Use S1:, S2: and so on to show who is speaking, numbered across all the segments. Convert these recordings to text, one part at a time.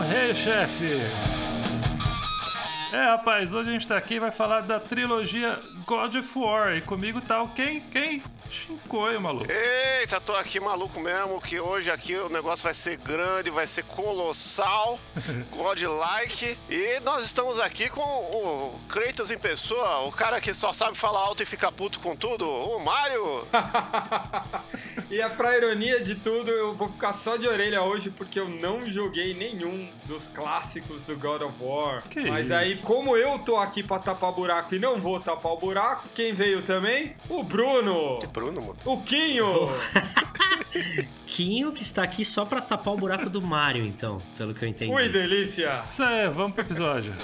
S1: rei chefe. É, rapaz, hoje a gente tá aqui e vai falar da trilogia God of War. E comigo tá o quem? Quem? Shinkoio, maluco.
S2: Eita, tô aqui maluco mesmo, que hoje aqui o negócio vai ser grande, vai ser colossal, godlike. E nós estamos aqui com o Kratos em pessoa, o cara que só sabe falar alto e fica puto com tudo, o Mario.
S3: e é pra ironia de tudo, eu vou ficar só de orelha hoje porque eu não joguei nenhum dos clássicos do God of War.
S1: Que
S3: Mas
S1: isso?
S3: aí, como eu tô aqui pra tapar buraco e não vou tapar o buraco, quem veio também? O Bruno!
S2: Bruno, mano.
S3: O Quinho!
S4: Quinho que está aqui só pra tapar o buraco do Mario, então, pelo que eu entendi.
S3: Ui, delícia!
S1: Isso aí, vamos pro episódio.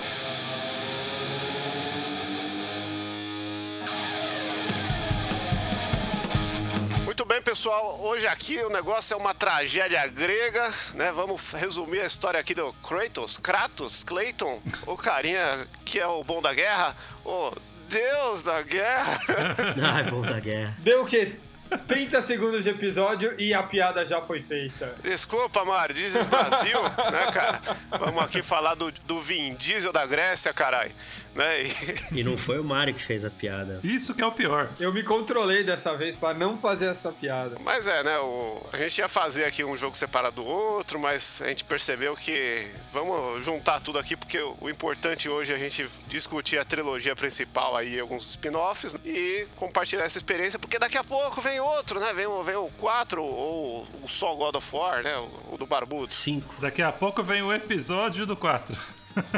S2: Bem, pessoal. Hoje aqui o negócio é uma tragédia grega, né? Vamos resumir a história aqui do Kratos, Kratos, Clayton, o carinha que é o bom da guerra, o deus da guerra.
S4: Ai, bom da guerra.
S3: Deu o quê? 30 segundos de episódio e a piada já foi feita.
S2: Desculpa, Mário, dizes Brasil, né, cara? Vamos aqui falar do, do Vin Diesel da Grécia, caralho. Né? E-
S4: E não foi o Mario que fez a piada.
S1: Isso que é o pior.
S3: Eu me controlei dessa vez pra não fazer essa piada.
S2: Mas é, né? O, a gente ia fazer aqui um jogo separado do outro, mas a gente percebeu que vamos juntar tudo aqui, porque o, o importante hoje é a gente discutir a trilogia principal aí, alguns spin-offs, e compartilhar essa experiência, porque daqui a pouco vem outro, né? Vem, o- vem o 4 ou o só God of War, né? O, o do Barbudo.
S4: Cinco.
S1: Daqui a pouco vem o episódio do 4.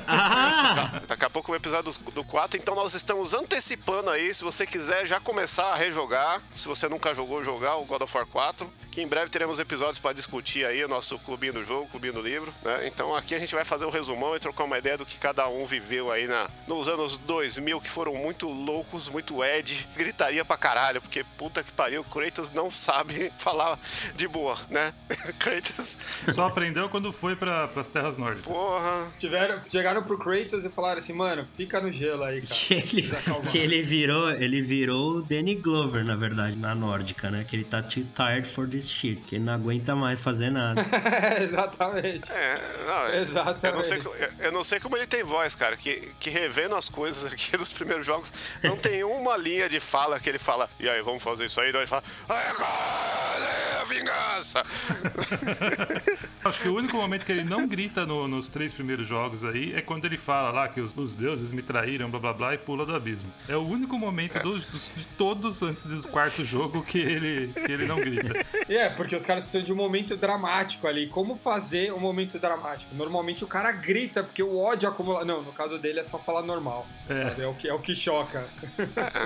S4: Ah!
S2: Daqui a pouco o episódio do, do 4, então nós estamos antecipando aí, se você quiser já começar a rejogar, se você nunca jogou, jogar o God of War 4, que em breve teremos episódios para discutir aí o nosso clubinho do jogo, clubinho do livro, né? Então aqui a gente vai fazer o resumão e trocar uma ideia do que cada um viveu aí na, nos anos 2000, que foram muito loucos, muito Ed, gritaria pra caralho, porque puta que pariu, Kratos não sabe falar de boa, né? Kratos,
S1: Só aprendeu quando foi para as terras nórdicas.
S2: porra,
S3: Tiveram, chegaram pro Kratos e falaram assim, mano, fica no gelo aí, cara.
S4: Que ele, que ele virou, ele virou o Danny Glover, na verdade, na nórdica, né? Que ele tá too tired for this shit, que ele não aguenta mais fazer nada.
S3: É, exatamente.
S2: É, não, é-
S3: Exatamente.
S2: Eu não, sei, eu- não sei como ele tem voz, cara, que, que revendo as coisas aqui dos primeiros jogos, não tem uma linha de fala que ele fala, e aí, vamos fazer isso aí? Não, ele fala, "Ai, agora é a vingança!
S1: Acho que o único momento que ele não grita no- nos três primeiros jogos aí é quando ele fala lá que os, os deuses me traíram, blá blá blá, e pula do abismo. É o único momento dos, dos- de todos antes do quarto jogo que ele, que ele não grita.
S3: É, porque os caras precisam de um momento dramático ali. Como fazer um momento dramático? Normalmente o cara grita, porque o ódio acumula. Não, no caso dele é só falar normal.
S1: É.
S3: É, o, que, é o que choca.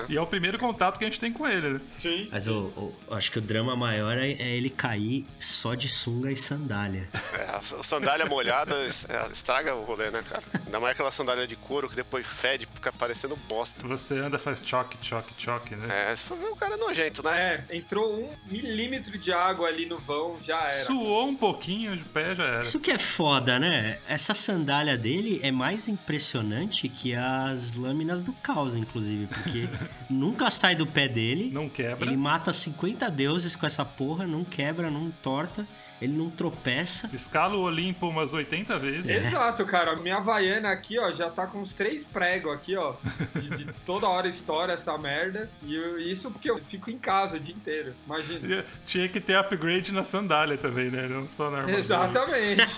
S1: E é o primeiro contato que a gente tem com ele, né?
S3: Sim.
S4: Mas o, o- acho que o drama maior é, é ele cair só de sunga e sandália.
S2: É, a sandália molhada é, estraga o rolê, né, cara? Ainda mais aquela sandália de couro que depois fede, fica parecendo bosta.
S1: Você anda, faz choque, choque, choque, né?
S2: É, se for ver, o cara é nojento, né?
S3: É, entrou um milímetro de água ali no vão, já era.
S1: Suou um pouquinho de pé, já era.
S4: Isso que é foda, né? Essa sandália dele é mais impressionante que as lâminas do caos, inclusive, porque nunca sai do pé dele.
S1: Não quebra.
S4: Ele mata 50 deuses com essa porra, não quebra, não torta, ele não tropeça.
S1: Escala o Olimpo umas 80 vezes.
S3: Exato, cara. Minha Havaiana aqui, ó, já tá com uns três pregos aqui, ó. De, de toda hora estoura essa merda. E eu- isso porque eu fico em casa o dia inteiro. Imagina.
S1: Tinha que ter upgrade na sandália também, né? Não só na armadura.
S3: Exatamente.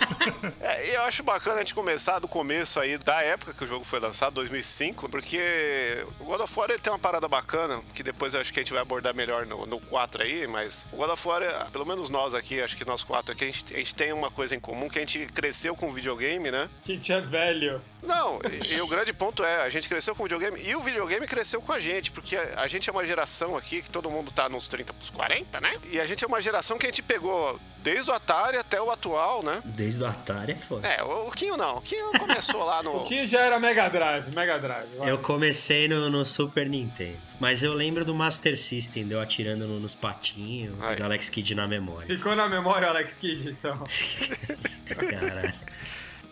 S2: É, e eu acho bacana a gente começar do começo aí, da época que o jogo foi lançado, 2005, porque o God of War ele tem uma parada bacana, que depois eu acho que a gente vai abordar melhor no, no 4 aí, mas o God of War, é- pelo menos nós aqui, acho que nós quatro aqui, a gente, a gente tem uma coisa em comum, que a gente cresceu com videogame, né?
S3: Que a gente é velho.
S2: Não, e, e o grande ponto é, a gente cresceu com videogame e o videogame cresceu com a gente, porque a, a gente é uma geração aqui que todo mundo tá nos 30 pros 40, né? E a gente é uma geração que a gente pegou desde o Atari até o atual, né?
S4: Desde o Atari é foda.
S2: É, o, o Quinho não, o Quinho começou lá no...
S3: O que já era Mega Drive, Mega Drive. vai.
S4: Eu comecei no, no Super Nintendo. Mas eu lembro do Master System, deu atirando no- nos patinhos, do Alex Kidd na memória.
S3: Ficou na memória, Alex Kidd, então.
S4: Caralho.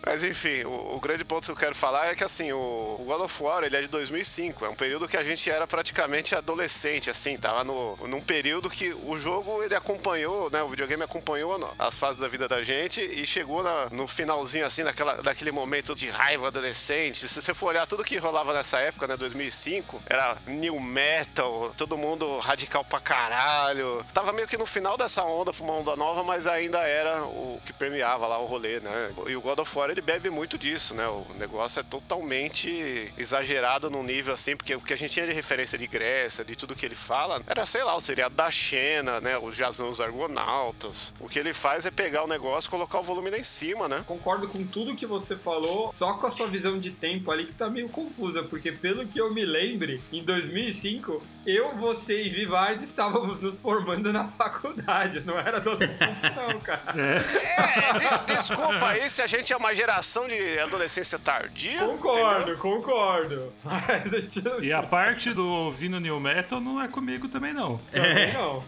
S2: Mas enfim, o, o, grande ponto que eu quero falar é que assim, o, o God of War ele é de 2005, é um período que a gente era praticamente adolescente, assim, tava no, num período que o jogo ele acompanhou, né, o videogame acompanhou as fases da vida da gente e chegou na, no finalzinho assim, naquela, daquele momento de raiva adolescente. Se você for olhar tudo que rolava nessa época, né, 2005, era new metal, todo mundo radical pra caralho. Tava meio que no final dessa onda, uma onda nova, mas ainda era o que permeava lá o rolê, né? E o God of War ele bebe muito disso, né? O negócio é totalmente exagerado num nível assim, porque o que a gente tinha de referência de Grécia, de tudo que ele fala, era, sei lá, o seriado da Xena, né? Os Jazãos Argonautas. O que ele faz é pegar o negócio e colocar o volume lá em cima, né?
S3: Concordo com tudo que você falou, só com a sua visão de tempo ali que tá meio confusa, porque pelo que eu me lembre, em 2005, eu, você e Vivard estávamos nos formando na faculdade, não era adolescente não, cara.
S2: É, de, desculpa aí se a gente é uma geração de adolescência tardia.
S3: Concordo,
S2: entendeu?
S3: concordo.
S1: E a parte do ouvindo New Metal não é comigo também, não.
S3: Também não.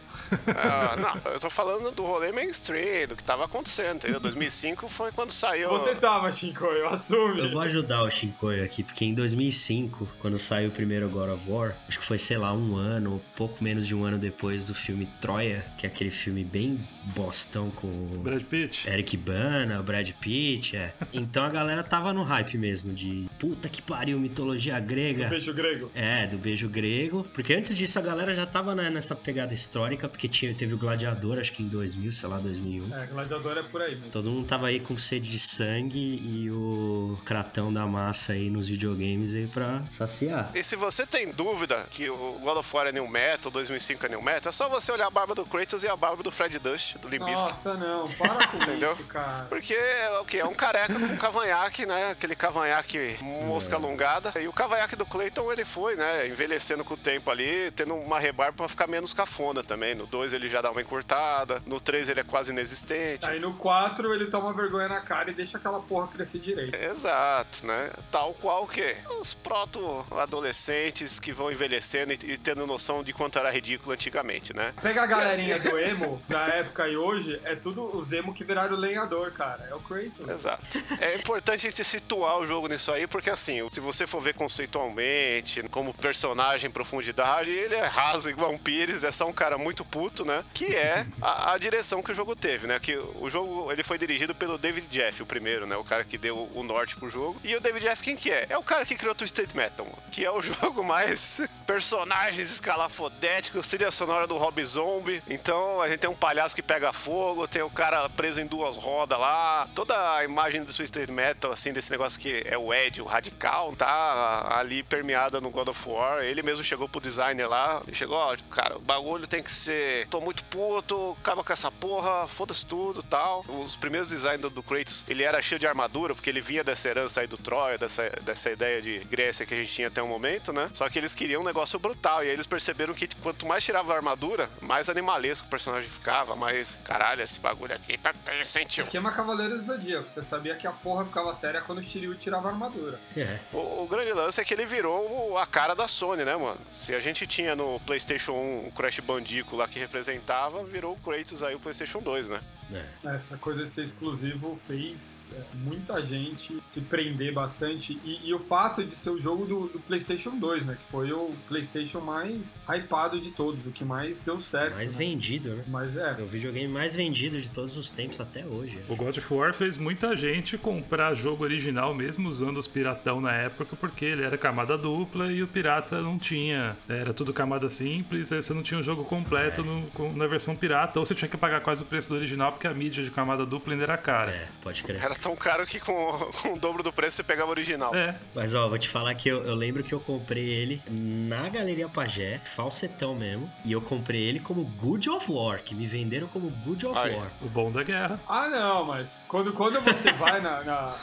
S2: Ah, não, eu tô falando do rolê mainstream, do que tava acontecendo, entendeu? 2005 foi quando saiu.
S3: Você tava, Shinkoio, assume.
S4: Eu vou ajudar o Shinkoio aqui, porque em 2005, quando saiu o primeiro God of War, acho que foi, sei lá, um ano, ou pouco menos de um ano depois do filme Troia, que é aquele filme bem bostão com o
S1: Brad Pitt.
S4: Eric Bana, o Brad Pitt, é. Então a galera tava no hype mesmo de puta que pariu, mitologia grega.
S3: Do beijo grego.
S4: É, do beijo grego. Porque antes disso a galera já tava né, nessa pegada histórica, porque tinha, teve o Gladiador, acho que em 2000, sei lá, 2001.
S3: É, Gladiador é por aí mesmo.
S4: Todo mundo tava aí com sede de sangue e o cratão da massa aí nos videogames veio pra saciar.
S2: E se você tem dúvida que o God of War é New Metal, 2005 é New Metal, é só você olhar a barba do Kratos e a barba do Fred Dust, do Limbisk.
S3: Nossa, não, para com
S2: Entendeu?
S3: isso, cara.
S2: Porque é o que? É um careca com um cavanhaque, né? Aquele cavanhaque mosca alongada. E o cavanhaque do Clayton, ele foi, né? Envelhecendo com o tempo ali, tendo uma rebarba pra ficar menos cafona também. No 2 ele já dá uma encurtada, no 3 ele é quase inexistente.
S3: Aí no 4 ele toma vergonha na cara e deixa aquela porra crescer direito.
S2: Exato, né? Tal qual o quê? Os proto-adolescentes que vão envelhecendo e, e tendo noção de quanto era ridículo antigamente, né?
S3: Pega a galerinha do emo da época e hoje, é tudo os emo que viraram lenhador, cara. É o Kratos.
S2: Exato. É importante a gente situar o jogo nisso aí, porque assim, se você for ver conceitualmente, como personagem em profundidade, ele é raso igual um Pires, é só um cara muito puto, né? Que é a, a direção que o jogo teve, né? Que o jogo ele foi dirigido pelo David Jeff, o primeiro, né? O cara que deu o norte pro jogo. E o David Jeff, quem que é? É o cara que criou o Twisted Metal, que é o jogo mais personagens escalafodéticos, trilha sonora do Rob Zombie. Então a gente tem um palhaço que pega fogo, tem o cara preso em duas rodas lá. Toda a imagem do Twisted Metal, assim, desse negócio que é o Ed, o radical, tá ali permeada no God of War. Ele mesmo chegou pro designer lá e chegou, ó, cara, o bagulho tem que ser. Tô muito puto, acaba com essa porra, foda-se tudo tal. Os primeiros designs do, Kratos, ele era cheio de armadura, porque ele vinha dessa herança aí do Troia, dessa, dessa ideia de Grécia que a gente tinha até o momento, né? Só que eles queriam um negócio brutal. E aí eles perceberam que quanto mais tirava a armadura, mais animalesco o personagem ficava, mais. Caralho, esse bagulho aqui tá tenso, hein, tio?
S3: Esquema Cavaleiro do Zodíaco. Você sabia que a porra ficava séria quando o Shiryu tirava a armadura.
S4: É.
S2: O, o grande lance é que ele virou a cara da Sony, né, mano? Se a gente tinha no PlayStation 1 o Crash Bandicoot lá que representava, virou o Kratos aí o PlayStation 2, né?
S4: É.
S3: Essa coisa de ser exclusivo fez é, muita gente se prender bastante. E, e o fato de ser o jogo do, do PlayStation 2, né? Que foi o PlayStation mais hypado de todos, o que mais deu certo.
S4: Mais
S3: né?
S4: vendido, né?
S3: Mas
S4: É
S3: é.
S4: o videogame mais vendido de todos os tempos até hoje.
S1: O God of War fez muita gente comprar jogo original mesmo usando os piratão na época, porque ele era camada dupla e o pirata não tinha. Era tudo camada simples, aí você não tinha o jogo completo no- com- na versão pirata, ou você tinha que pagar quase o preço do original, porque a mídia de camada dupla ainda era cara.
S4: É, pode crer.
S2: Era tão caro que com, com o dobro do preço você pegava o original.
S1: É,
S4: Mas ó, vou te falar que eu, eu lembro que eu comprei ele na Galeria Pajé, falsetão mesmo. E eu comprei ele como Good of War, que me venderam como Good of
S2: Ai.
S4: War.
S1: o bom da guerra.
S3: Ah, não, mas quando, quando você vai na, na-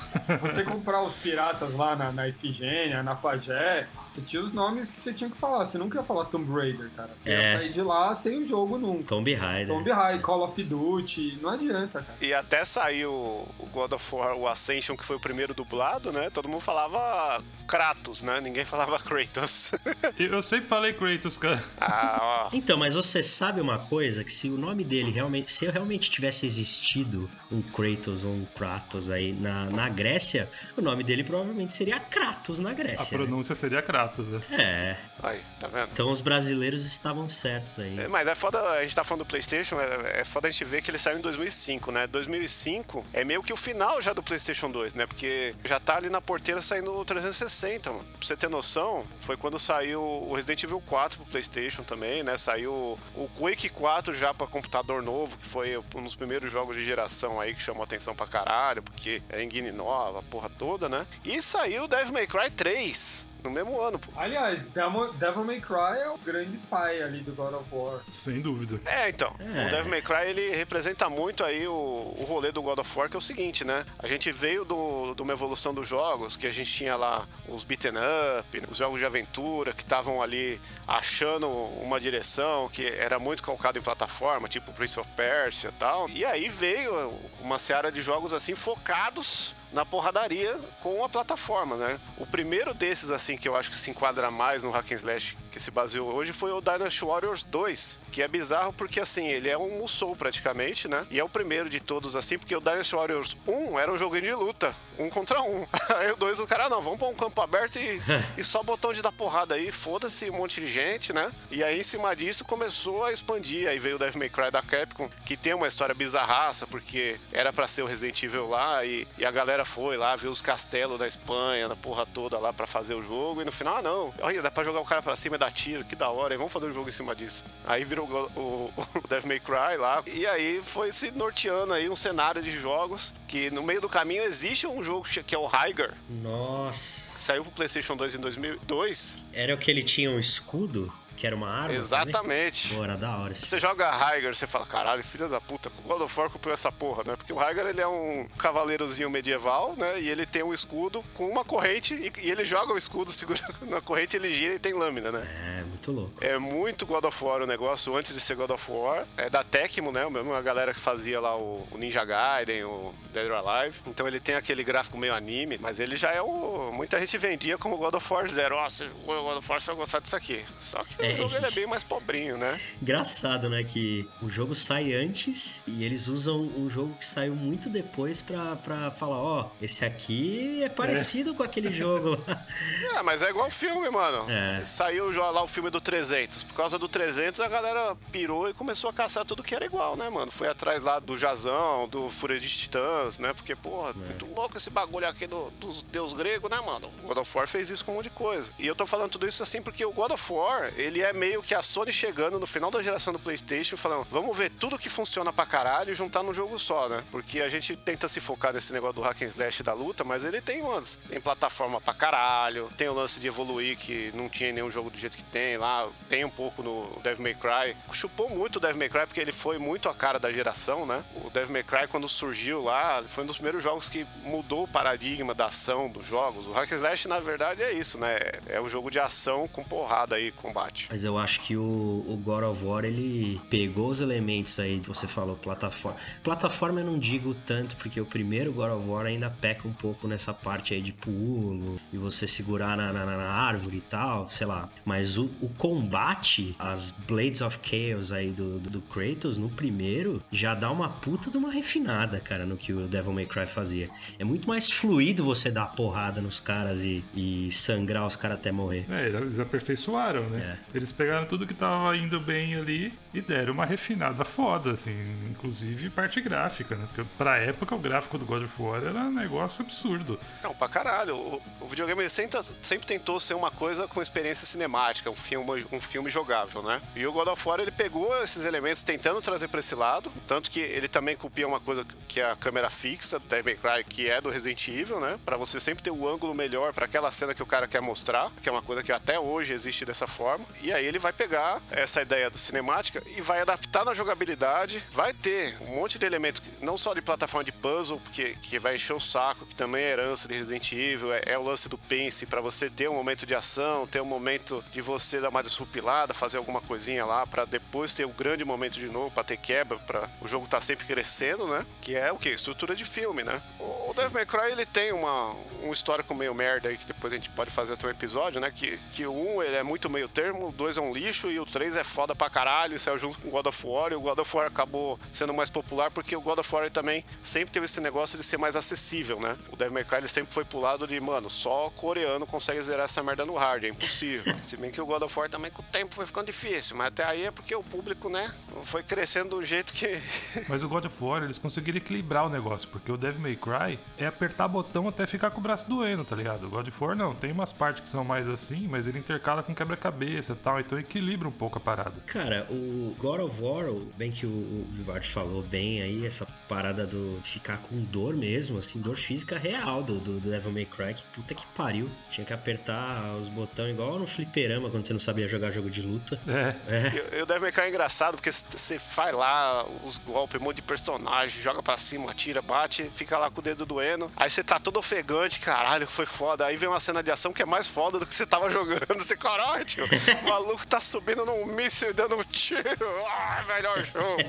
S3: Você comprar os piratas lá na, na Ifigênia, na Pajé, você tinha os nomes que você tinha que falar. Você nunca ia falar Tomb Raider, cara. Você
S4: É.
S3: ia sair de lá sem o jogo nunca.
S4: Tomb Raider.
S3: Tomb Raider, Call of Duty. Não adianta, cara.
S2: E até saiu o God of War, o Ascension, que foi o primeiro dublado, né? Todo mundo falava Kratos, né? Ninguém falava Kratos.
S1: Eu eu sempre falei Kratos, cara.
S2: ah, ó.
S4: Então, mas você sabe uma coisa? Que se o nome dele realmente. Se realmente tivesse existido um Kratos ou um Kratos aí na, na Grécia, o nome dele provavelmente seria Kratos na
S1: A
S4: Grécia. né?
S1: pronúncia seria Kratos. né?
S4: É.
S2: Aí, tá vendo?
S4: Então os brasileiros estavam certos aí.
S2: É, Mas é foda, a gente tá falando do PlayStation, é, é foda a gente ver que ele saiu em 2005, né? 2005 é meio que o final já do PlayStation 2, né? Porque já tá ali na porteira saindo o 360, mano. Pra você ter noção, foi quando saiu o Resident Evil 4 pro PlayStation também, né? Saiu o Quake 4 já pra computador novo, que foi um dos primeiros jogos de geração aí que chamou atenção pra caralho, porque é engine nova, a porra toda, né? E saiu Devil May Cry 3 no mesmo ano, pô.
S3: Aliás, Devil, Devil May Cry é o grande pai ali do God of War.
S1: Sem dúvida.
S2: É, então,
S4: É.
S2: o Devil May Cry ele representa muito aí o, o rolê do God of War, que é o seguinte, né? A gente veio do, de uma evolução dos jogos, que a gente tinha lá os beaten up, os jogos de aventura, que estavam ali achando uma direção que era muito calcado em plataforma, tipo Prince of Persia e tal. E aí veio uma seara de jogos assim focados na porradaria com a plataforma, né? O primeiro desses, assim, que eu acho que se enquadra mais no Hack and Slash que se baseou hoje foi o Dynasty Warriors 2, que é bizarro porque, assim, ele é um Musou praticamente, né? E é o primeiro de todos, assim, porque o Dynasty Warriors 1 era um joguinho de luta, um contra um. Aí o 2, o cara, não, vamos pra um campo aberto e, e só botão de dar porrada aí, foda-se, um monte de gente, né? E aí, em cima disso, começou a expandir. Aí veio o Devil May Cry da Capcom, que tem uma história bizarraça, porque era pra ser o Resident Evil lá, e, e a galera foi lá, viu os castelos da Espanha, na porra toda lá pra fazer o jogo, e no final, ah, não, olha, dá pra jogar o cara pra cima e dar tiro, que da hora, e vamos fazer um jogo em cima disso. Aí virou o, o, Devil May Cry lá, e aí foi se norteando aí um cenário de jogos, que no meio do caminho existe um jogo que é o Hygar,
S4: Nossa.
S2: saiu pro PlayStation 2 em 2002.
S4: Era o que ele tinha um escudo, que era uma arma? também?
S2: Exatamente.
S4: Pô, era da hora.
S2: Você joga Hygar, você fala, caralho, filha da puta, o God of War copiou essa porra, né? Porque o Hygar, ele é um cavaleirozinho medieval, né? E ele tem um escudo com uma corrente, e, ele joga o escudo, segura na corrente, ele gira e tem lâmina, né?
S4: É, muito louco.
S2: É muito God of War o negócio, antes de ser God of War. É da Tecmo, né? Mesmo a galera que fazia lá o, o Ninja Gaiden, o Dead or Alive. Então ele tem aquele gráfico meio anime, mas ele já é o... Muita gente vendia como God of War Zero. Ó, você jogou God of War, você vai gostar disso aqui. Só que
S4: É.
S2: o jogo ele é bem mais pobrinho, né?
S4: Engraçado, né? Que o jogo sai antes e eles usam um jogo que saiu muito depois pra, pra falar: ó, esse aqui é parecido com aquele jogo lá.
S2: É, mas é igual filme, mano.
S4: É.
S2: Saiu lá o filme do 300. Por causa do 300, a galera pirou e começou a caçar tudo que era igual, né, mano? Foi atrás lá do Jazão, do Fúria de Titãs, né? Porque, porra, muito louco esse bagulho aqui do, dos deus grego, né, mano? O God of War fez isso com um monte de coisa. E eu tô falando tudo isso assim porque o God of War, ele é meio que a Sony chegando no final da geração do PlayStation falando: vamos ver tudo que funciona pra caralho e juntar num jogo só, né? Porque a gente tenta se focar nesse negócio do hack and slash da luta, mas ele tem, mano, tem plataforma pra caralho, tem o lance de evoluir que não tinha nenhum jogo do jeito que tem lá, tem um pouco no Devil May Cry. Chupou muito o Devil May Cry porque ele foi muito a cara da geração, né? O Devil May Cry, quando surgiu lá, foi um dos primeiros jogos que mudou o paradigma da ação dos jogos. O hack and slash, na verdade, é isso, né? É um jogo de ação com porrada aí, combate.
S4: Mas eu acho que o, o God of War, ele pegou os elementos aí, você falou, plataforma. Plataforma eu não digo tanto, porque o primeiro God of War ainda peca um pouco nessa parte aí de pulo, e você segurar na, na, na árvore e tal, sei lá. Mas o, o combate, as Blades of Chaos aí do, do, do Kratos, no primeiro, já dá uma puta de uma refinada, cara, no que o Devil May Cry fazia. É muito mais fluido você dar porrada nos caras e, e sangrar os caras até morrer.
S1: É, eles aperfeiçoaram, né? Eles pegaram tudo que tava indo bem ali e deram uma refinada foda, assim, inclusive parte gráfica, né? Porque pra época o gráfico do God of War era um negócio absurdo.
S2: Não, pra caralho. O, o videogame sempre, sempre tentou ser uma coisa com experiência cinemática, um filme, um filme jogável, né? E o God of War ele pegou esses elementos tentando trazer pra esse lado, tanto que ele também copia uma coisa que é a câmera fixa do Devil Cry, que é do Resident Evil, né? Pra você sempre ter o ângulo melhor pra aquela cena que o cara quer mostrar, que é uma coisa que até hoje existe dessa forma. E aí ele vai pegar essa ideia do cinemática e vai adaptar na jogabilidade. Vai ter um monte de elemento, não só de plataforma de puzzle, porque, que vai encher o saco, que também é herança de Resident Evil, é, é o lance do pense para você ter um momento de ação, ter um momento de você dar uma desrupilada, fazer alguma coisinha lá, para depois ter o um grande momento de novo, pra ter quebra, para o jogo tá sempre crescendo, né? Que é o que? Estrutura de filme, né? O Devil May Cry, ele tem uma, um histórico meio merda aí, que depois a gente pode fazer até um episódio, né? Que, que o 1 ele é muito meio termo, o 2 é um lixo e o 3 é foda pra caralho, saiu junto com o God of War e o God of War acabou sendo mais popular porque o God of War também sempre teve esse negócio de ser mais acessível, né? O Devil May Cry ele sempre foi pro lado de, mano, só coreano consegue zerar essa merda no hard, é impossível. Se bem que o God of War também com o tempo foi ficando difícil, mas até aí é porque o público, né, foi crescendo do jeito que.
S1: mas o God of War, eles conseguiram equilibrar o negócio, porque o Devil May Cry é apertar botão até ficar com o braço doendo, tá ligado? O God of War não, tem umas partes que são mais assim, mas ele intercala com quebra-cabeça e tal, então equilibra um pouco a parada.
S4: Cara, o God of War, bem que o, o Vivard falou bem aí, essa parada do ficar com dor mesmo, assim, dor física real do, do, do Devil May Cry, que puta que pariu. Tinha que apertar os botões igual no fliperama quando você não sabia jogar jogo de luta.
S1: É.
S2: é. E o Devil May Cry é engraçado porque você faz lá os golpes, um monte de personagem, joga pra cima, atira, bate, fica lá com o dedo doendo. Aí você tá todo ofegante, caralho, foi foda. Aí vem uma cena de ação que é mais foda do que você tava jogando. Você, caralho, tio, o maluco tá subindo num míssil e dando um tiro. Ah, melhor jogo.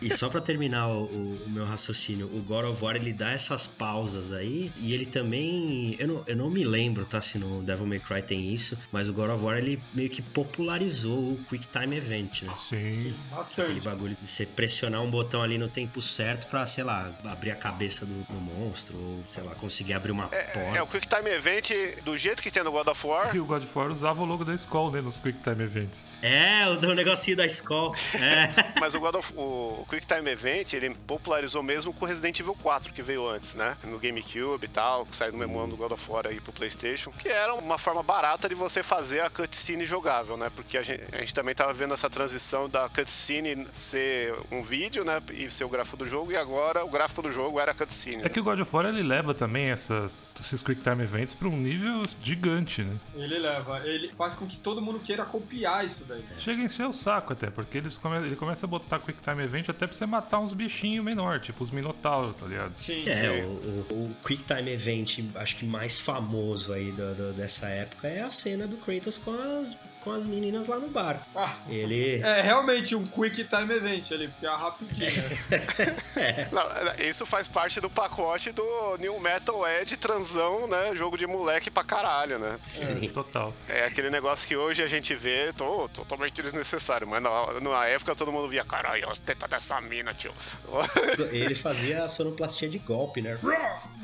S4: e só pra terminar o, o, meu raciocínio, o God of War ele dá essas pausas aí e ele também. Eu não, eu não me lembro, tá? Se no Devil May Cry tem isso, mas o God of War ele meio que popularizou o Quick Time Event, né?
S1: Sim. Sim
S3: bastante.
S4: Aquele bagulho de você pressionar um botão ali no tempo certo pra, sei lá, abrir a cabeça do, do monstro, ou sei lá, conseguir abrir uma
S2: é,
S4: porta.
S2: É, o Quick Time Event, do jeito que tem no God of War.
S1: E o God of War usava o logo da Skull, né, nos Quick Time Events.
S4: É, o, o negocinho da Skull. É.
S2: Mas o God of o Quick Time Event, ele popularizou mesmo com Resident Evil 4, que veio antes, né? No GameCube e tal, que saiu no mesmo ano do God of War aí pro PlayStation, que era uma forma barata de você fazer a cutscene jogável, né? Porque a gente, a gente também tava vendo essa transição da cutscene ser um vídeo, né? E ser o gráfico do jogo, e agora o gráfico do jogo era a cutscene.
S1: É né? que o God of War ele leva também essas, esses Quick Time Events pra um nível gigante, né?
S3: Ele leva, ele faz com que todo mundo queira copiar isso daí.
S1: Chega em seu saco até, porque eles come, ele começa a botar Quick Time Event até pra você matar uns bichinhos menor, tipo os Minotauros, tá ligado?
S3: Sim.
S4: É, o, o, o, Quick Time Event, acho que mais famoso aí do, do, dessa época é a cena do Kratos com as com as meninas lá no bar. Ah, ele.
S3: É realmente um quick time event ali, porque é rapidinho.
S2: é. Não, isso faz parte do pacote do New Metal Edge transão, né? Jogo de moleque pra caralho, né?
S1: Sim. É, total.
S2: É aquele negócio que hoje a gente vê tô, totalmente desnecessário, mas na, na época todo mundo via, caralho, as tetas dessa mina, tio.
S4: Ele fazia a sonoplastia de golpe, né?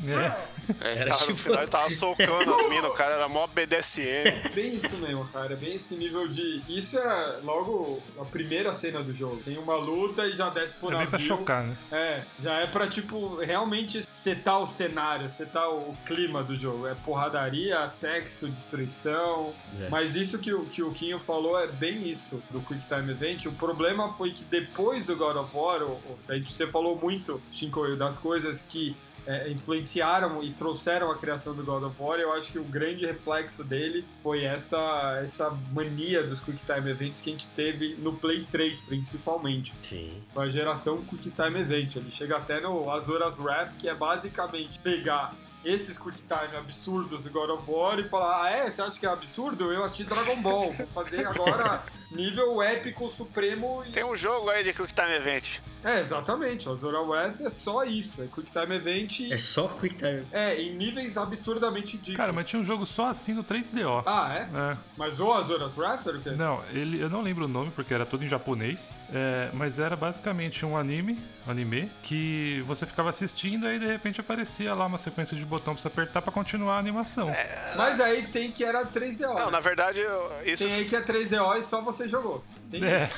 S2: É. É, tava, tipo... No final ele tava socando as minas, o cara era mó BDSM.
S3: Bem isso mesmo, cara. Bem esse nível de. Isso é logo a primeira cena do jogo. Tem uma luta e já desce por
S1: é
S3: navio.
S1: pra chocar, né?
S3: É, já é pra, tipo, realmente setar o cenário, setar o clima do jogo. É porradaria, sexo, destruição. É. Mas isso que o, que o Kinho falou é bem isso do Quick Time Event. O problema foi que depois do God of War, você falou muito, Shinkoio, das coisas que é, influenciaram e trouxeram a criação do God of War. Eu acho que o grande reflexo dele foi essa, essa mania dos Quick Time Events que a gente teve no Play 3, principalmente.
S4: Sim.
S3: Com a geração Quick Time Event. Ele chega até no Azuras Wrath, que é basicamente pegar esses quick time absurdos do God of War e falar: Ah, é? Você acha que é absurdo? Eu assisti Dragon Ball. Vou fazer agora nível épico supremo.
S2: Tem um jogo aí de Quick Time Event.
S3: É, exatamente. O Zora Web é só isso. É Quick Time Event.
S4: É só Quick Time.
S3: É, em níveis absurdamente ridículos.
S1: Cara, mas tinha um jogo só assim no 3DO.
S3: Ah, é?
S1: É.
S3: Mas o Azora's Wrath era o quê?
S1: Não, ele, eu não lembro o nome porque era tudo em japonês. É, mas era basicamente um anime, anime, que você ficava assistindo e de repente aparecia lá uma sequência de botão pra você apertar pra continuar a animação. É...
S3: Mas aí tem que era 3DO.
S2: Não,
S3: né?
S2: na verdade, isso.
S3: Tem aí que é 3DO e só você jogou.
S1: É.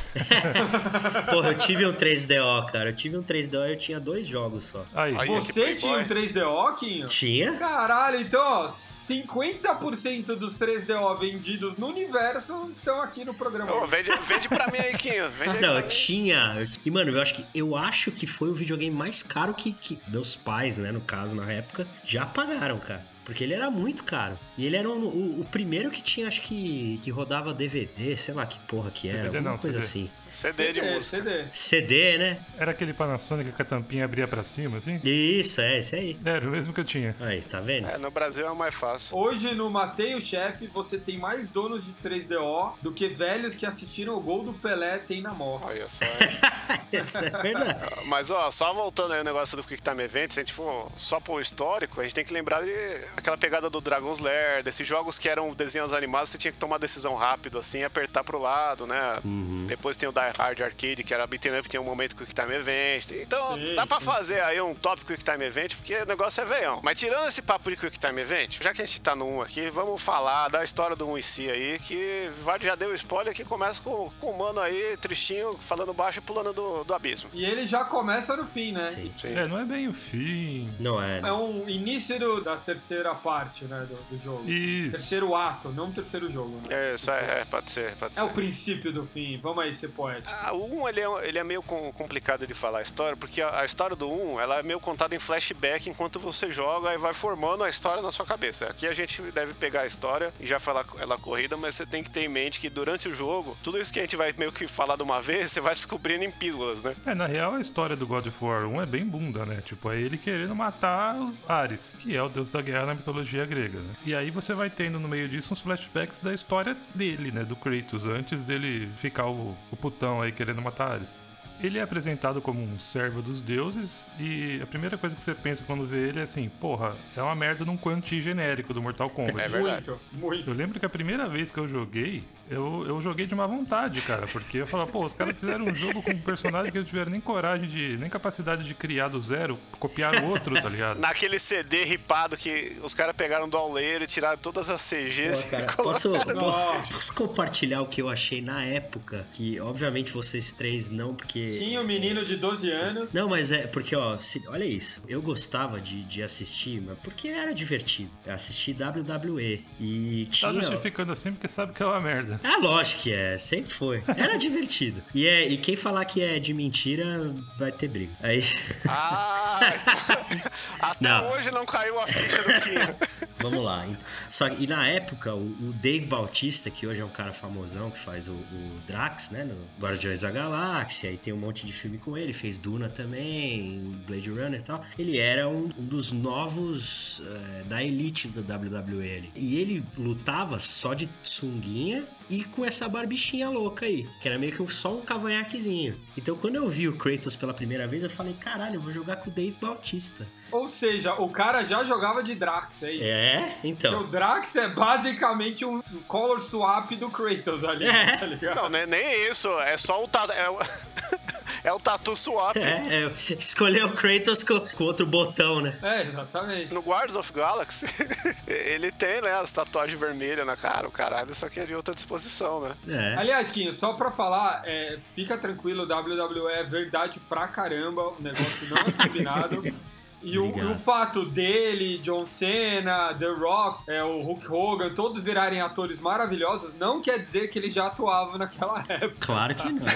S4: Porra, eu tive um 3DO, cara. Eu tive um 3DO e eu tinha dois jogos só.
S1: Aí.
S3: Aí Você tinha um 3DO, Quinho?
S4: Tinha?
S3: Caralho, então, ó, 50% dos 3DO vendidos no universo estão aqui no programa.
S2: Oh, vende, vende pra mim aí, Quinho. Vende
S4: Não, eu tinha. E, mano, eu acho que eu acho que foi o videogame mais caro que, que meus pais, né, no caso, na época, já pagaram, cara. Porque ele era muito caro. E ele era um, o, o, primeiro que tinha, acho que, que rodava DVD, sei lá que porra que era.
S1: DVD
S4: alguma
S1: não,
S4: coisa
S1: CD.
S4: assim.
S2: CD de música.
S3: CD.
S4: CD, né?
S1: Era aquele Panasonic que a tampinha abria pra cima, assim?
S4: Isso, é, isso aí.
S1: Era o mesmo que eu tinha.
S4: Aí, tá vendo?
S2: É, no Brasil é o mais fácil.
S3: Hoje no Matei o Chefe, você tem mais donos de 3DO do que velhos que assistiram o gol do Pelé tem na morra.
S2: Olha só.
S4: Isso é verdade.
S2: Mas, ó, só voltando aí o negócio do Quick Time Event, se a gente for só pro histórico, a gente tem que lembrar de aquela pegada do Dragon's Lair, desses jogos que eram desenhos animados, você tinha que tomar decisão rápido, assim, apertar pro lado, né?
S4: Uhum.
S2: Depois tem o Die Hard Arcade, que era beat'em up, tinha um momento Quick Time Event. Então,
S3: Sim,
S2: dá pra
S3: sim.
S2: fazer aí um top Quick Time Event, porque o negócio é veião. Mas tirando esse papo de Quick Time Event, já que a gente tá no 1 aqui, vamos falar da história do 1 em si aí, que Vard já deu spoiler que começa com, com o mano aí, tristinho, falando baixo e pulando do, do abismo.
S3: E ele já começa no fim, né?
S4: Sim.
S2: Sim.
S1: É, não é bem o fim.
S4: Não é.
S3: É um início do- da terceira parte, né, do, do jogo.
S1: Isso.
S3: Terceiro ato, não terceiro jogo, né?
S2: É, isso é, é, pode ser, pode
S3: É
S2: ser.
S3: o princípio do fim. Vamos aí ser poético.
S2: Ah, o 1 ele é, ele é meio com- complicado de falar a história, porque a, a história do 1 ela é meio contada em flashback enquanto você joga e vai formando a história na sua cabeça. Aqui a gente deve pegar a história e já falar ela corrida, mas você tem que ter em mente que durante o jogo, tudo isso que a gente vai meio que falar de uma vez, você vai descobrindo em pílulas, né?
S1: É, na real, a história do God of War 1 é bem bunda, né? Tipo, é ele querendo matar os Ares, que é o deus da guerra na mitologia grega, né? E aí você vai tendo no meio disso uns flashbacks da história dele, né? Do Kratos, antes dele ficar o, o putão aí querendo matar Ares. Ele é apresentado como um servo dos deuses e a primeira coisa que você pensa quando vê ele é assim, porra, é uma merda num quanti genérico do Mortal Kombat.
S2: É verdade.
S3: Muito, muito.
S1: Eu lembro que a primeira vez que eu joguei, eu, eu joguei de má vontade, cara. Porque eu falava, pô, os caras fizeram um jogo com um personagem que eles tiveram nem coragem de. nem capacidade de criar do zero, copiar o outro, tá ligado?
S2: Naquele CD ripado que os caras pegaram do auleiro e tiraram todas as CGs
S4: Pô, cara,
S2: e
S4: posso, posso, posso compartilhar o que eu achei na época? Que, obviamente, vocês três não, porque.
S3: Tinha um menino de 12 anos.
S4: Não, mas é porque, ó, se- olha isso. Eu gostava de, de assistir, mas porque era divertido. Eu assisti WWE e
S1: Tá
S4: tinha.
S1: justificando assim porque sabe que é uma merda.
S4: Ah, lógico que é, sempre foi. Era divertido. E, é, e quem falar que é de mentira vai ter briga. Aí,
S2: Ah, até
S4: Não.
S2: hoje não caiu a ficha do Kino.
S4: vamos lá. Só, que- e na época, o, o Dave Bautista, que hoje é um cara famosão que faz o, o Drax, né, no Guardiões da Galáxia, e tem um monte de filme com ele, fez Duna também, Blade Runner e tal. Ele era um, um dos novos eh, da elite da WWE. E ele lutava só de sunguinha e com essa barbichinha louca aí, que era meio que só um cavanhaquezinho. Então quando eu vi o Kratos pela primeira vez, eu falei, caralho, eu vou jogar com o Dave Bautista.
S3: Ou seja, o cara já jogava de Drax, é isso?
S4: É,
S3: Porque
S4: então.
S3: o Drax é basicamente um color swap do Kratos ali,
S4: É.
S3: tá ligado?
S2: Não, nem, nem isso. É só o tatu. É o, é o tatu swap.
S4: É, é, escolher o Kratos com, com outro botão, né?
S3: É, exatamente.
S2: No Guardians of Galaxy, ele tem, né, as tatuagens vermelhas na cara, o caralho, só que é de outra disposição, né?
S4: É.
S3: Aliás, Quinho, só pra falar, é, fica tranquilo, WWE é verdade pra caramba, o negócio não é combinado. E o, e o fato dele, John Cena, The Rock, é, o Hulk Hogan, todos virarem atores maravilhosos, não quer dizer que eles já atuavam naquela época.
S4: Claro que não.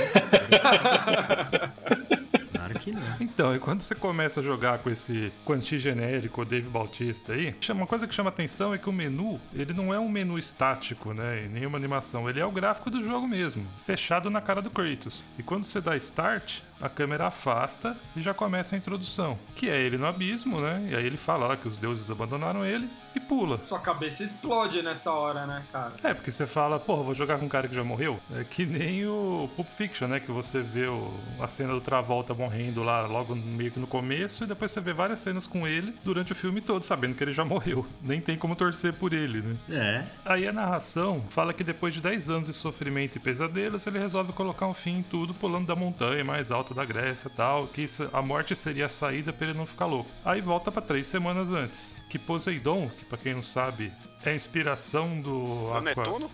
S4: Claro que não.
S1: Então, e quando você começa a jogar com esse quanti genérico, o Dave Bautista aí, chama- uma coisa que chama atenção é que o menu, ele não é um menu estático, né? E nenhuma animação. Ele é o gráfico do jogo mesmo, fechado na cara do Kratos. E quando você dá start, a câmera afasta e já começa a introdução. Que é ele no abismo, né? E aí ele fala lá que os deuses abandonaram ele e pula.
S3: Sua cabeça explode nessa hora, né, cara?
S1: É, porque você fala, porra, vou jogar com um cara que já morreu. É que nem o Pulp Fiction, né? Que você vê o- a cena do Travolta morrendo lá logo meio que no começo e depois você vê várias cenas com ele durante o filme todo, sabendo que ele já morreu. Nem tem como torcer por ele, né?
S4: É.
S1: Aí a narração fala que depois de 10 anos de sofrimento e pesadelos, ele resolve colocar um fim em tudo pulando da montanha mais alta da Grécia e tal, que isso- a morte seria a saída pra ele não ficar louco. Aí volta pra três semanas antes, que Poseidon, que pra quem não sabe, é a inspiração do
S2: O
S1: Aqua-
S2: Netuno?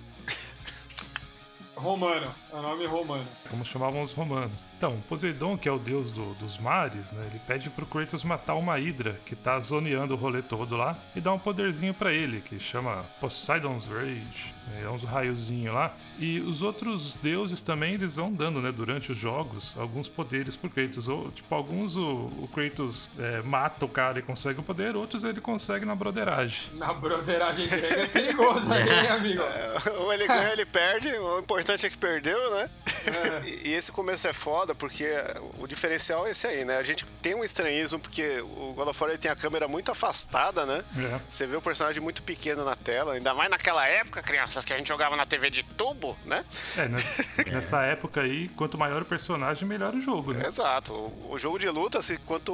S3: Romano, é o nome romano.
S1: como chamavam os romanos. Então, Poseidon, que é o deus do- dos mares, né? Ele pede pro Kratos matar uma hidra que tá zoneando o rolê todo lá e dá um poderzinho pra ele, que chama Poseidon's Rage. É uns raiozinhos lá. E os outros deuses também, eles vão dando, né, durante os jogos, alguns poderes pro Kratos. Ou, tipo, alguns o, o Kratos é, mata o cara e consegue o poder, outros ele consegue na broderagem.
S3: Na broderagem grega é perigoso aí, hein, amigo?
S2: Ou ele ganha, ele perde. O importante é que perdeu, né?
S3: É.
S2: E, e esse começo é foda porque o diferencial é esse aí, né? A gente tem um estranhismo porque o God of War ele tem a câmera muito afastada, né?
S1: É.
S2: Você vê o personagem muito pequeno na tela, ainda mais naquela época, crianças, que a gente jogava na TV de tubo, né?
S1: É, nessa, nessa época aí, quanto maior o personagem, melhor o jogo, né?
S2: Exato. O, o jogo de luta, se, quanto,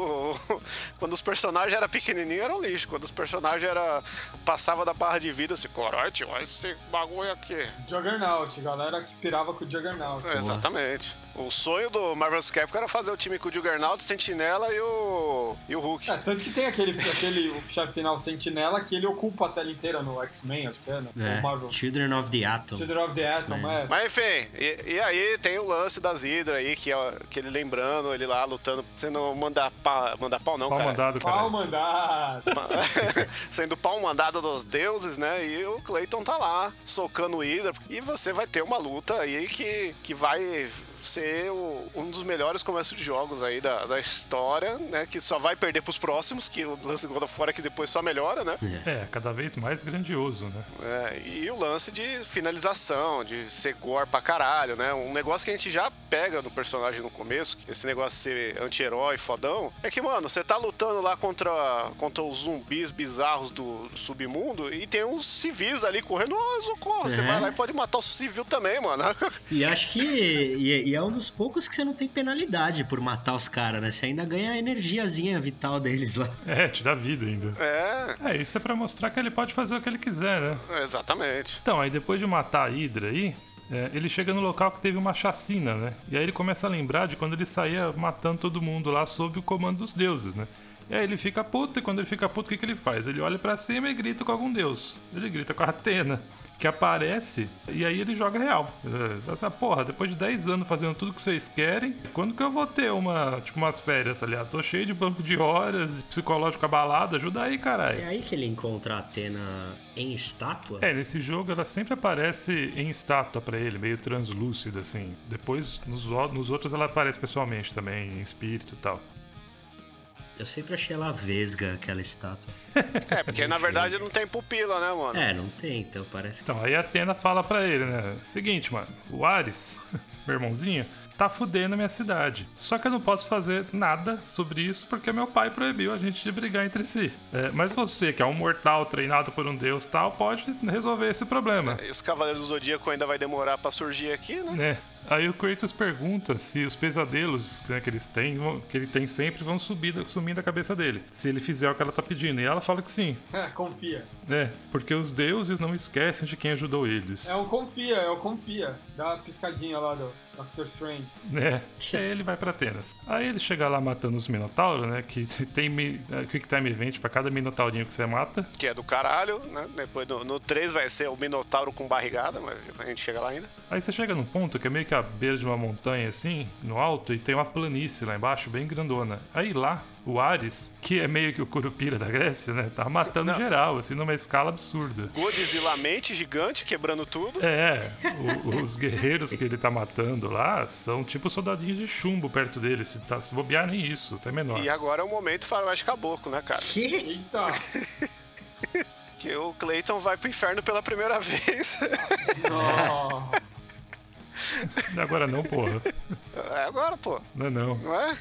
S2: quando os personagens eram pequenininhos, era um lixo. Quando os personagens era passava da barra de vida, assim, corote, olha esse bagulho aqui.
S3: Juggernaut, galera que pirava com o Juggernaut.
S2: Exatamente. O sonho do Marvel's Capcom era fazer o time com o Juggernaut, Sentinela e o, e o Hulk.
S3: É, tanto que tem aquele, aquele o chefe final Sentinela que ele ocupa a tela inteira no X-Men, acho que é, né?
S4: É,
S3: Marvel.
S4: Children of the Atom.
S3: Children of the Atom, é.
S2: Mas enfim, e, e aí tem o lance das Hydra aí, que, é, que ele lembrando, ele lá lutando, sendo mandar pau, mandar pau não,
S1: Pau
S2: cara.
S1: mandado, cara.
S3: Pau mandado.
S2: sendo pau mandado dos deuses, né? E o Clayton tá lá, socando o Hydra. E você vai ter uma luta aí que, que vai ser o- um dos melhores começos de jogos aí da, da história, né? Que só vai perder pros próximos, que o lance do God of War é que depois só melhora, né?
S1: É, cada vez mais grandioso, né?
S2: É, e o lance de finalização, de ser gore pra caralho, né? Um negócio que a gente já pega no personagem no começo, esse negócio de ser anti-herói fodão, é que, mano, você tá lutando lá contra, contra os zumbis bizarros do, do submundo e tem uns civis ali correndo, ô, socorro, você
S4: Uhum.
S2: vai lá e pode matar o civil também, mano.
S4: E acho que. E, e é um dos poucos que você não tem penalidade por matar os caras, né? Você ainda ganha a energiazinha vital deles lá.
S1: É, te dá vida ainda.
S2: É,
S1: É, isso é pra mostrar que ele pode fazer o que ele quiser, né?
S2: exatamente.
S1: Então, aí depois de matar a Hydra aí, é, ele chega no local que teve uma chacina, né? E aí ele começa a lembrar de quando ele saía matando todo mundo lá sob o comando dos deuses, né? E aí ele fica puto, e quando ele fica puto, o que, que ele faz? Ele olha pra cima e grita com algum deus. Ele grita com a Atena, que aparece, e aí ele joga real. Essa porra, depois de 10 anos fazendo tudo que vocês querem, quando que eu vou ter uma, tipo, umas férias, tá ligado? Tô cheio de banco de horas, psicológico abalado, ajuda aí, caralho.
S4: É aí que ele encontra a Atena em estátua.
S1: É, nesse jogo ela sempre aparece em estátua pra ele, meio translúcida, assim. Depois, nos, nos outros, ela aparece pessoalmente também, em espírito e tal.
S4: Eu sempre achei ela vesga, aquela estátua.
S2: É, porque na verdade não tem pupila, né, mano?
S4: É, não tem, então parece que.
S1: Então, aí a Atena fala pra ele, né? Seguinte, mano, o Ares, meu irmãozinho, tá fudendo a minha cidade. Só que eu não posso fazer nada sobre isso porque meu pai proibiu a gente de brigar entre si. É, mas você, que é um mortal treinado por um deus tal, pode resolver esse problema.
S2: E os Cavaleiros do Zodíaco ainda vai demorar pra surgir aqui, né?
S1: né? Aí o Kratos pergunta se os pesadelos né, que eles têm, que ele tem sempre, vão subir, da- sumir da cabeça dele. Se ele fizer o que ela tá pedindo. E ela fala que sim,
S3: É, confia.
S1: né? Porque os deuses não esquecem de quem ajudou eles.
S3: É o confia, é o confia. Dá uma piscadinha lá do Doctor Strange.
S1: né? E aí ele vai pra Atenas. Aí ele chega lá matando os Minotauros, né? Que tem é, Quick Time Event pra cada Minotaurinho que você mata.
S2: Que é do caralho, né? Depois no, no 3 vai ser o Minotauro com barrigada, mas a gente chega lá ainda.
S1: Aí você chega num ponto que é meio que a beira de uma montanha assim, no alto, e tem uma planície lá embaixo, bem grandona. Aí lá, o Ares, que é meio que o Curupira da Grécia, né? Tá matando
S2: Não.
S1: geral, assim, numa escala absurda.
S2: Godzillamente gigante, quebrando tudo.
S1: É, o- os guerreiros que ele tá matando lá são tipo soldadinhos de chumbo perto dele. Se, tá, se bobear, nem isso, até menor.
S2: E agora é o momento faroeste caboclo, né, cara?
S4: Que?
S3: Eita!
S2: Que o Clayton vai pro inferno pela primeira vez.
S3: Nó.
S1: Agora não, porra.
S2: É agora, pô.
S1: Não é não.
S2: Não é?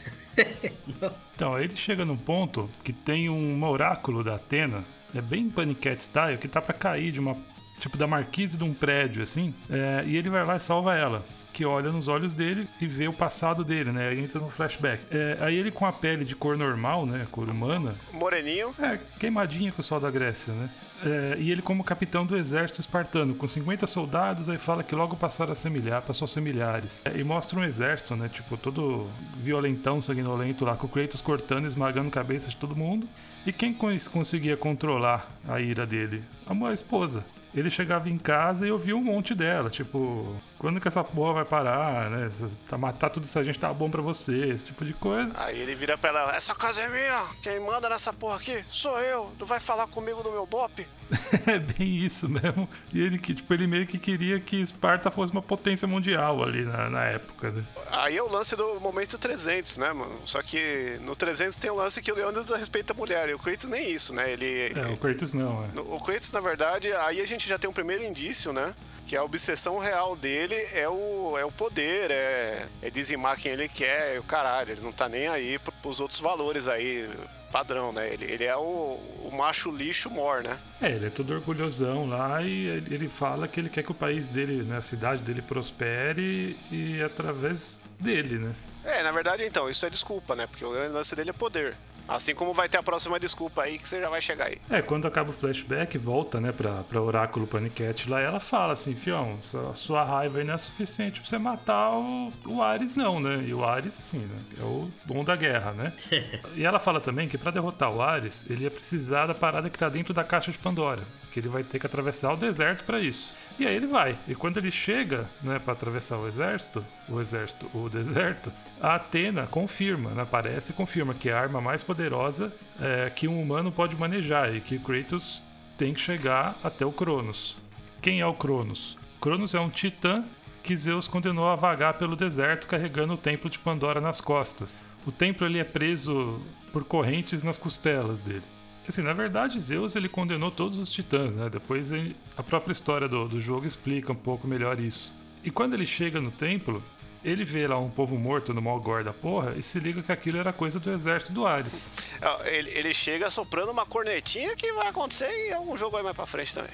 S1: Então, aí ele chega num ponto que tem um oráculo da Atena, é bem paniquete style, que tá pra cair de uma. Tipo, da marquise de um prédio, assim. é, e ele vai lá e salva ela. Que olha nos olhos dele e vê o passado dele, né? Aí entra no flashback. É, aí ele com a pele de cor normal, né? Cor humana.
S2: Moreninho.
S1: É, queimadinha com o sol da Grécia, né? É, e ele como capitão do exército espartano, com 50 soldados, aí fala que logo passaram a ser milhares, passou a ser milhares. É, e mostra um exército, né? Tipo, todo violentão, sanguinolento lá, com o Kratos cortando, esmagando cabeça de todo mundo. E quem cons- conseguia controlar a ira dele? A, a esposa. Ele chegava em casa e ouvia um monte dela, tipo, Quando que essa porra vai parar, né? Tá, matar tudo isso a gente tá bom pra você, esse tipo de coisa.
S2: Aí ele vira pra ela, essa casa é minha, quem manda nessa porra aqui sou eu, tu vai falar comigo do meu bop?
S1: é bem isso mesmo. E ele que, tipo, ele meio que queria que Esparta fosse uma potência mundial ali na, na época, né?
S2: Aí é o lance do momento 300, né, mano? Só que no 300 tem um lance que o Leônidas respeita a mulher, e o Kratos nem isso, né? Ele...
S1: É, o Kratos não, é.
S2: O Kratos, na verdade, aí a gente já tem um primeiro indício, né? Que a obsessão real dele é o, é o poder, é, é dizimar quem ele quer, o caralho. Ele não tá nem aí pros outros valores aí, padrão, né? Ele, ele é o, o macho lixo mor, né?
S1: É, ele é todo orgulhosão lá e ele fala que ele quer que o país dele, né, a cidade dele prospere e através dele, né?
S2: É, na verdade, então, isso é desculpa, né? Porque o grande lance dele é poder. Assim como vai ter a próxima desculpa aí que você já vai chegar aí.
S1: É, quando acaba o flashback, volta, né, pra, pra Oráculo Paniquete lá, e ela fala assim, fião, a sua raiva aí não é suficiente pra você matar o, o Ares, não, né? E o Ares, assim, né, é o bom da guerra, né? e ela fala também que para derrotar o Ares, ele ia precisar da parada que tá dentro da caixa de Pandora, que ele vai ter que atravessar o deserto para isso. E aí ele vai. E quando ele chega, né, para atravessar o exército, o exército, o deserto, a Atena confirma, né, aparece e confirma que é a arma mais poderosa é, que um humano pode manejar e que Kratos tem que chegar até o Cronos. Quem é o Cronos? Cronos é um titã que Zeus condenou a vagar pelo deserto carregando o templo de Pandora nas costas. O templo ele é preso por correntes nas costelas dele. Assim, na verdade, Zeus ele condenou todos os titãs, né? Depois a própria história do, do jogo explica um pouco melhor isso. E quando ele chega no templo, ele vê lá um povo morto no Malgor da porra e se liga que aquilo era coisa do exército do Ares.
S2: Ele, ele chega soprando uma cornetinha que vai acontecer em algum jogo aí mais pra frente também.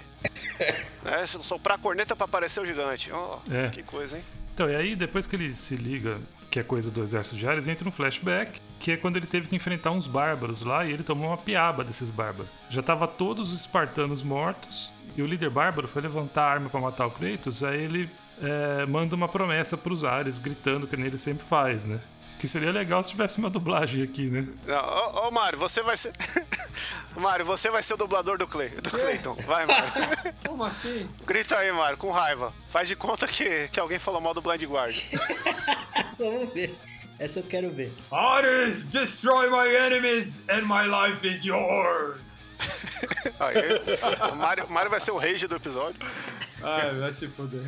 S2: é, soprar a corneta pra aparecer o gigante. Oh, é. Que coisa, hein?
S1: Então, e aí depois que ele se liga que é coisa do exército de Ares, entra um flashback, que é quando ele teve que enfrentar uns bárbaros lá e ele tomou uma piaba desses bárbaros. Já tava todos os espartanos mortos e o líder bárbaro foi levantar a arma para matar o Kratos, aí ele é, manda uma promessa para os Ares, gritando que ele sempre faz, né? Que seria legal se tivesse uma dublagem aqui, né?
S2: Ô, ô Mário, você vai ser. Mário, você vai ser o dublador do, Clay, do Clayton. Vai, Mário.
S3: Como assim?
S2: Grita aí, Mário, com raiva. Faz de conta que, que alguém falou mal do Blind Guard.
S4: Vamos ver. Essa eu quero ver.
S3: Ares, destroy my enemies and my life is yours.
S2: Aí, o Mario, Mario vai ser o rage do episódio.
S3: Ai, vai se foder.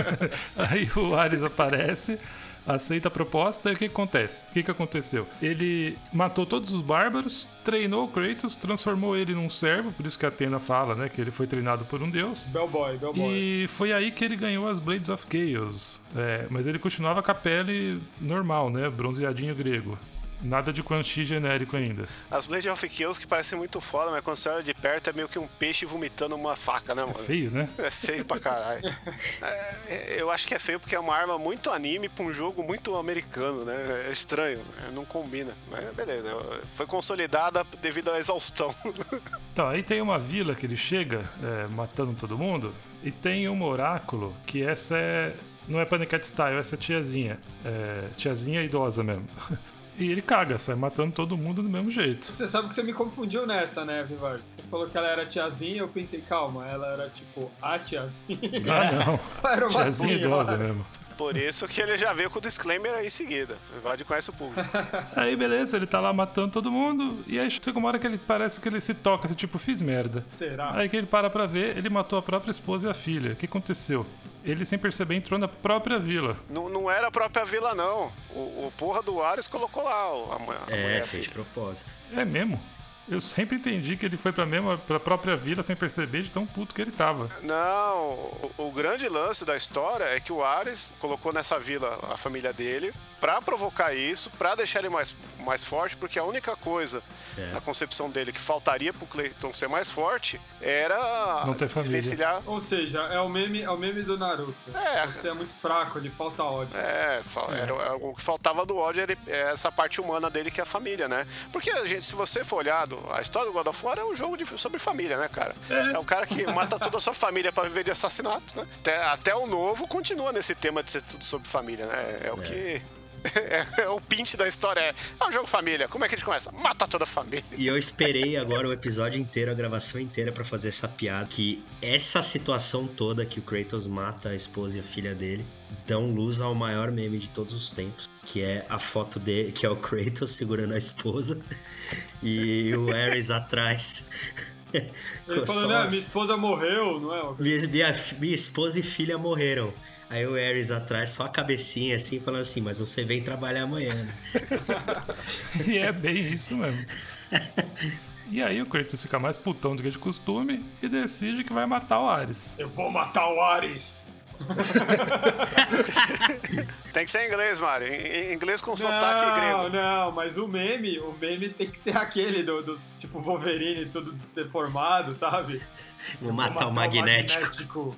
S1: Aí o Ares aparece aceita a proposta e o que acontece? O que, que aconteceu? Ele matou todos os bárbaros, treinou o Kratos, transformou ele num servo, por isso que a Atena fala, né, que ele foi treinado por um deus.
S3: Bellboy, Bellboy.
S1: E foi aí que ele ganhou as Blades of Chaos. É, mas ele continuava com a pele normal, né, bronzeadinho grego. Nada de Quan Chi genérico ainda.
S2: As Blade of Kills que parecem muito foda, mas quando você olha de perto é meio que um peixe vomitando uma faca, né, mano?
S1: É feio, né?
S2: É feio pra caralho. é, eu acho que é feio porque é uma arma muito anime pra um jogo muito americano, né? É estranho, né? não combina. Mas beleza, foi consolidada devido à exaustão.
S1: então, aí tem uma vila que ele chega é, matando todo mundo e tem um oráculo que essa é. Não é Panicat Style, essa é tiazinha. É, tiazinha idosa mesmo. E ele caga, sai matando todo mundo do mesmo jeito.
S3: Você sabe que você me confundiu nessa, né, Vivard? Você falou que ela era tiazinha, eu pensei, calma, ela era tipo a tiazinha.
S1: Ah, não.
S3: era uma
S1: tiazinha idosa mesmo.
S2: Por isso que ele já veio com o disclaimer aí em seguida. Vivard conhece o público.
S1: aí, beleza, ele tá lá matando todo mundo. E aí chega uma hora que ele parece que ele se toca, assim, tipo, fiz merda.
S3: Será?
S1: Aí que ele para pra ver, ele matou a própria esposa e a filha. O que aconteceu? Ele, sem perceber, entrou na própria vila.
S2: Não, não era a própria vila, não. O, o porra do Ares colocou lá a, a
S4: é,
S2: mulher.
S4: fez propósito.
S1: É mesmo? Eu sempre entendi que ele foi pra, mesma, pra própria vila sem perceber de tão puto que ele tava.
S2: Não, o, o, grande lance da história é que o Ares colocou nessa vila a família dele para provocar isso, para deixar ele mais, mais forte, porque a única coisa é. na concepção dele que faltaria pro Clayton ser mais forte era
S1: não ter família.
S3: Ou seja, é o meme, é o meme do Naruto. É. Você é muito fraco, ele falta ódio.
S2: É, é. Era, era, o que faltava do ódio era é essa parte humana dele que é a família, né? Porque a gente, se você for olhado, a história do God of War é um jogo de, sobre família, né, cara? É. é o cara que mata toda a sua família para viver de assassinato, né? Até, até o novo continua nesse tema de ser tudo sobre família, né? É o é. que É, é o pinte da história é, é um jogo família. Como é que a gente começa? Mata toda a família.
S4: E eu esperei agora o episódio inteiro, a gravação inteira pra fazer essa piada que essa situação toda que o Kratos mata a esposa e a filha dele dão luz ao maior meme de todos os tempos, que é a foto dele, que é o Kratos segurando a esposa e o Ares atrás.
S3: Ele falando, né,
S4: as-
S3: minha esposa morreu, não é?
S4: minha, minha, minha esposa e filha morreram. Aí o Ares atrás, só a cabecinha assim, falando assim, mas você vem trabalhar amanhã. né?"
S1: E é bem isso mesmo. E aí o Kratos fica mais putão do que de costume e decide que vai matar o Ares.
S3: Eu vou matar o Ares.
S2: Tem que ser em inglês, Mário. Em, inglês com sotaque
S3: Não,
S2: grego.
S3: não, mas o meme, o meme tem que ser aquele do, dos tipo Wolverine todo deformado, sabe?
S4: Vou
S3: Vou
S4: matar o magnético.
S3: magnético.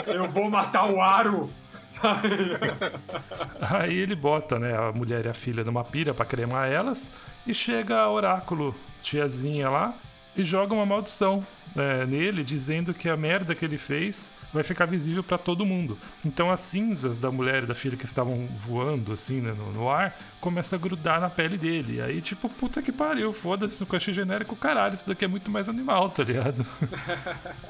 S3: Eu vou matar o aro.
S1: Aí ele bota, né, a mulher e a filha numa pira pra cremar elas e chega a oráculo, tiazinha lá, e joga uma maldição né, nele, dizendo que a merda que ele fez vai ficar visível pra todo mundo. Então as cinzas da mulher e da filha que estavam voando assim né, no, no ar começa a grudar na pele dele. Aí tipo, puta que pariu, foda-se, o coche genérico, caralho, isso daqui é muito mais animal, tá ligado?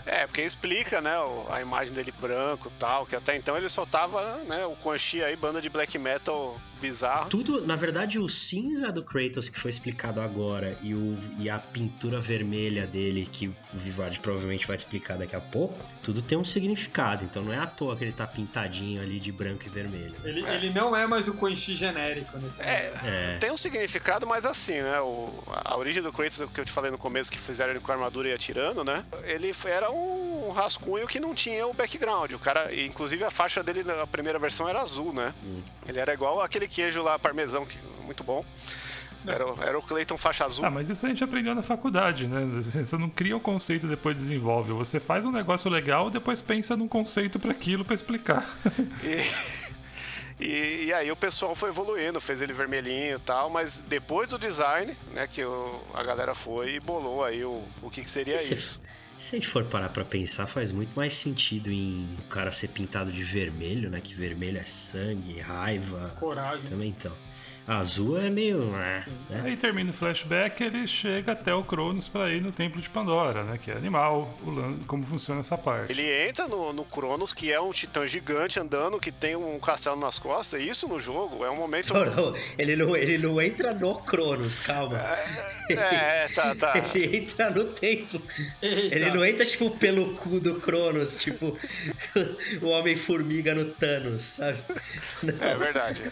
S2: É, porque explica, né, o- a imagem dele branco e tal, que até então ele só tava, né, o Quan Chi aí, banda de black metal bizarro.
S4: Tudo, na verdade, o cinza do Kratos que foi explicado agora e, o, e a pintura vermelha dele, que o Vivard provavelmente vai explicar daqui a pouco, tudo tem um significado. Então não é à toa que ele tá pintadinho ali de branco e vermelho.
S3: Ele, ele não é mais o Quan Chi genérico nesse
S2: É.
S4: É.
S2: tem um significado, mas assim, né? O, a origem do Kratos, que eu te falei no começo, que fizeram ele com a armadura e atirando, né? Ele era um rascunho que não tinha o background. O cara, inclusive a faixa dele na primeira versão era azul, né? Ele era igual aquele queijo lá, parmesão, que muito bom. Era, o- era o Clayton faixa azul.
S1: Ah, mas isso a gente aprendeu na faculdade, né? Você não cria um conceito e depois desenvolve. Você faz um negócio legal, depois pensa num conceito pra aquilo pra explicar.
S2: E, e, e aí o pessoal foi evoluindo, fez ele vermelhinho e tal, mas depois do design, né, que o- a galera foi e bolou aí o, o que, que seria
S4: Se-
S2: isso.
S4: Se a gente for parar pra pensar, faz muito mais sentido em o cara ser pintado de vermelho, né? Que vermelho é sangue, raiva.
S3: Coragem.
S4: Também então. Azul é meio. né?
S1: Aí termina o flashback, ele chega até o Cronos pra ir no Templo de Pandora, né? Que é animal, o lan- como funciona essa parte.
S2: Ele entra no, no Cronos, que é um titã gigante andando, que tem um castelo nas costas, e isso no jogo é um momento.
S4: Não, não, ele não, ele não entra no Cronos, calma.
S2: É, tá, tá.
S4: Ele entra no templo.
S3: Eita.
S4: Ele não entra, tipo, pelo cu do Cronos, tipo, o Homem-Formiga no Thanos, sabe? Não.
S2: É verdade.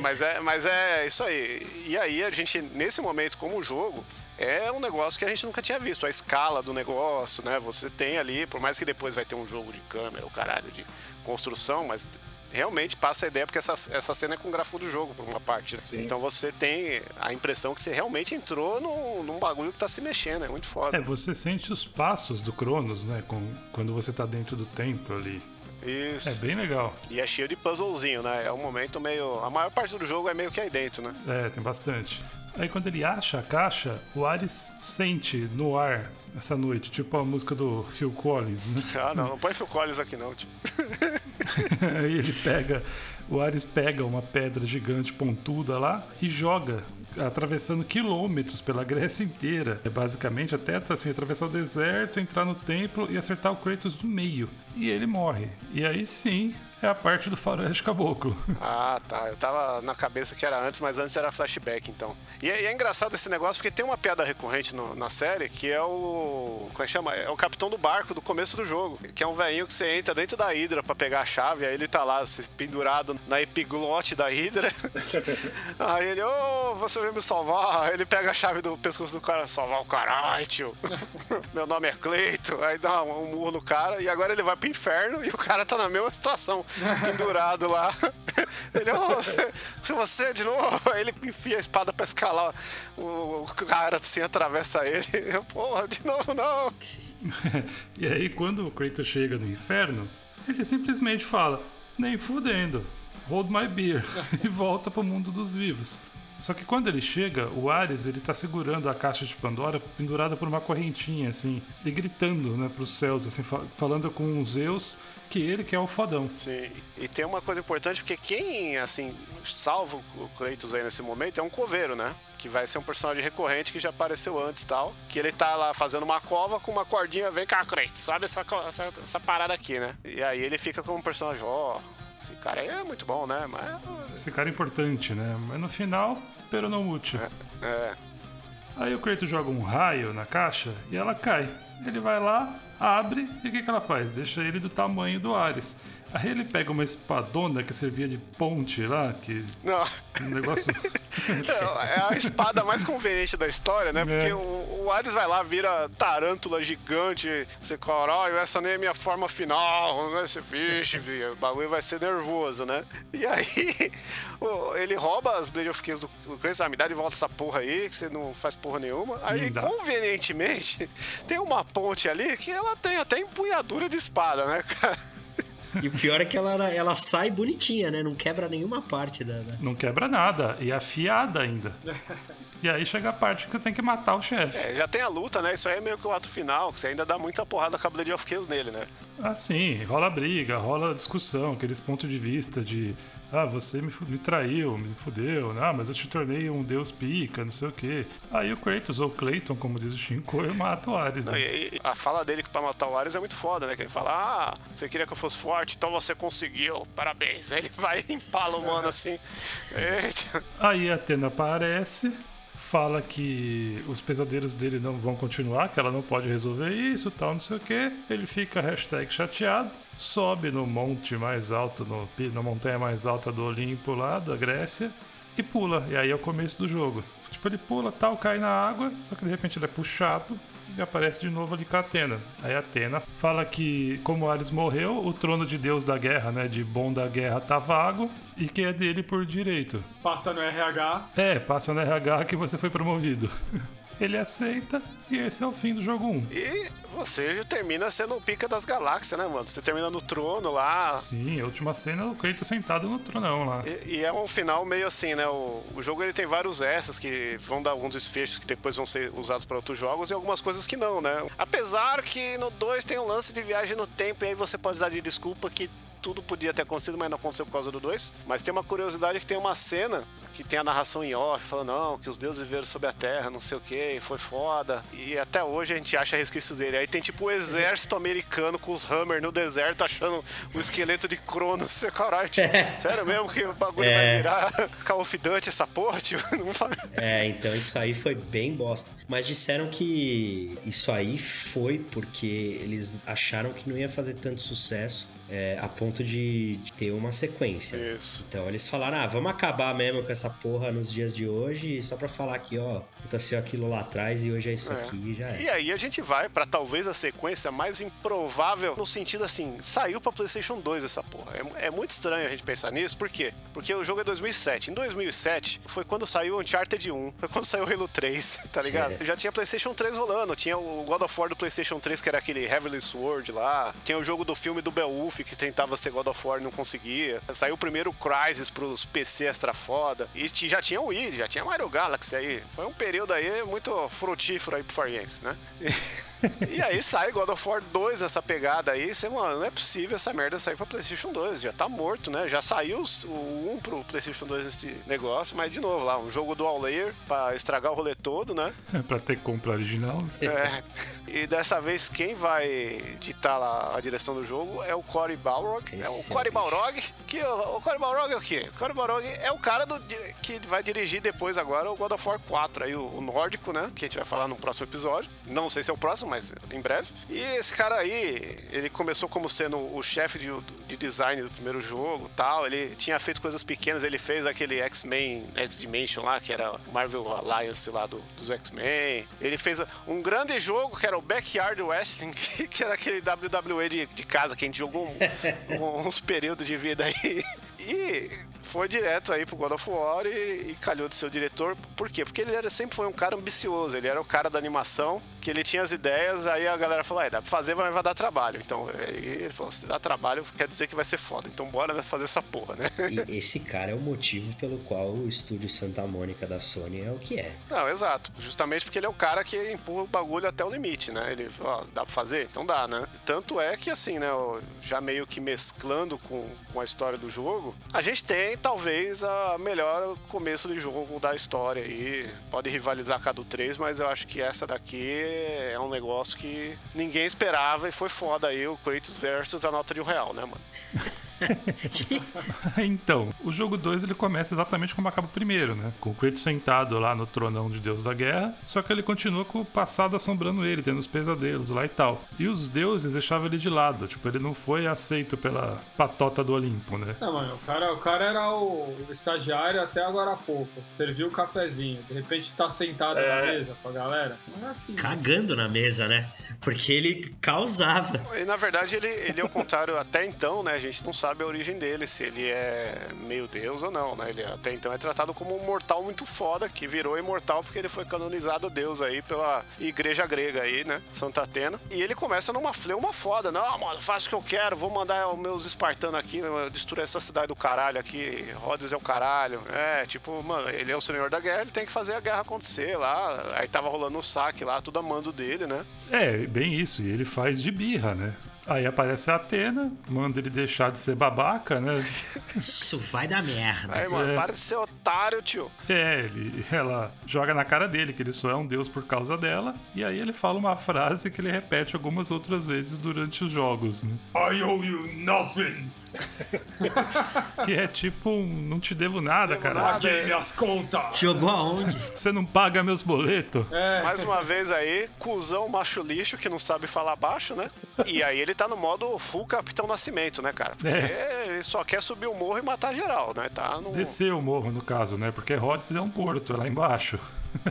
S2: Mas é, mas é isso aí. E aí a gente, nesse momento, como jogo, é um negócio que a gente nunca tinha visto. A escala do negócio, né? Você tem ali, por mais que depois vai ter um jogo de câmera, o caralho, de construção, mas realmente passa a ideia, porque essa, essa cena é com o gráfico do jogo, por uma parte. né?
S5: Sim.
S2: Então você tem a impressão que você realmente entrou num, num bagulho que tá se mexendo. É muito foda.
S1: É, você sente os passos do Cronos, né? Com, quando você tá dentro do templo ali.
S2: Isso.
S1: É bem legal.
S2: E é cheio de puzzlezinho, né? É um momento meio. A maior parte do jogo é meio que aí dentro, né?
S1: É, tem bastante. Aí quando ele acha a caixa, o Ares sente no ar essa noite, tipo a música do Phil Collins, né?
S2: Ah, não, não põe Phil Collins aqui não. Tipo.
S1: Aí ele pega, o Ares pega uma pedra gigante pontuda lá e joga, atravessando quilômetros pela Grécia inteira. É basicamente até assim, atravessar o deserto, entrar no templo e acertar o Kratos no meio. E ele morre. E aí sim é a parte do faroeste caboclo.
S2: Ah, tá. Eu tava na cabeça que era antes, mas antes era flashback, então. E é, e é engraçado esse negócio porque tem uma piada recorrente no- na série que é o. Como é que chama? É o capitão do barco do começo do jogo. Que é um velhinho que você entra dentro da Hydra pra pegar a chave, aí ele tá lá se- pendurado na epiglote da Hydra. aí ele, ô, você veio me salvar. Aí ele pega a chave do pescoço do cara, salvar o caralho, tio. Meu nome é Cleito. Aí dá um, um murro no cara e agora ele vai pro inferno e o cara tá na mesma situação, pendurado lá. Ele, ô, você, você de novo. Aí ele enfia a espada pra escalar o, o cara assim, atravessa ele. Eu, Porra, de novo não.
S1: E aí, quando o Kratos chega no inferno, ele simplesmente fala: Nem fudendo, hold my beer, e volta pro mundo dos vivos. Só que quando ele chega, o Ares ele tá segurando a caixa de Pandora pendurada por uma correntinha, assim, e gritando, né, pros céus, assim, fa- falando com os Zeus que ele que é o fodão.
S2: Sim, e tem uma coisa importante, porque quem, assim, salva o Kratos aí nesse momento é um coveiro, né? Que vai ser um personagem recorrente que já apareceu antes e tal. Que ele tá lá fazendo uma cova com uma cordinha, vem cá, Kratos, sabe essa, essa, essa parada aqui, né? E aí ele fica como um personagem, ó, esse cara aí é muito bom, né? Mas,
S1: Esse cara é importante, né? Mas no final, pero não útil.
S2: é,
S1: Aí o Kratos joga um raio na caixa e ela cai. Ele vai lá, abre e o que, que ela faz? Deixa ele do tamanho do Ares. Aí ele pega uma espadona que servia de ponte lá, que
S2: não,
S1: um negócio.
S2: é a espada mais conveniente da história, né? Porque
S1: É.
S2: o, o Hades vai lá, vira tarântula gigante, você caralho, essa nem é minha forma final, né? Você, vixe, vi, o bagulho vai ser nervoso, né? E aí, ele rouba as Blade of Kings do, do Kratos, ah, me dá de volta essa porra aí, que você não faz porra nenhuma. Aí, convenientemente, tem uma ponte ali que ela tem até empunhadura de espada, né, cara?
S4: E o pior é que ela, ela sai bonitinha, né? Não quebra nenhuma parte da. da-
S1: Não quebra nada. E é afiada ainda. E aí chega a parte que você tem que matar o chefe.
S2: É, já tem a luta, né? Isso aí é meio que o ato final, que você ainda dá muita porrada com a Blade of Chaos nele, né?
S1: Assim, rola briga, rola discussão, aqueles pontos de vista de ah, você me, me traiu, me fudeu, ah, mas eu te tornei um deus pica, não sei o quê. Aí o Kratos, ou Clayton, como diz o Shinko, eu mato o Ares.
S2: Não,
S1: né?
S2: e, e a fala dele pra matar o Ares é muito foda, né? Que ele fala, ah, você queria que eu fosse forte, então você conseguiu, parabéns. Aí ele vai e empala o mano assim. Eita.
S1: Aí a Atena aparece, fala que os pesadelos dele não vão continuar, que ela não pode resolver isso, tal, não sei o que. Ele fica hashtag chateado, sobe no monte mais alto, no, na montanha mais alta do Olimpo lá, da Grécia, e pula. E aí é o começo do jogo. Tipo, ele pula, tal, cai na água, só que de repente ele é puxado e aparece de novo ali com a Atena. Aí a Atena fala que, como Ares morreu, o trono de Deus da guerra, né, de bom da guerra, tá vago e que é dele por direito.
S3: Passa no RH.
S1: É, passa no RH que você foi promovido. Ele aceita e esse é o fim do jogo 1.
S2: E você já termina sendo o pica das galáxias, né, mano? Você termina no trono lá.
S1: Sim, a última cena é o Kratos sentado no tronão lá.
S2: E, e é um final meio assim, né? O, o jogo ele tem vários essas que vão dar alguns desfechos que depois vão ser usados para outros jogos e algumas coisas que não, né? Apesar que no 2 tem um lance de viagem no tempo e aí você pode usar de desculpa que tudo podia ter acontecido, mas não aconteceu por causa do 2. Mas tem uma curiosidade que tem uma cena que tem a narração em off, falando, não, que os deuses viveram sobre a terra, não sei o que, foi foda. E até hoje a gente acha resquícios dele. Aí tem tipo o exército americano com os Hammer no deserto achando o esqueleto de Cronos. Você, Caralho, tipo, sério mesmo que o bagulho vai
S4: É.
S2: virar Call of Duty essa porra? Tipo, não faz...
S4: É, então isso aí foi bem bosta. Mas disseram que isso aí foi porque eles acharam que não ia fazer tanto sucesso é, a ponto de, de ter uma sequência.
S2: Isso.
S4: Então eles falaram, ah, vamos acabar mesmo com essa porra nos dias de hoje, só pra falar que, ó, aconteceu aquilo lá atrás e hoje é isso
S2: É.
S4: aqui e já é.
S2: E aí a gente vai pra talvez a sequência mais improvável, no sentido assim, saiu pra PlayStation 2 essa porra. É, é muito estranho a gente pensar nisso, por quê? Porque o jogo é 2007. Em 2007 foi quando saiu o Uncharted 1, foi quando saiu o Halo 3, tá ligado?
S4: É.
S2: Já tinha PlayStation 3 rolando, tinha o God of War do PlayStation 3, que era aquele Heavenly Sword lá, tinha o jogo do filme do Beowulf, que tentava ser God of War e não conseguia. Saiu o primeiro Crysis pros PC extra foda, e já tinha o Wii, já tinha Mario Galaxy aí. Foi um período aí muito frutífero aí pro Fire Games, né? E aí sai God of War 2 nessa pegada aí. Você, mano, não é possível essa merda sair pra PlayStation 2. Já tá morto, né? Já saiu o 1 pro PlayStation 2 nesse negócio, mas de novo lá, um jogo dual layer pra estragar o rolê todo, né?
S1: pra ter compra original.
S2: É. E dessa vez quem vai ditar lá a direção do jogo é o Cory Balrog. é o
S4: Esse
S2: Cory
S4: bicho.
S2: Balrog. Que o, o Cory Balrog é o quê? O Cory Balrog é o cara do, que vai dirigir depois agora o God of War 4, aí o, o nórdico, né? Que a gente vai falar no próximo episódio. Não sei se é o próximo, mas em breve. E esse cara aí, ele começou como sendo o chefe de, de design do primeiro jogo tal. Ele tinha feito coisas pequenas, ele fez aquele X-Men X-Dimension lá, que era o Marvel Alliance lá do- dos X-Men. Ele fez um grande jogo que era o Backyard Wrestling, que, que era aquele WWE de, de casa que a gente jogou um- um- uns períodos de vida aí. E foi direto aí pro God of War e, e calhou de ser o diretor. Por quê? Porque ele era, sempre foi um cara ambicioso. Ele era o cara da animação que ele tinha as ideias, aí a galera falou, é, dá pra fazer, mas vai dar trabalho. Então, ele falou, se dá trabalho, quer dizer que vai ser foda. Então bora né, fazer essa porra, né?
S4: E esse cara é o motivo pelo qual o estúdio Santa Mônica da Sony é o que é.
S2: Não, exato. Justamente porque ele é o cara que empurra o bagulho até o limite, né? Ele, ó, dá pra fazer? Então dá, né? Tanto é que, assim, né, já meio que mesclando com, com a história do jogo, a gente tem, talvez, a melhor começo de jogo da história aí. Pode rivalizar com a do 3, mas eu acho que essa daqui é um negócio que ninguém esperava e foi foda aí, o Kratos versus a nota de um real, né, mano?
S1: então, o jogo 2 ele começa exatamente como acaba o primeiro, né? Com o Kratos sentado lá no tronão de Deus da Guerra, só que ele continua com o passado assombrando ele, tendo os pesadelos lá e tal. E os deuses deixavam ele de lado, tipo, ele não foi aceito pela patota do Olimpo, né?
S3: Não, mano, o cara, o cara era o estagiário até agora há pouco, serviu o cafezinho, de repente tá sentado
S1: É.
S3: na mesa com a galera. Não é assim. né?
S4: Cagando na mesa, né? Porque ele causava.
S2: E na verdade ele, ele é o contrário até então, né? A gente não sabe a origem dele, se ele é meio deus ou não, né? Ele até então é tratado como um mortal muito foda, que virou imortal porque ele foi canonizado deus aí pela igreja grega aí, né? Santa Atena. E ele começa numa fleuma foda, não, mano, faço o que eu quero, vou mandar os meus espartanos aqui, destruir essa cidade do caralho aqui, Rhodes é o caralho. É, tipo, mano, ele é o senhor da guerra, ele tem que fazer a guerra acontecer lá. Aí tava rolando o saque lá, tudo a mando dele, né?
S1: É, bem isso, e ele faz de birra, né? Aí aparece a Atena, manda ele deixar de ser babaca, né?
S4: Isso vai dar merda.
S2: Aí, mano,
S1: É.
S2: para de ser otário, tio.
S1: É, ele, ela joga na cara dele que ele só é um deus por causa dela, e aí ele fala uma frase que ele repete algumas outras vezes durante os jogos, né?
S3: I owe you nothing!
S1: Que é tipo, um, não te devo nada, cara.
S2: nada.
S3: Paguei minhas contas!
S4: Jogou aonde?
S1: Você não paga meus boletos.
S3: É,
S2: Mais uma vez aí, cuzão macho lixo que não sabe falar baixo, né? E aí ele tá no modo full Capitão Nascimento, né, cara? Porque ele só quer subir o morro e matar geral, né? Tá no.
S1: Descer o morro, no caso, né? Porque Rhodes é um porto, é lá embaixo.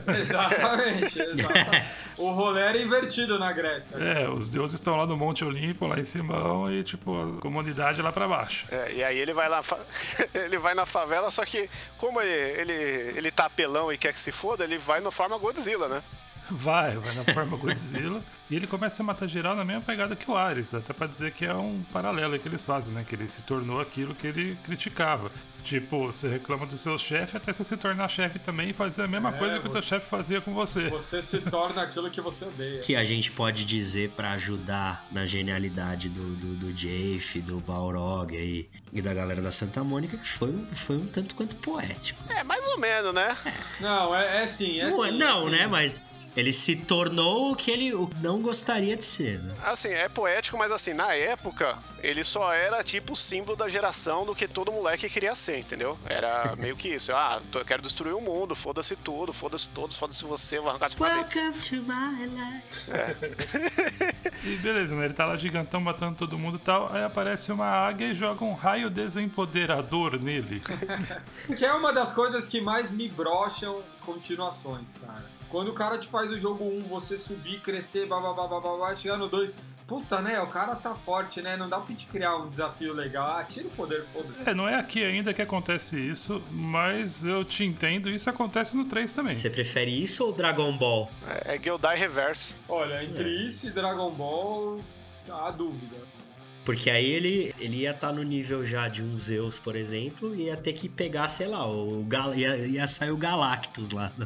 S3: Exatamente, exatamente. O rolê era invertido na Grécia.
S1: É, os deuses estão lá no Monte Olimpo, lá em Simão, e tipo, a comunidade lá pra baixo.
S2: É, e aí ele vai lá, ele vai na favela, só que como ele, ele, ele tá apelão e quer que se foda, ele vai no forma Godzilla, né?
S1: Vai, vai na forma Godzilla. e ele começa a matar geral na mesma pegada que o Ares, até pra dizer que é um paralelo aí que eles fazem, né? Que ele se tornou aquilo que ele criticava. Tipo, você reclama do seu chefe até você se tornar chefe também e fazer a mesma
S3: É,
S1: coisa que o teu
S3: você-
S1: chefe fazia com você.
S3: Você se torna aquilo que você odeia.
S4: Que a gente pode dizer pra ajudar na genialidade do, do, do Jafe, do Balrog aí, e da galera da Santa Mônica, que foi, um- foi um tanto quanto poético.
S2: É, mais ou menos, né?
S3: Não, é, é sim, é
S4: não,
S3: sim.
S4: não,
S3: é sim.
S4: né? Mas ele se tornou o que ele não gostaria de ser, né?
S2: Assim, é poético, mas assim, na época, ele só era tipo o símbolo da geração do que todo moleque queria ser, entendeu? Era meio que isso. Ah, tô- eu quero destruir o mundo, foda-se tudo, foda-se todos, foda-se você, vou arrancar as cabeças.
S4: Welcome to my life.
S1: E beleza, né? Ele tá lá gigantão matando todo mundo e tal. Aí aparece uma águia e joga um raio desempoderador nele.
S3: Que é uma das coisas que mais me brocham em continuações, cara. Quando o cara te faz o jogo 1, você subir, crescer, babá, babá, chegar no 2. Puta, né? O cara tá forte, né? Não dá pra te criar um desafio legal. Ah, tira o poder, foda-se.
S1: É, não é aqui ainda que acontece isso, mas eu te entendo, isso acontece no 3 também.
S4: Você prefere isso ou Dragon Ball?
S2: É, é Gildai Reverso.
S3: Olha, entre isso e Dragon Ball, há dúvida.
S4: Porque aí ele, ele ia estar no nível já de um Zeus, por exemplo, e ia ter que pegar, sei lá, o Gal ia, ia sair o Galactus lá.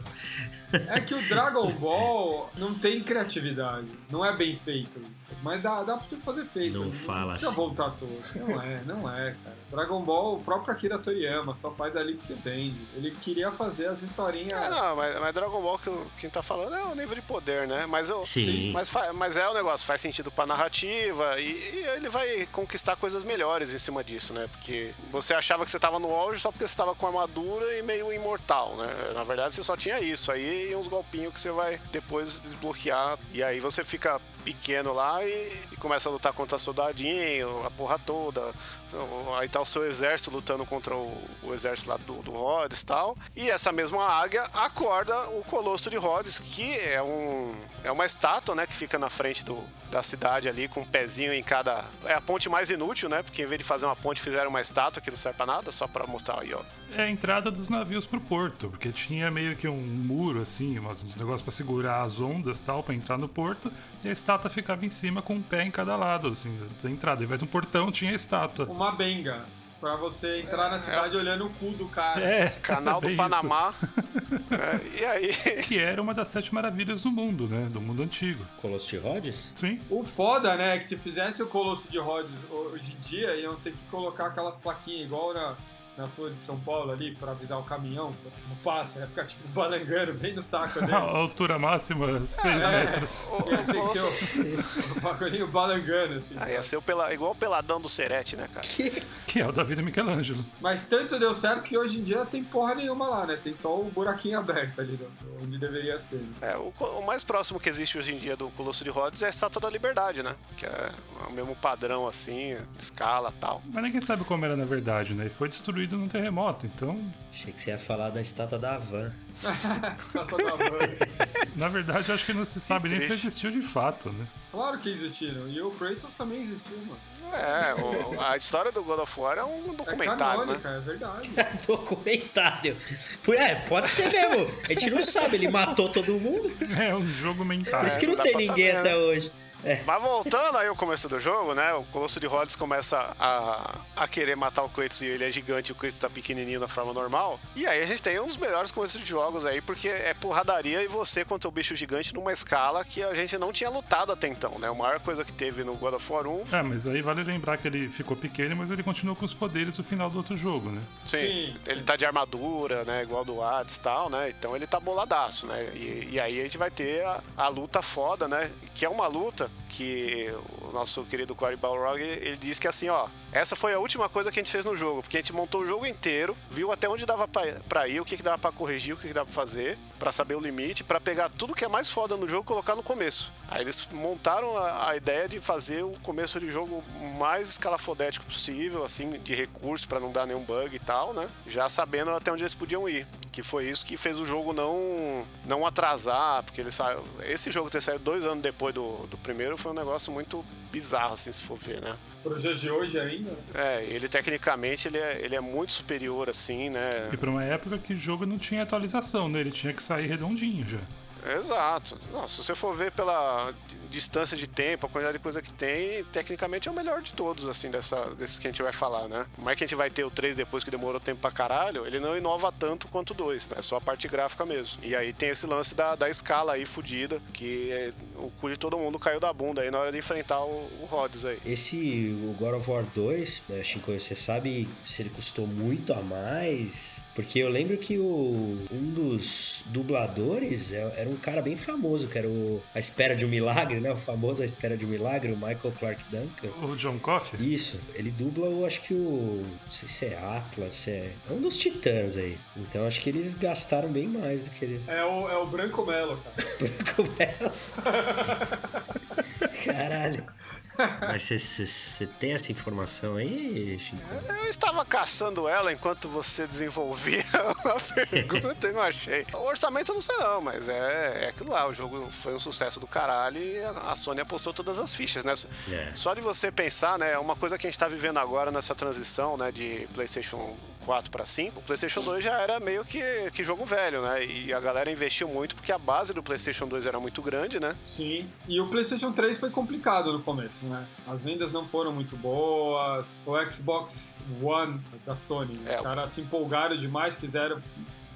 S3: É que o Dragon Ball não tem criatividade. Não é bem feito isso. Mas dá, dá pra você fazer feito.
S4: Não fala
S3: precisa
S4: assim.
S3: voltar todo. Não é, não é, cara. Dragon Ball, o próprio Akira Toriyama só faz ali porque vende. Ele queria fazer as historinhas.
S2: É, não, mas, mas Dragon Ball que quem tá falando é o nível de poder, né? Mas, eu,
S4: Sim.
S2: mas, mas é o negócio, faz sentido pra narrativa e, e ele vai conquistar coisas melhores em cima disso, né? Porque você achava que você tava no auge só porque você tava com armadura e meio imortal, né? Na verdade, você só tinha isso aí e uns golpinhos que você vai depois desbloquear. E aí você fica pequeno lá e, e começa a lutar contra soldadinho, a porra toda. Então, Aí tá o seu exército lutando contra o, o exército lá do, do Rhodes e tal. E essa mesma águia acorda o Colosso de Rhodes, que é um é uma estátua, né, que fica na frente do, da cidade ali, com um pezinho em cada... É a ponte mais inútil, né, porque em vez de fazer uma ponte, fizeram uma estátua que não serve pra nada, só pra mostrar aí, ó.
S1: É a entrada dos navios pro porto, porque tinha meio que um muro, assim, umas, uns negócios pra segurar as ondas tal, pra entrar no porto, e a estátua ficava em cima com um pé em cada lado, assim, da entrada. Ao invés de um portão, tinha a estátua.
S3: Uma benga. Pra você entrar na cidade olhando o cu do cara.
S1: É,
S2: Canal do Panamá. É, e aí.
S1: Que era uma das sete maravilhas do mundo, né? Do mundo antigo.
S4: Colosso de Rhodes?
S1: Sim.
S3: O foda, né, é que se fizesse o Colosso de Rhodes hoje em dia, iam ter que colocar aquelas plaquinhas igual na, na sua de São Paulo ali, pra avisar o caminhão, não passa, ia ficar tipo balangando bem no saco
S1: A
S3: dele.
S1: altura máxima, 6
S3: É.
S1: metros.
S2: O,
S3: Ia ter que ter o bagulhinho balangando, assim.
S2: Ah, ia ser o pela, igual o peladão do Serete, né, cara?
S1: Que é o Davi Michelangelo.
S3: Mas tanto deu certo que hoje em dia tem porra nenhuma lá, né? Tem só o buraquinho aberto ali, no- onde deveria ser. né?
S2: É, o, o mais próximo que existe hoje em dia do Colosso de Rhodes é a Estátua da Liberdade, né? Que é o mesmo padrão, assim, escala tal.
S1: Mas ninguém sabe como era na verdade, né? E foi destruído num terremoto. Então,
S4: Achei que você ia falar da estátua da Van.
S3: Toda banda.
S1: na verdade, eu acho que não se sabe nem se existiu de fato, né?
S3: Claro que existiram. E o Kratos também existiu, mano.
S2: É, o- a história do God of War é um
S3: É
S2: documentário, né?
S3: canônica, é verdade.
S4: Documentário. Por- É, pode ser mesmo. A gente não sabe, ele matou todo mundo.
S1: É um jogo mental.
S4: Por isso que
S2: não
S4: não
S2: dá
S4: tem ninguém
S2: saber,
S4: até
S2: né?
S4: hoje.
S2: Mas voltando aí ao começo do jogo, né? O Colosso de Rhodes começa a, a querer matar o Kratos e ele é gigante e o Kratos tá pequenininho na forma normal. E aí a gente tem um dos melhores começos de jogos aí, porque é porradaria e você contra o bicho gigante numa escala que a gente não tinha lutado até então, né? A maior coisa que teve no God of War 1
S1: É, mas aí vale lembrar que ele ficou pequeno, mas ele continuou com os poderes do final do outro jogo, né?
S2: Sim,
S3: Sim,
S2: ele tá de armadura, né? Igual do Hades e tal, né? Então ele tá boladaço, né? E, e aí a gente vai ter a, a luta foda, né? Que é uma luta que o nosso querido Cory Balrog, ele diz que assim, ó, essa foi a última coisa que a gente fez no jogo, porque a gente montou o jogo inteiro, viu até onde dava pra ir, o que, que dava pra corrigir, o que, que dava pra fazer, pra saber o limite, pra pegar tudo que é mais foda no jogo e colocar no começo. Aí eles montaram a, a ideia de fazer o começo de jogo mais escalafodético possível, assim, de recurso pra não dar nenhum bug e tal, né? Já sabendo até onde eles podiam ir. Que foi isso que fez o jogo não, não atrasar, porque ele saiu. Esse jogo ter saído dois anos depois do, do primeiro foi um negócio muito bizarro, assim, se for ver, né?
S3: Pro dia de hoje ainda.
S2: É, ele tecnicamente ele é, ele é muito superior, assim, né?
S1: E pra uma época que o jogo não tinha atualização, né? Ele tinha que sair redondinho já.
S2: Exato. Não, se você for ver pela distância de tempo, a quantidade de coisa que tem, tecnicamente é o melhor de todos, assim, dessa, desses que a gente vai falar, né? Como é que a gente vai ter o 3 depois que demorou tempo pra caralho, ele não inova tanto quanto o 2, né? É só a parte gráfica mesmo. E aí tem esse lance da, da escala aí fudida, que é, o cu de todo mundo caiu da bunda aí na hora de enfrentar o, Rhodes aí.
S4: Esse, o God of War 2, né, Chico, você sabe se ele custou muito a mais? Porque eu lembro que o, um dos dubladores é- era um cara bem famoso, que era o A Espera de um Milagre, né? O famoso A Espera de um Milagre, o Michael Clark Duncan.
S1: O John Coffey?
S4: Isso, ele dubla o, acho que o. Não sei se é Atlas, se é. É um dos titãs aí. Então acho que eles gastaram bem mais do que eles.
S3: É o, é o Branco Melo, cara.
S4: Branco Melo. Caralho. Mas você tem essa informação aí, Chico?
S2: Eu estava caçando ela enquanto você desenvolvia a pergunta e não achei. O orçamento eu não sei não, mas é, é aquilo lá. O jogo foi um sucesso do caralho e a Sony apostou todas as fichas, né?
S4: É.
S2: Só de você pensar, né? Uma coisa que a gente tá vivendo agora nessa transição, né? De PlayStation 4 para 5. O PlayStation 2 já era meio que, que jogo velho, né? E a galera investiu muito porque a base do PlayStation 2 era muito grande, né?
S3: Sim. E o PlayStation 3 foi complicado no começo, né? As vendas não foram muito boas. O Xbox One da Sony,
S2: É,
S3: os caras se empolgaram demais, quiseram,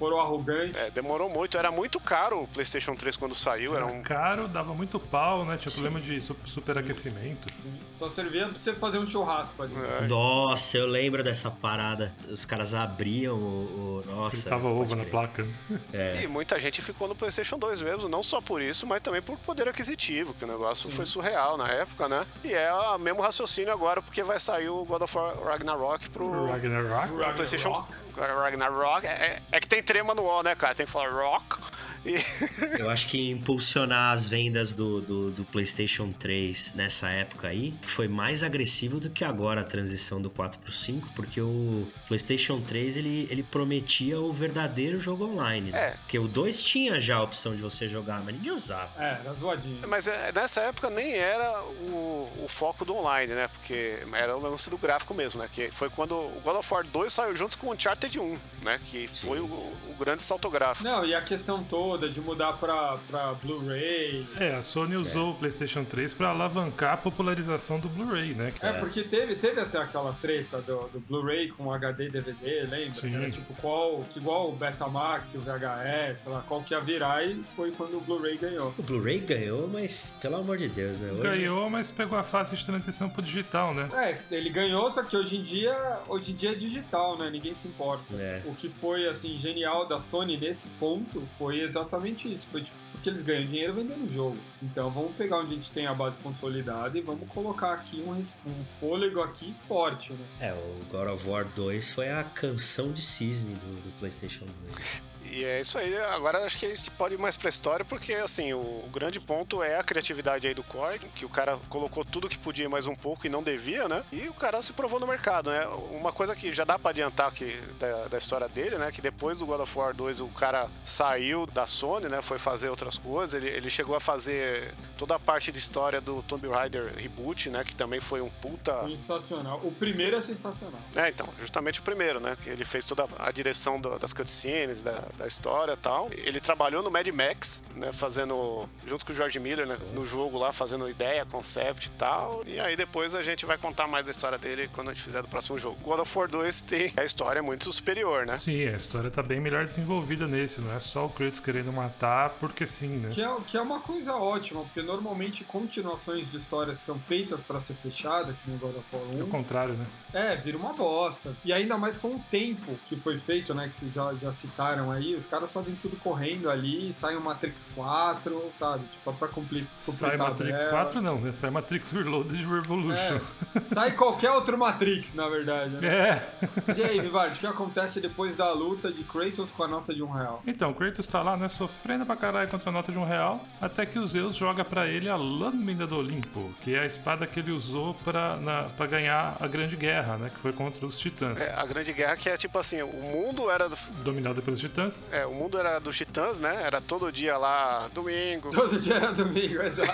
S3: foram arrogantes.
S2: É, demorou muito. Era muito caro o PlayStation 3 quando saiu. Era
S1: Era
S2: um
S1: caro, dava muito pau, né? Tinha problema de su- superaquecimento.
S3: Sim. Só servia pra você fazer um churrasco ali.
S2: É.
S4: Nossa, eu lembro dessa parada. Os caras abriam o. o- nossa.
S1: Tava ovo na placa.
S2: E muita gente ficou no PlayStation 2 mesmo, não só por isso, mas também por poder aquisitivo, que o negócio foi surreal na época, né? E é o mesmo raciocínio agora, porque vai sair o God of War Ragnarok pro,
S1: Ragnarok.
S2: pro PlayStation. Ragnarok. É, é- é que tem trema no O, né, cara? Tem que falar rock. E
S4: Eu acho que impulsionar as vendas do, do, do PlayStation 3 nessa época aí foi mais agressivo do que agora a transição do 4 pro 5, porque o PlayStation 3 ele, ele prometia o verdadeiro jogo online. né?
S2: É.
S4: Porque o 2 tinha já a opção de você jogar, mas ninguém usava.
S3: É, era zoadinho.
S2: Mas é, nessa época nem era o, o foco do online, né? Porque era o lance do gráfico mesmo, né? Que foi quando o God of War 2 saiu junto com o Uncharted 1, né? Que foi o, o grande salto gráfico.
S3: Não, e a questão toda de mudar pra, pra Blu-ray.
S1: É, a Sony usou o PlayStation 3 pra alavancar a popularização do Blu-ray, né?
S3: É, porque teve, teve até aquela treta do, do Blu-ray com HD e DVD, lembra?
S1: Sim.
S3: Era tipo qual, igual o Betamax, o VHS, sei lá, qual que ia virar e foi quando o Blu-ray ganhou.
S4: O Blu-ray ganhou, mas pelo amor de Deus, né? Hoje-
S1: Ganhou, mas pegou a fase de transição pro digital, né?
S3: É, ele ganhou, só que hoje em dia, hoje em dia é digital, né? Ninguém se importa.
S4: É.
S3: O que foi, assim, genial da Sony nesse ponto foi exatamente isso. Foi tipo, porque eles ganham dinheiro vendendo o jogo. Então vamos pegar onde a gente tem a base consolidada e vamos colocar aqui um, um fôlego aqui forte, né?
S4: É, o God of War 2 foi a canção de cisne do, do PlayStation 2.
S2: E é isso aí. Agora acho que a gente pode ir mais pra história, porque assim, o, grande ponto é a criatividade aí do Core, que o cara colocou tudo que podia mais um pouco e não devia, né? E o cara se provou no mercado, né? Uma coisa que já dá pra adiantar que, da, da história dele, né? Que depois do God of War 2 o cara saiu da Sony, né? Foi fazer outras coisas. Ele, ele chegou a fazer toda a parte de história do Tomb Raider Reboot, né? Que também foi um puta.
S3: Sensacional. O primeiro é sensacional.
S2: É, então, justamente o primeiro, né? Que ele fez toda a direção do- das cutscenes, da, da história e tal. Ele trabalhou no Mad Max, né? Fazendo, junto com o George Miller, né? No jogo lá, fazendo ideia, concept e tal. E aí depois a gente vai contar mais da história dele quando a gente fizer do próximo jogo. God of War 2 tem a história muito superior, né?
S1: Sim, a história tá bem melhor desenvolvida nesse, não é só o Kratos querendo matar porque sim, né?
S3: Que é, que é uma coisa ótima, porque normalmente continuações de histórias são feitas pra ser fechada, que nem God of War
S1: É o
S3: 1,
S1: contrário, né?
S3: É, vira uma bosta. E ainda mais com o tempo que foi feito, né? Que vocês já, já citaram aí. Os caras fazem tudo correndo ali, sai o Matrix 4, sabe? Tipo, só pra compli-
S1: Sai Matrix
S3: tabela.
S1: 4 não, né? Sai Matrix Reloaded Revolution.
S3: É, sai qualquer outro Matrix, na verdade, né?
S1: É.
S3: E aí, Vivard, o que acontece depois da luta de Kratos com a nota de um real?
S1: Então, Kratos tá lá, né, sofrendo pra caralho contra a nota de um real, até que o Zeus joga pra ele a Lâmina do Olimpo, que é a espada que ele usou pra, na, pra ganhar a Grande Guerra, né, que foi contra os Titãs.
S2: É, a Grande Guerra que é tipo assim, o mundo era do,
S1: Dominada pelos Titãs.
S2: É, o mundo era dos titãs, né? Era todo dia lá, domingo.
S3: Todo dia era domingo, exato.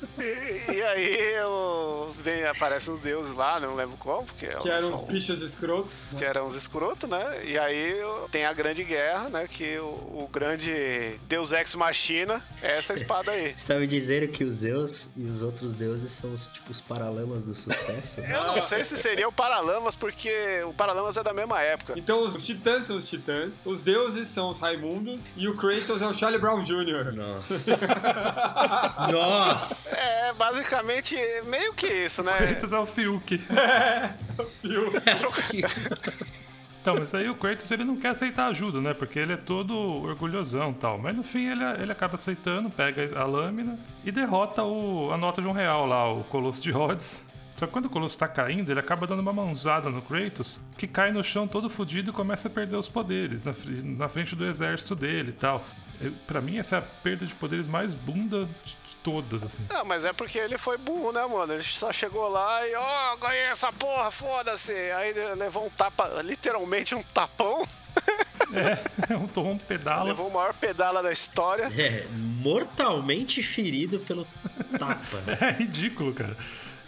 S2: E, e aí eu, vem, aparecem os deuses lá, não lembro como, porque
S3: Que eram
S2: são-
S3: os bichos escrotos. né?
S2: que eram os escrotos, né? E aí tem a grande guerra, né? Que o, o grande Deus Ex Machina é essa espada aí.
S4: Você tá me dizendo que os Zeus e os outros deuses são os, tipo, os paralamas do sucesso?
S2: Eu não sei se seria o Paralamas, porque o Paralamas é da mesma época.
S3: Então os titãs são os titãs, os deuses são os Raimundos e o Kratos é o Charlie Brown Jr.
S4: Nossa. Nossa!
S2: É, basicamente, meio que isso, né?
S1: Kratos é o Fiuk.
S3: Viu?
S1: Então, mas aí o Kratos ele não quer aceitar ajuda, né? Porque ele é todo orgulhosão e tal. Mas no fim ele, ele acaba aceitando, pega a lâmina e derrota o, a nota de um real lá, o Colosso de Rhodes. Só que quando o Colosso tá caindo, ele acaba dando uma mãozada no Kratos, que cai no chão todo fudido e começa a perder os poderes na, na frente do exército dele e tal. Pra mim, essa é a perda de poderes mais bunda de todas, assim.
S2: Não, mas é porque ele foi burro, né, mano? Ele só chegou lá e, ó, ganhei essa porra, foda-se. Aí ele levou um tapa, literalmente um tapão,
S1: É um tom pedala.
S2: levou o maior pedala da história.
S4: É, mortalmente ferido pelo tapa.
S1: É ridículo, cara.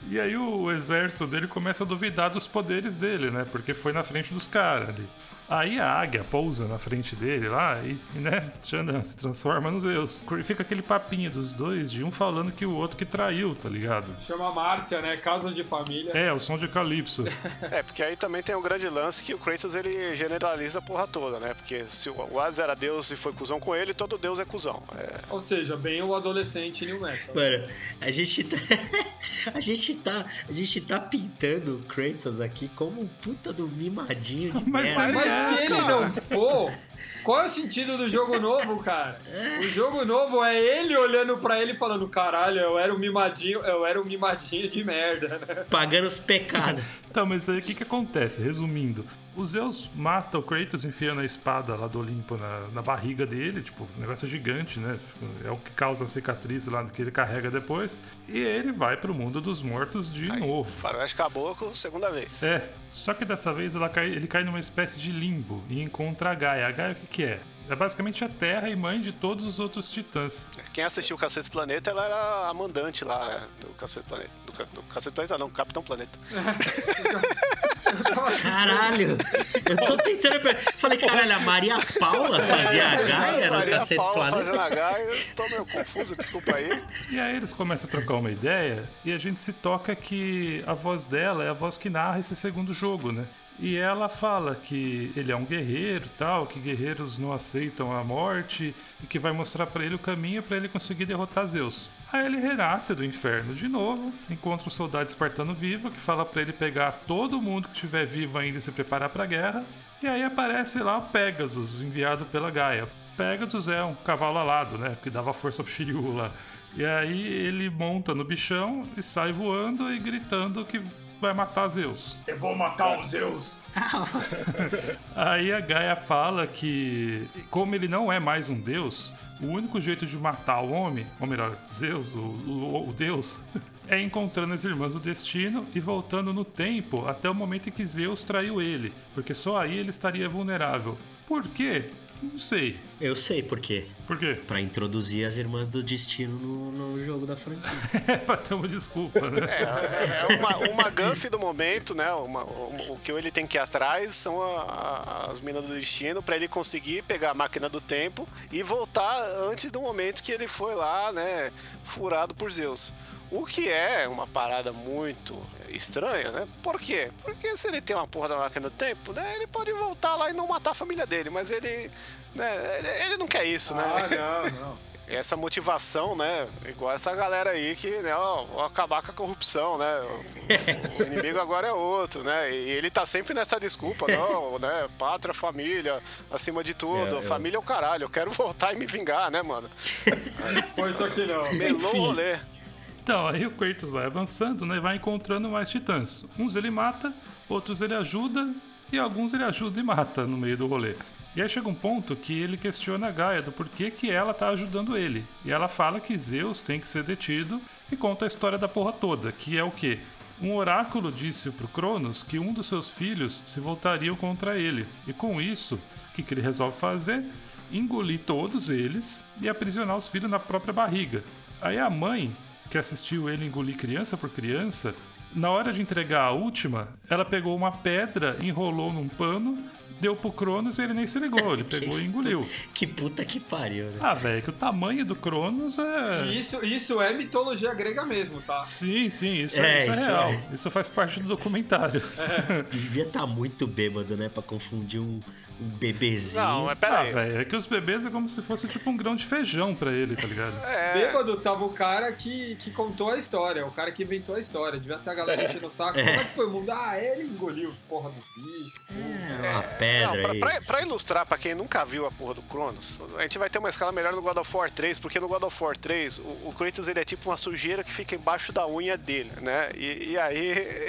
S1: E aí o exército dele começa a duvidar dos poderes dele, né? Porque foi na frente dos caras ali. Aí a águia pousa na frente dele lá e, né, Xandan se transforma nos Zeus. E fica aquele papinho dos dois, de um falando que o outro que traiu, tá ligado?
S3: Chama Márcia, né? Casos de família.
S1: É, o som de Calypso.
S2: É, porque aí também tem um grande lance que o Kratos ele generaliza a porra toda, né? Porque se o Hades era Deus e foi cuzão com ele, todo Deus é cuzão. É,
S3: Ou seja, bem o adolescente New Metal.
S4: Mano, a gente tá. A gente tá. A gente tá pintando o Kratos aqui como um puta do mimadinho de
S1: Mas
S4: merda.
S3: Mas
S1: É,
S3: se ele
S2: cara.
S3: não for, Qual é o sentido do jogo novo, cara? O jogo novo é ele olhando pra ele e falando: caralho, eu era um mimadinho, eu era um mimadinho de merda, né?
S4: Pagando os pecados.
S1: Então, mas aí o que, que acontece? Resumindo, o Zeus mata o Kratos enfiando a espada lá do Olimpo na, na barriga dele, tipo, o negócio é gigante, né? É o que causa a cicatriz lá que ele carrega depois. E ele vai pro mundo dos mortos de novo.
S2: Faroeste Caboclo, segunda vez.
S1: É, só que dessa vez cai- ele cai numa espécie de limbo e encontra a Gaia. A Gaia o que, que é? É basicamente a Terra e mãe de todos os outros titãs.
S2: Quem assistiu o Cacete Planeta, ela era a mandante lá é, do Cacete Planeta. Do, do Cacete Planeta, não, Capitão Planeta.
S4: Caralho! Eu tô tentando. Falei, caralho, a Maria Paula fazia a Gaia no
S2: Maria
S4: Cacete
S2: Paula
S4: Planeta?
S2: fazendo a Gaia, eu estou meio confuso, desculpa aí.
S1: E aí eles começam a trocar uma ideia e a gente se toca que a voz dela é a voz que narra esse segundo jogo, né? E ela fala que ele é um guerreiro tal, que guerreiros não aceitam a morte e que vai mostrar pra ele o caminho pra ele conseguir derrotar Zeus. Aí ele renasce do inferno de novo, encontra um soldado espartano vivo que fala pra ele pegar todo mundo que estiver vivo ainda e se preparar pra guerra. E aí aparece lá o Pegasus, enviado pela Gaia. Pegasus é um cavalo alado, né? Que dava força pro Shiryu lá. E aí ele monta no bichão e sai voando e gritando que vai matar Zeus.
S3: Eu vou matar os Zeus.
S1: Aí a Gaia fala que, como ele não é mais um deus, o único jeito de matar o homem, ou melhor, Zeus, o, o- o deus, é encontrando as irmãs do destino e voltando no tempo até o momento em que Zeus traiu ele, porque só aí ele estaria vulnerável. Por quê? Não sei.
S4: Eu sei por quê.
S1: Por quê?
S4: Pra introduzir as Irmãs do Destino no, no jogo da franquia.
S1: É pra ter uma desculpa, né?
S2: É, é uma, uma ganf do momento, né? Uma- o, o que ele tem que ir atrás são a- a- as minas do destino pra ele conseguir pegar a máquina do tempo e voltar antes do momento que ele foi lá, né? Furado por Zeus. O que é uma parada muito estranha, né? Por quê? Porque se ele tem uma porra da máquina do tempo, né? Ele pode voltar lá e não matar a família dele, mas ele. Né, ele, ele não quer isso, né?
S3: Ah, não, não.
S2: essa motivação, né? Igual essa galera aí que, né, ó, acabar com a corrupção, né? O, o inimigo agora é outro, né? E ele tá sempre nessa desculpa, não, né? Pátria, família, acima de tudo.
S4: É, eu-
S2: Família é o caralho, eu quero voltar e me vingar, né, mano?
S3: Foi isso aqui não.
S2: Melou o rolê.
S1: Então, aí o Kratos vai avançando, né? Vai encontrando mais titãs. Uns ele mata, outros ele ajuda e alguns ele ajuda e mata no meio do rolê. E aí chega um ponto que ele questiona a Gaia do porquê que ela tá ajudando ele. E ela fala que Zeus tem que ser detido e conta a história da porra toda, que é o quê? Um oráculo disse pro Cronos que um dos seus filhos se voltariam contra ele. E com isso, o que, que ele resolve fazer? Engolir todos eles e aprisionar os filhos na própria barriga. Aí a mãe, que assistiu ele engolir criança por criança, na hora de entregar a última, ela pegou uma pedra, enrolou num pano, deu pro Cronos e ele nem se ligou. Ele pegou e engoliu.
S4: Que puta que pariu, né?
S1: Ah, velho, que o tamanho do Cronos é.
S3: Isso, isso é mitologia grega mesmo, tá?
S1: Sim, sim, isso
S4: É,
S1: é, isso é
S4: isso
S1: real.
S4: é.
S1: Isso faz parte do documentário.
S4: Devia estar muito bêbado, né? Pra confundir um bebezinho.
S2: Não, mas pera
S1: Ah,
S2: aí.
S1: velho, é que os bebês é como se fosse tipo um grão de feijão pra ele, tá ligado?
S2: É,
S3: Bêbado tava o cara que, que contou a história, o cara que inventou a história. Devia ter a galera enchendo o saco. Como é que foi o mundo? Ah, ele engoliu porra dos bichos.
S4: É, uma
S2: Não,
S4: pedra
S2: pra,
S4: aí.
S2: pra- pra ilustrar, pra quem nunca viu a porra do Cronos, a gente vai ter uma escala melhor no God of War 3, porque no God of War 3, o, o Kratos ele é tipo uma sujeira que fica embaixo da unha dele, né? E, e aí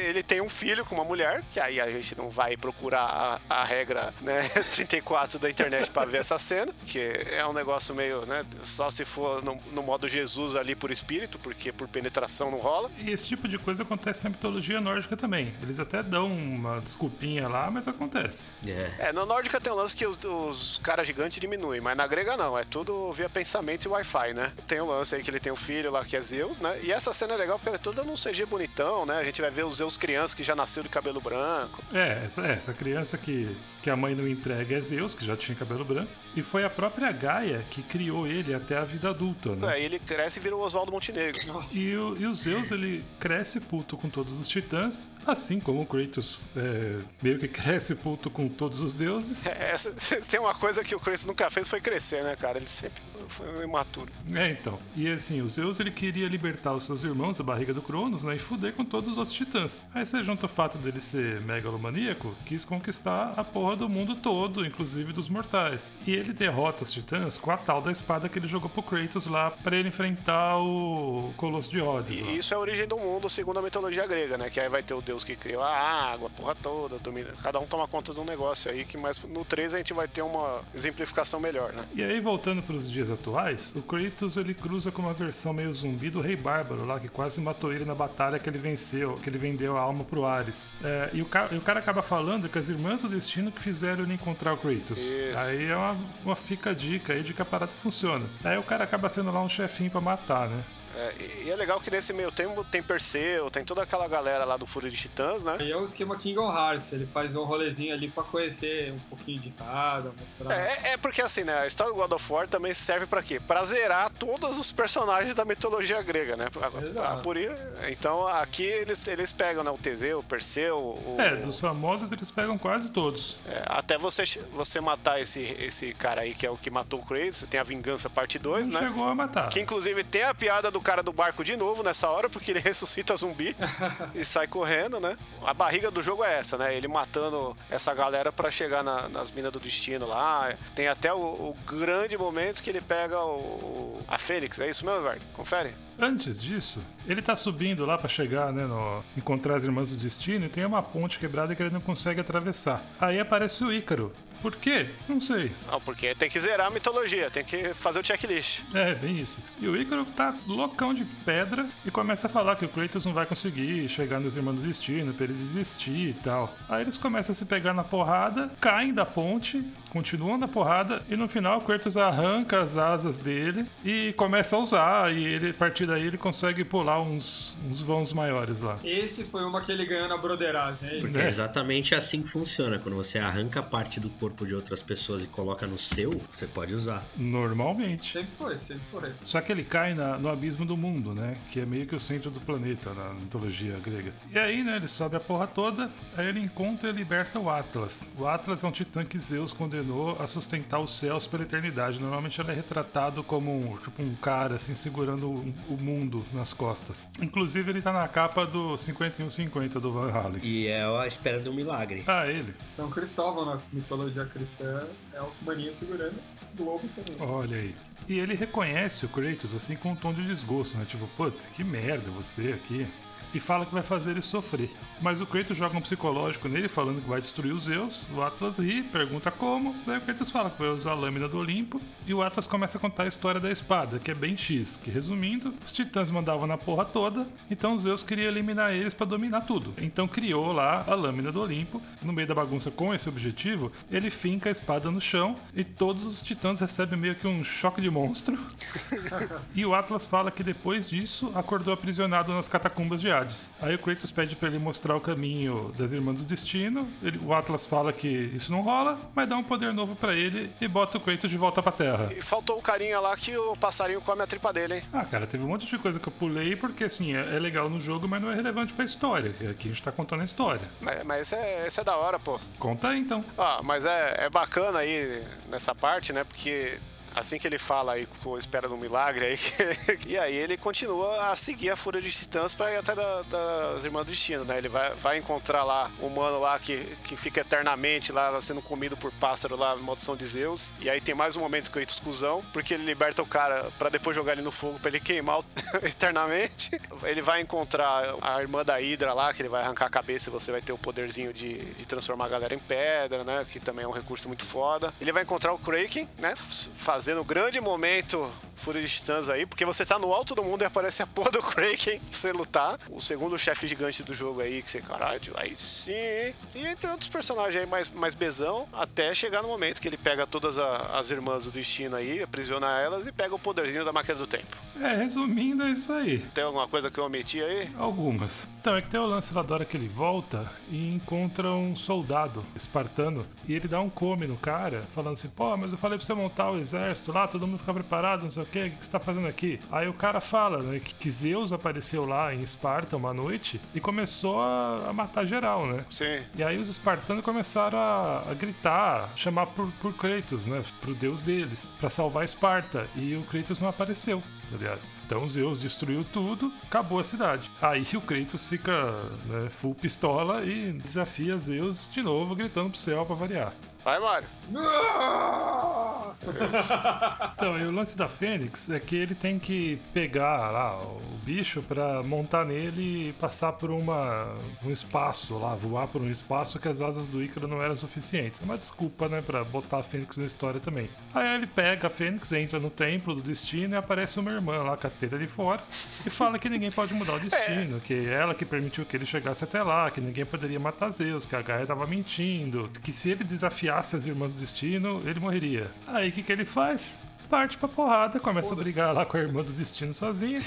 S2: ele tem um filho com uma mulher, que aí a gente não vai procurar a, a regra né, 34 da internet pra ver essa cena, que é um negócio meio, né? Só se for no, no modo Jesus ali por espírito, porque por penetração não rola.
S1: E esse tipo de coisa acontece na mitologia nórdica também. Eles até dão uma desculpinha lá, mas acontece.
S4: É.
S2: É, na nórdica tem um lance que os, os caras gigantes diminuem, mas na grega não, é tudo via pensamento e Wi-Fi, né? Tem um lance aí que ele tem um filho lá que é Zeus, né? E essa cena é legal porque ela é toda num CG bonitão, né? A gente vai ver os Zeus crianças que já nasceu de cabelo branco.
S1: É, essa, essa criança que, que a mãe não entrega é Zeus, que já tinha cabelo branco. E foi a própria Gaia que criou ele até a vida adulta, né?
S2: Aí ele cresce e vira o Oswaldo Montenegro.
S1: E o, e o Zeus, ele cresce puto com todos os titãs, assim como o Kratos é, meio que cresce puto com todos os deuses.
S2: É, essa- tem uma coisa que o Kratos nunca fez foi crescer, né, cara? Ele sempre foi um imaturo.
S1: É, então. E assim, o Zeus ele queria libertar os seus irmãos da barriga do Cronos, né? E fuder com todos os outros titãs. Aí você junta o fato dele ser megalomaníaco, quis conquistar a porra do mundo todo, inclusive dos mortais. E ele derrota os titãs com a tal da espada que ele jogou pro Kratos lá para ele enfrentar o Colosso de Rhodes. lá.
S2: E isso é a origem do mundo, segundo a mitologia grega, né? Que aí vai ter o deus que criou a água, a porra toda, domina. Cada um toma conta de um negócio aí, que mais no 3 a gente vai ter uma exemplificação melhor, né?
S1: E aí, voltando para os dias atuais, o Kratos ele cruza com uma versão meio zumbi do Rei Bárbaro lá, que quase matou ele na batalha que ele venceu, que ele vendeu a alma pro Ares. É, e, o e o cara acaba falando que as irmãs do destino que fizeram ele encontrar o Kratos.
S2: Isso.
S1: Aí é uma, uma fica dica aí de que a parada funciona. Aí o cara acaba sendo lá um chefinho pra matar, né?
S2: É, e- e é legal que nesse meio tempo tem Perseu, tem toda aquela galera lá do Fúria de Titãs, né?
S3: Aí é o esquema Kingdom Hearts, ele faz um rolezinho ali pra conhecer um pouquinho de cada, mostrar.
S2: É, é porque assim, né? A história do God of War também serve pra quê? Pra zerar todos os personagens da mitologia grega, né?
S3: Exato.
S2: por então aqui eles, eles pegam né, o Teseu, o Perseu, o,
S1: É, dos famosos eles pegam quase todos.
S2: é, até você, você matar esse, esse cara aí que é o que matou o Kratos, tem a Vingança Parte 2,
S1: Não
S2: né?
S1: chegou a matar.
S2: Que inclusive tem a piada do cara do barco de novo nessa hora, porque ele ressuscita zumbi e sai correndo, né? A barriga do jogo é essa, né? Ele matando essa galera pra chegar na- nas minas do destino lá. Tem até o, o grande momento que ele pega o, a Fênix, é isso mesmo, Eduardo? Confere?
S1: Antes disso, ele tá subindo lá pra chegar, né, no encontrar as irmãs do destino e tem uma ponte quebrada que ele não consegue atravessar. Aí aparece o Ícaro. Por quê? Não sei.
S2: Não, porque tem que zerar a mitologia, tem que fazer o checklist.
S1: É, bem isso. E o Ícaro tá loucão de pedra e começa a falar que o Kratos não vai conseguir chegar nas Irmãs do Destino pra ele desistir e tal. Aí eles começam a se pegar na porrada, caem da ponte, continuam na porrada e no final o Kratos arranca as asas dele e começa a usar. E ele, a partir daí ele consegue pular uns, uns vãos maiores lá.
S3: Esse foi uma que ele ganhou na broderagem, é isso?
S4: Porque
S1: É.
S4: é exatamente assim que funciona. Quando você arranca parte do corpo de outras pessoas e coloca no seu, você pode usar.
S1: Normalmente.
S3: Sempre foi, sempre foi.
S1: Só que ele cai na- no abismo do mundo, né? Que é meio que o centro do planeta na mitologia grega. E aí, né, ele sobe a porra toda, aí ele encontra e liberta o Atlas. O Atlas é um titã que Zeus condenou a sustentar os céus pela eternidade. Normalmente ele é retratado como um, tipo um cara, assim, segurando o, o mundo nas costas. Inclusive, ele tá na capa do 5150 do Van Halen.
S4: E é a espera de um milagre.
S1: Ah, ele.
S3: São Cristóvão na mitologia cristã é o maninho segurando o globo também.
S1: Olha aí. E ele reconhece o Kratos assim com um tom de desgosto, né? Tipo, putz, que merda você aqui. E fala que vai fazer ele sofrer. Mas o Kratos joga um psicológico nele, falando que vai destruir os Zeus. O Atlas ri, pergunta como. Daí o Kratos fala que vai usar a lâmina do Olimpo. E o Atlas começa a contar a história da espada, que é bem X. Que resumindo, os titãs mandavam na porra toda, então Zeus queria eliminar eles pra dominar tudo. Então criou lá a lâmina do Olimpo. No meio da bagunça com esse objetivo, ele finca a espada no chão e todos os titãs recebem meio que um choque de monstro. e o Atlas fala que depois disso acordou aprisionado nas catacumbas de Hades. Aí o Kratos pede pra ele mostrar o caminho das Irmãs do Destino. Ele- o Atlas fala que isso não rola, mas dá um poder novo pra ele e bota o Kratos de volta pra Terra.
S2: E faltou o carinha lá que o passarinho come a tripa dele, hein?
S1: Ah, cara, teve um monte de coisa que eu pulei porque, assim, é, é legal no jogo, mas não é relevante pra história. que Aqui a gente tá contando a história.
S2: Mas, mas esse, é, esse é da hora, pô.
S1: Conta aí, então.
S2: Ah, mas é, é bacana aí nessa parte, né? Porque assim que ele fala aí com espera do milagre aí, e aí ele continua a seguir a fúria de titãs pra ir até da- das irmãs do destino, né? Ele vai, vai encontrar lá um mano lá que, que fica eternamente lá sendo comido por pássaro lá, maldição de Zeus. E aí tem mais um momento com o Kratos cuzão, porque ele liberta o cara pra depois jogar ele no fogo pra ele queimar eternamente. Ele vai encontrar a irmã da Hydra lá, que ele vai arrancar a cabeça e você vai ter o poderzinho de, de transformar a galera em pedra, né? Que também é um recurso muito foda. Ele vai encontrar o Kraken, né? Fazendo o grande momento Fúria de Titãs aí, porque você tá no alto do mundo e aparece a porra do Kraken pra você lutar. O segundo chefe gigante do jogo aí, que você, caralho, aí sim. E entre outros personagens aí mais, mais bezão, até chegar no momento que ele pega todas a- as irmãs do destino aí, aprisiona elas e pega o poderzinho da máquina do tempo.
S1: É, resumindo, é isso aí.
S2: Tem alguma coisa que eu omiti aí?
S1: Algumas. Então, é que tem o lance lá da hora que ele volta e encontra um soldado espartano e ele dá um come no cara, falando assim: pô, mas eu falei pra você montar o exército lá, todo mundo ficar preparado, não sei o que, o que você tá fazendo aqui? Aí o cara fala, né, que, Zeus apareceu lá em Esparta uma noite e começou a, a matar geral, né?
S2: Sim.
S1: E aí os espartanos começaram a, a gritar, chamar por, por Kratos, né? Pro deus deles, pra salvar Esparta. E o Kratos não apareceu, tá ligado? Então Zeus destruiu tudo, acabou a cidade. Aí o Kratos fica né, full pistola e desafia Zeus de novo, gritando pro céu pra variar.
S2: Vai, Mário.
S1: Então, e o lance da Fênix é que ele tem que pegar lá o bicho pra montar nele e passar por uma, um espaço lá, voar por um espaço que as asas do Ícaro não eram suficientes. É uma desculpa, né, pra botar a Fênix na história também. Aí ele pega a Fênix, entra no templo do destino e aparece uma irmã lá com a teta de fora e fala que ninguém pode mudar o destino, que é ela que permitiu que ele chegasse até lá, que ninguém poderia matar Zeus, que a Gaia tava mentindo, que se ele desafiasse as irmãs do destino, ele morreria. Aí o que, que ele faz? Parte pra porrada, começa a brigar lá com a irmã do destino sozinha.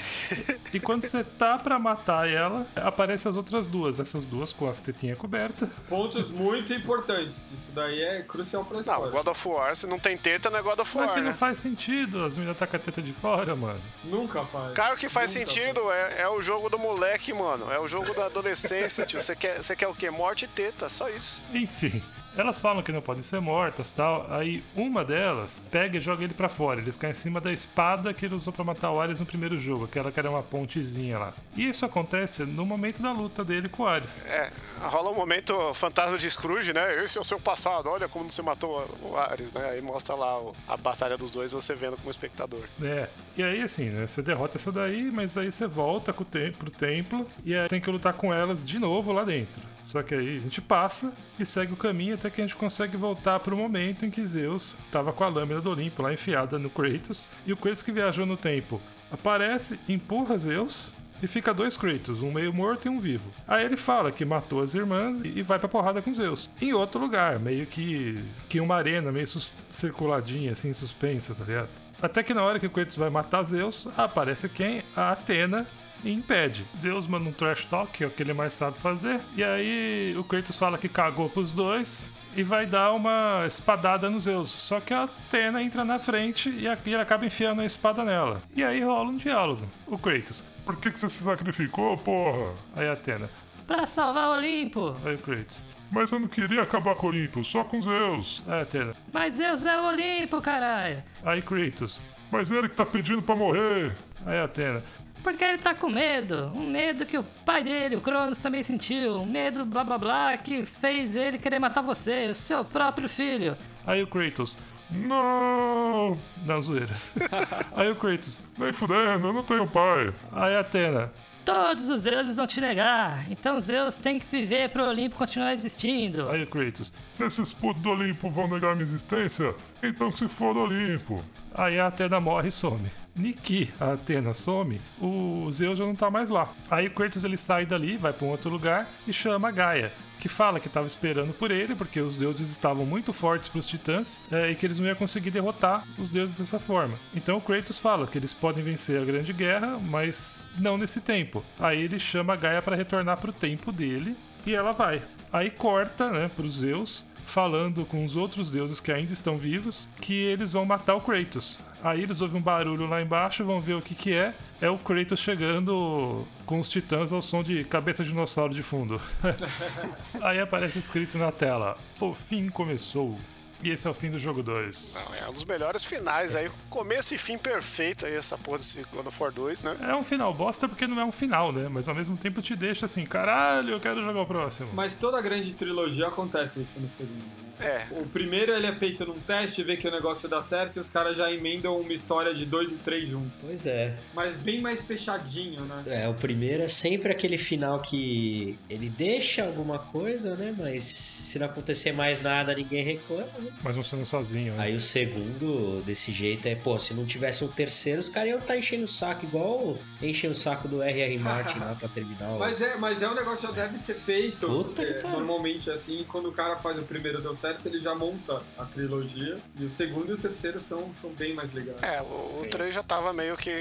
S1: e quando você tá pra matar ela, aparecem as outras duas. Essas duas com as tetinhas cobertas.
S3: Pontos muito importantes. Isso daí é crucial pra
S2: Não,
S3: história.
S2: God of War, se não tem teta, não é God of
S1: Só que
S2: War,
S1: não
S2: né?
S1: faz sentido, as meninas tá com a teta de fora, mano.
S3: Nunca faz.
S2: Claro que faz
S3: Nunca
S2: sentido, é, é o jogo do moleque, mano. É o jogo da adolescência, tio. Você quer, você quer o quê? Morte e teta, só isso.
S1: Enfim, elas falam que não podem ser mortas tal. Aí uma delas pega e joga ele pra fora. Eles caem em cima da espada que ele usou pra matar o Ares no primeiro jogo, aquela que era uma pontezinha lá. E isso acontece no momento da luta dele com o Ares.
S2: É, rola um momento fantasma de Scrooge, né? Esse é o seu passado, olha como você matou o Ares, né? Aí mostra lá a batalha dos dois, você vendo como espectador.
S1: É, e aí assim, né? Você derrota essa daí, mas aí você volta com o tem- pro templo e aí tem que lutar com elas de novo lá dentro. Só que aí a gente passa e segue o caminho até que a gente consegue voltar pro momento em que Zeus tava com a lâmina do Olimpo lá enfiada no Kratos. E o Kratos que viajou no tempo aparece, empurra Zeus. E fica dois Kratos, um meio morto e um vivo. Aí ele fala que matou as irmãs e vai pra porrada com Zeus. Em outro lugar, meio que, que uma arena meio circuladinha, assim, suspensa, tá ligado? Até que na hora que o Kratos vai matar Zeus, aparece quem? A Atena e impede. Zeus manda um trash talk, que é o que ele mais sabe fazer. E aí o Kratos fala que cagou pros dois e vai dar uma espadada no Zeus. Só que a Atena entra na frente e a- ele acaba enfiando a espada nela. E aí rola um diálogo. O Kratos. Por que, que você se sacrificou, porra? Aí a Atena.
S5: Pra salvar o Olimpo.
S1: Aí o Kratos.
S6: Mas eu não queria acabar com o Olimpo, só com Zeus.
S1: Aí a Atena.
S5: Mas Zeus é o Olimpo, caralho.
S1: Aí Kratos.
S6: Mas ele que tá pedindo pra morrer.
S1: Aí a Atena.
S5: Porque ele tá com medo. Um medo que o pai dele, o Cronos, também sentiu. Um medo blá blá blá que fez ele querer matar você, o seu próprio filho.
S1: Aí o Kratos.
S6: Não!
S1: Não, zoeira. Aí o Kratos.
S6: Nem fudendo, eu não tenho pai.
S1: Aí a Atena.
S5: Todos os deuses vão te negar. Então Zeus tem que viver pro Olimpo continuar existindo.
S1: Aí o Kratos.
S6: Se esses putos do Olimpo vão negar minha existência, então que se for do Olimpo.
S1: Aí a Atena morre e some. Niki, a Atena some, o Zeus já não tá mais lá. Aí o Kratos ele sai dali, vai pra um outro lugar e chama a Gaia, que fala que tava esperando por ele, porque os deuses estavam muito fortes pros titãs é, e que eles não iam conseguir derrotar os deuses dessa forma. Então o Kratos fala que eles podem vencer a grande guerra, mas não nesse tempo. Aí ele chama a Gaia para retornar pro tempo dele e ela vai. Aí corta, né, pro Zeus falando com os outros deuses que ainda estão vivos que eles vão matar o Kratos. Aí eles ouvem um barulho lá embaixo, vão ver o que que é. É o Kratos chegando com os titãs ao som de cabeça de dinossauro de fundo. Aí aparece escrito na tela: O fim começou. E esse é o fim do jogo 2.
S2: Não, é um dos melhores finais aí. Começo e fim perfeito aí, essa porra desse God of War 2, né?
S1: É um final bosta porque não é um final, né? Mas ao mesmo tempo te deixa assim, caralho, eu quero jogar o próximo.
S3: Mas toda grande trilogia acontece isso no segundo.
S2: É.
S3: O primeiro ele é feito num teste, vê que o negócio dá certo e os caras já emendam uma história de dois e três juntos.
S4: Pois é.
S3: Mas bem mais fechadinho, né?
S4: É, o primeiro é sempre aquele final que ele deixa alguma coisa, né? Mas se não acontecer mais nada, ninguém reclama, né?
S1: Mas não sendo sozinho, né?
S4: Aí o segundo, desse jeito, é, pô, se não tivesse um terceiro, os caras iam estar enchendo o saco, igual enchem o saco do R.R. Martin lá pra terminar o...
S3: Mas é, mas é um negócio que já deve ser feito.
S4: Puta que
S3: é,
S4: pariu.
S3: normalmente assim, quando o cara faz o primeiro deu certo, certo, ele já monta a trilogia. E o segundo e o terceiro são, são bem mais legais.
S2: É, o, o
S4: Sim.
S2: 3 já tava meio que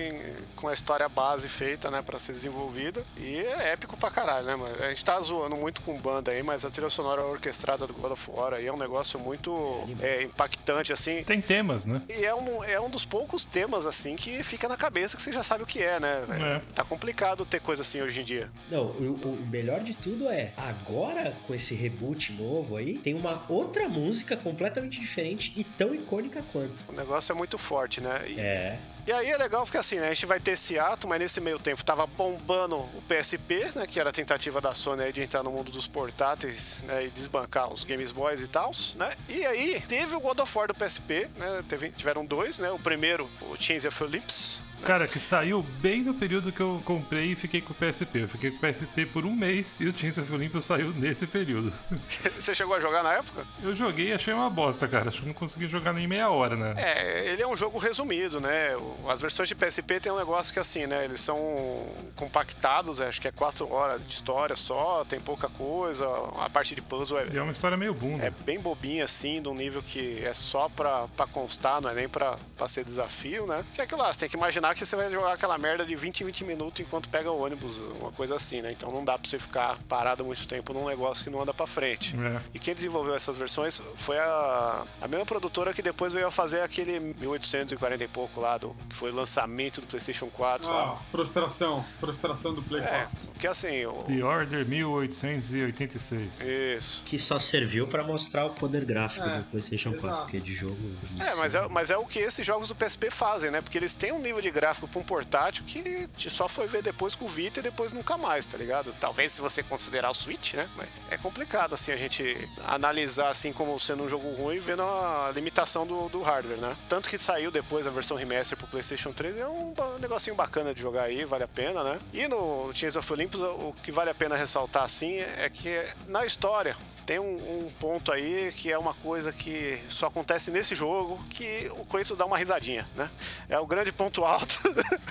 S2: com a história base feita, né, pra ser desenvolvida. E é épico pra caralho, né, mano? A gente tá zoando muito com banda aí, mas a trilha sonora orquestrada do God of War aí é um negócio muito é, impactante, assim.
S1: Tem temas, né?
S2: E é um, é um dos poucos temas, assim, que fica na cabeça que você já sabe o que é, né? velho?
S1: É.
S2: Tá complicado ter coisa assim hoje em dia.
S4: Não, o, o melhor de tudo é, agora com esse reboot novo aí, tem uma outra música completamente diferente e tão icônica quanto.
S2: O negócio é muito forte, né? E,
S4: É.
S2: e aí é legal porque assim, né, a gente vai ter esse ato, mas nesse meio tempo tava bombando o PSP, né? Que era a tentativa da Sony aí de entrar no mundo dos portáteis, né? E desbancar os Games Boys e tal, né? E aí teve o God of War do PSP, né? Teve, tiveram dois, né? O primeiro, o Chains of Olympus,
S1: Cara, que saiu bem no período que eu comprei e fiquei com o PSP. Eu fiquei com o PSP por um mês e o Chains of Olympus saiu nesse período.
S2: Você chegou a jogar na época?
S1: Eu joguei e achei uma bosta, cara. Acho que não consegui jogar nem meia hora, né?
S2: É, ele é um jogo resumido, né? As versões de PSP tem um negócio que assim, né? Eles são compactados, acho que é 4 horas de história só, tem pouca coisa. A parte de puzzle é,
S1: E é uma história meio bunda.
S2: é bem bobinha assim, de um nível que é só pra, pra constar, não é nem pra, pra ser desafio, né? Que é aquilo lá, você tem que imaginar que você vai jogar aquela merda de 20 em 20 minutos enquanto pega o ônibus, uma coisa assim, né? Então não dá pra você ficar parado muito tempo num negócio que não anda pra frente.
S1: É.
S2: E quem desenvolveu essas versões foi a, a mesma produtora que depois veio a fazer aquele 1840 e pouco lá, do, que foi o lançamento do PlayStation 4.
S3: Ah,
S2: lá.
S3: frustração. Frustração do Play
S2: É,
S3: 4.
S2: porque assim. O,
S1: The Order 1886.
S2: isso.
S4: Que só serviu pra mostrar o poder gráfico
S3: É,
S4: do PlayStation 4,
S3: exato.
S4: porque de jogo.
S2: É mas, é, mas é o que esses jogos do PSP fazem, né? Porque eles têm um nível de gráfico pra um portátil que só foi ver depois com o Vita e depois nunca mais, tá ligado? Talvez se você considerar o Switch, né? Mas é complicado, assim, a gente analisar assim como sendo um jogo ruim vendo a limitação do, do hardware, né? Tanto que saiu depois a versão remaster pro PlayStation 3 é um negocinho bacana de jogar aí, vale a pena, né? E no Chains of Olympus, o que vale a pena ressaltar, assim, é que na história tem um, um ponto aí que é uma coisa que só acontece nesse jogo, que o Kratos dá uma risadinha, né? É o grande ponto alto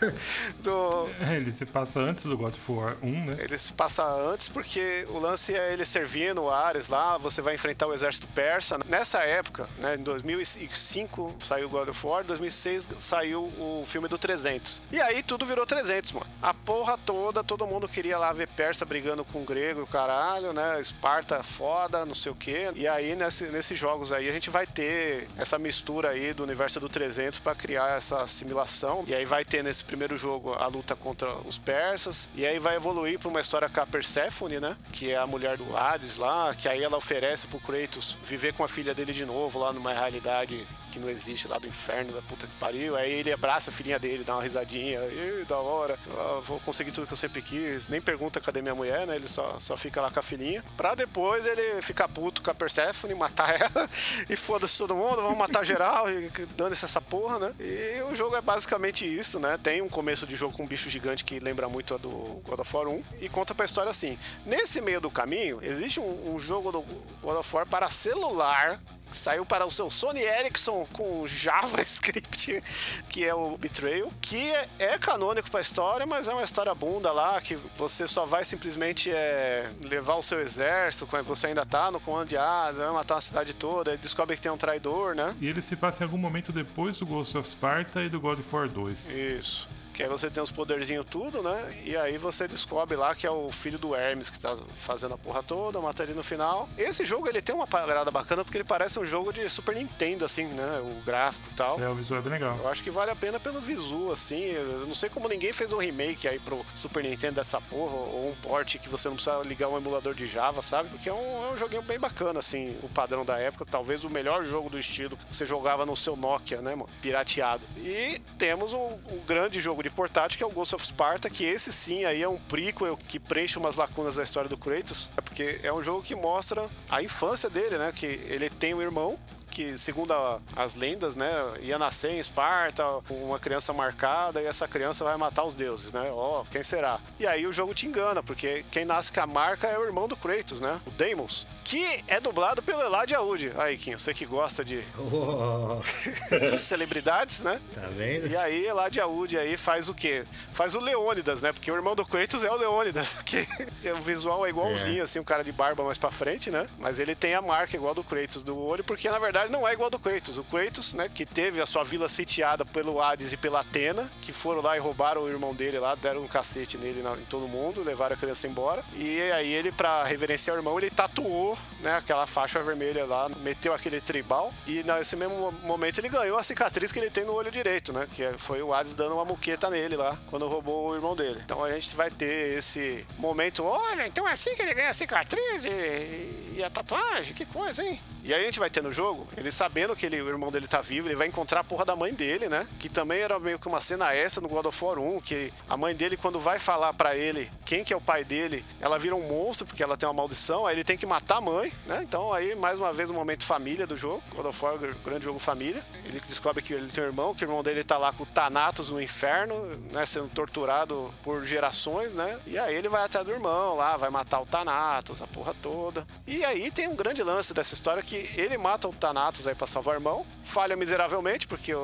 S2: do...
S1: É, Ele se passa antes do God of War 1, né?
S2: Ele se passa antes porque o lance é ele servindo o Ares lá, você vai enfrentar o exército persa. Nessa época, né, em 2005 saiu God of War, em 2006 saiu o filme do 300. E aí tudo virou 300, mano. A porra toda, todo mundo queria lá ver persa brigando com o grego e o caralho, né? Esparta foda, não sei o quê. E aí nesse, nesses jogos aí a gente vai ter essa mistura aí do universo do 300 pra criar essa assimilação. E aí vai ter nesse primeiro jogo a luta contra os persas. E aí vai evoluir pra uma história com a Persephone, né? Que é a mulher do Hades lá, que aí ela oferece pro Kratos viver com a filha dele de novo lá numa realidade que não existe lá do inferno, da puta que pariu. Aí ele abraça a filhinha dele, dá uma risadinha. Ih, da hora. Vou conseguir tudo que eu sempre quis. Nem pergunta cadê minha mulher, né? Ele só, só fica lá com a filhinha. Pra depois ele ficar puto com a Persephone, matar ela. e foda-se todo mundo, vamos matar geral. E dando-se essa porra, né? E o jogo é basicamente isso, né? Tem um começo de jogo com um bicho gigante que lembra muito a do God of War 1. E conta pra história assim. Nesse meio do caminho, existe um, um jogo do God of War para celular saiu para o seu Sony Ericsson com JavaScript, que é o Betrayal, que é, é canônico para a história, mas é uma história bunda lá, que você só vai simplesmente é, levar o seu exército, quando você ainda tá no comando de ah, vai matar uma cidade toda, descobre que tem um traidor, né?
S1: E ele se passa em algum momento depois do Ghost of Sparta e do God of War 2.
S2: Isso. Que aí você tem os poderzinhos tudo, né? E aí você descobre lá que é o filho do Hermes que tá fazendo a porra toda, mata ele no final. Esse jogo ele tem uma parada bacana porque ele parece um jogo de Super Nintendo, assim, né? O gráfico e tal.
S1: É, o visual é bem legal.
S2: Eu acho que vale a pena pelo visu, assim. Eu não sei como ninguém fez um remake aí pro Super Nintendo dessa porra, ou um port que você não precisa ligar um emulador de Java, sabe? Porque é um, é um joguinho bem bacana, assim, o padrão da época. Talvez o melhor jogo do estilo que você jogava no seu Nokia, né, mano? Pirateado. E temos o, o grande jogo de portátil, que é o Ghost of Sparta, que esse sim aí é um prequel que preenche umas lacunas da história do Kratos. É porque é um jogo que mostra a infância dele, né? Que ele tem um irmão que, segundo a- as lendas, né, ia nascer em Esparta, uma criança marcada, e essa criança vai matar os deuses, né? Ó, quem será? E aí o jogo te engana, porque quem nasce com a marca é o irmão do Kratos, né? O Deimos, que é dublado pelo Eladio Aoud. Aí, Kim, você que gosta de,
S4: Oh,
S2: de celebridades, né?
S4: tá vendo?
S2: E aí, Eladio Aoud aí faz o quê? Faz o Leônidas, né? Porque o irmão do Kratos é o Leônidas, que o visual é igualzinho, assim, um cara de barba mais pra frente, né? Mas ele tem a marca igual do Kratos do olho, porque na verdade não é igual do Kratos. O Kratos, né, que teve a sua vila sitiada pelo Hades e pela Atena, que foram lá e roubaram o irmão dele lá, deram um cacete nele na- em todo mundo, levaram a criança embora. E aí ele, pra reverenciar o irmão, ele tatuou, né, aquela faixa vermelha lá, meteu aquele tribal, e nesse mesmo momento ele ganhou a cicatriz que ele tem no olho direito, né? Que foi o Hades dando uma muqueta nele lá, quando roubou o irmão dele. Então a gente vai ter esse momento, olha, então é assim que ele ganha a cicatriz e, e a tatuagem, que coisa, hein? E aí a gente vai ter no jogo, ele sabendo que ele, o irmão dele tá vivo, ele vai encontrar a porra da mãe dele, né? Que também era meio que uma cena extra no God of War 1, que a mãe dele, quando vai falar pra ele quem que é o pai dele, ela vira um monstro, porque ela tem uma maldição, aí ele tem que matar a mãe, né? Então aí, mais uma vez, um momento família do jogo. God of War, grande jogo família. Ele descobre que ele tem um irmão, que o irmão dele tá lá com o Thanatos no inferno, né? Sendo torturado por gerações, né? E aí ele vai atrás do irmão lá, vai matar o Thanatos, a porra toda. E aí tem um grande lance dessa história que ele mata o Thanatos aí pra salvar o irmão, falha miseravelmente, porque o,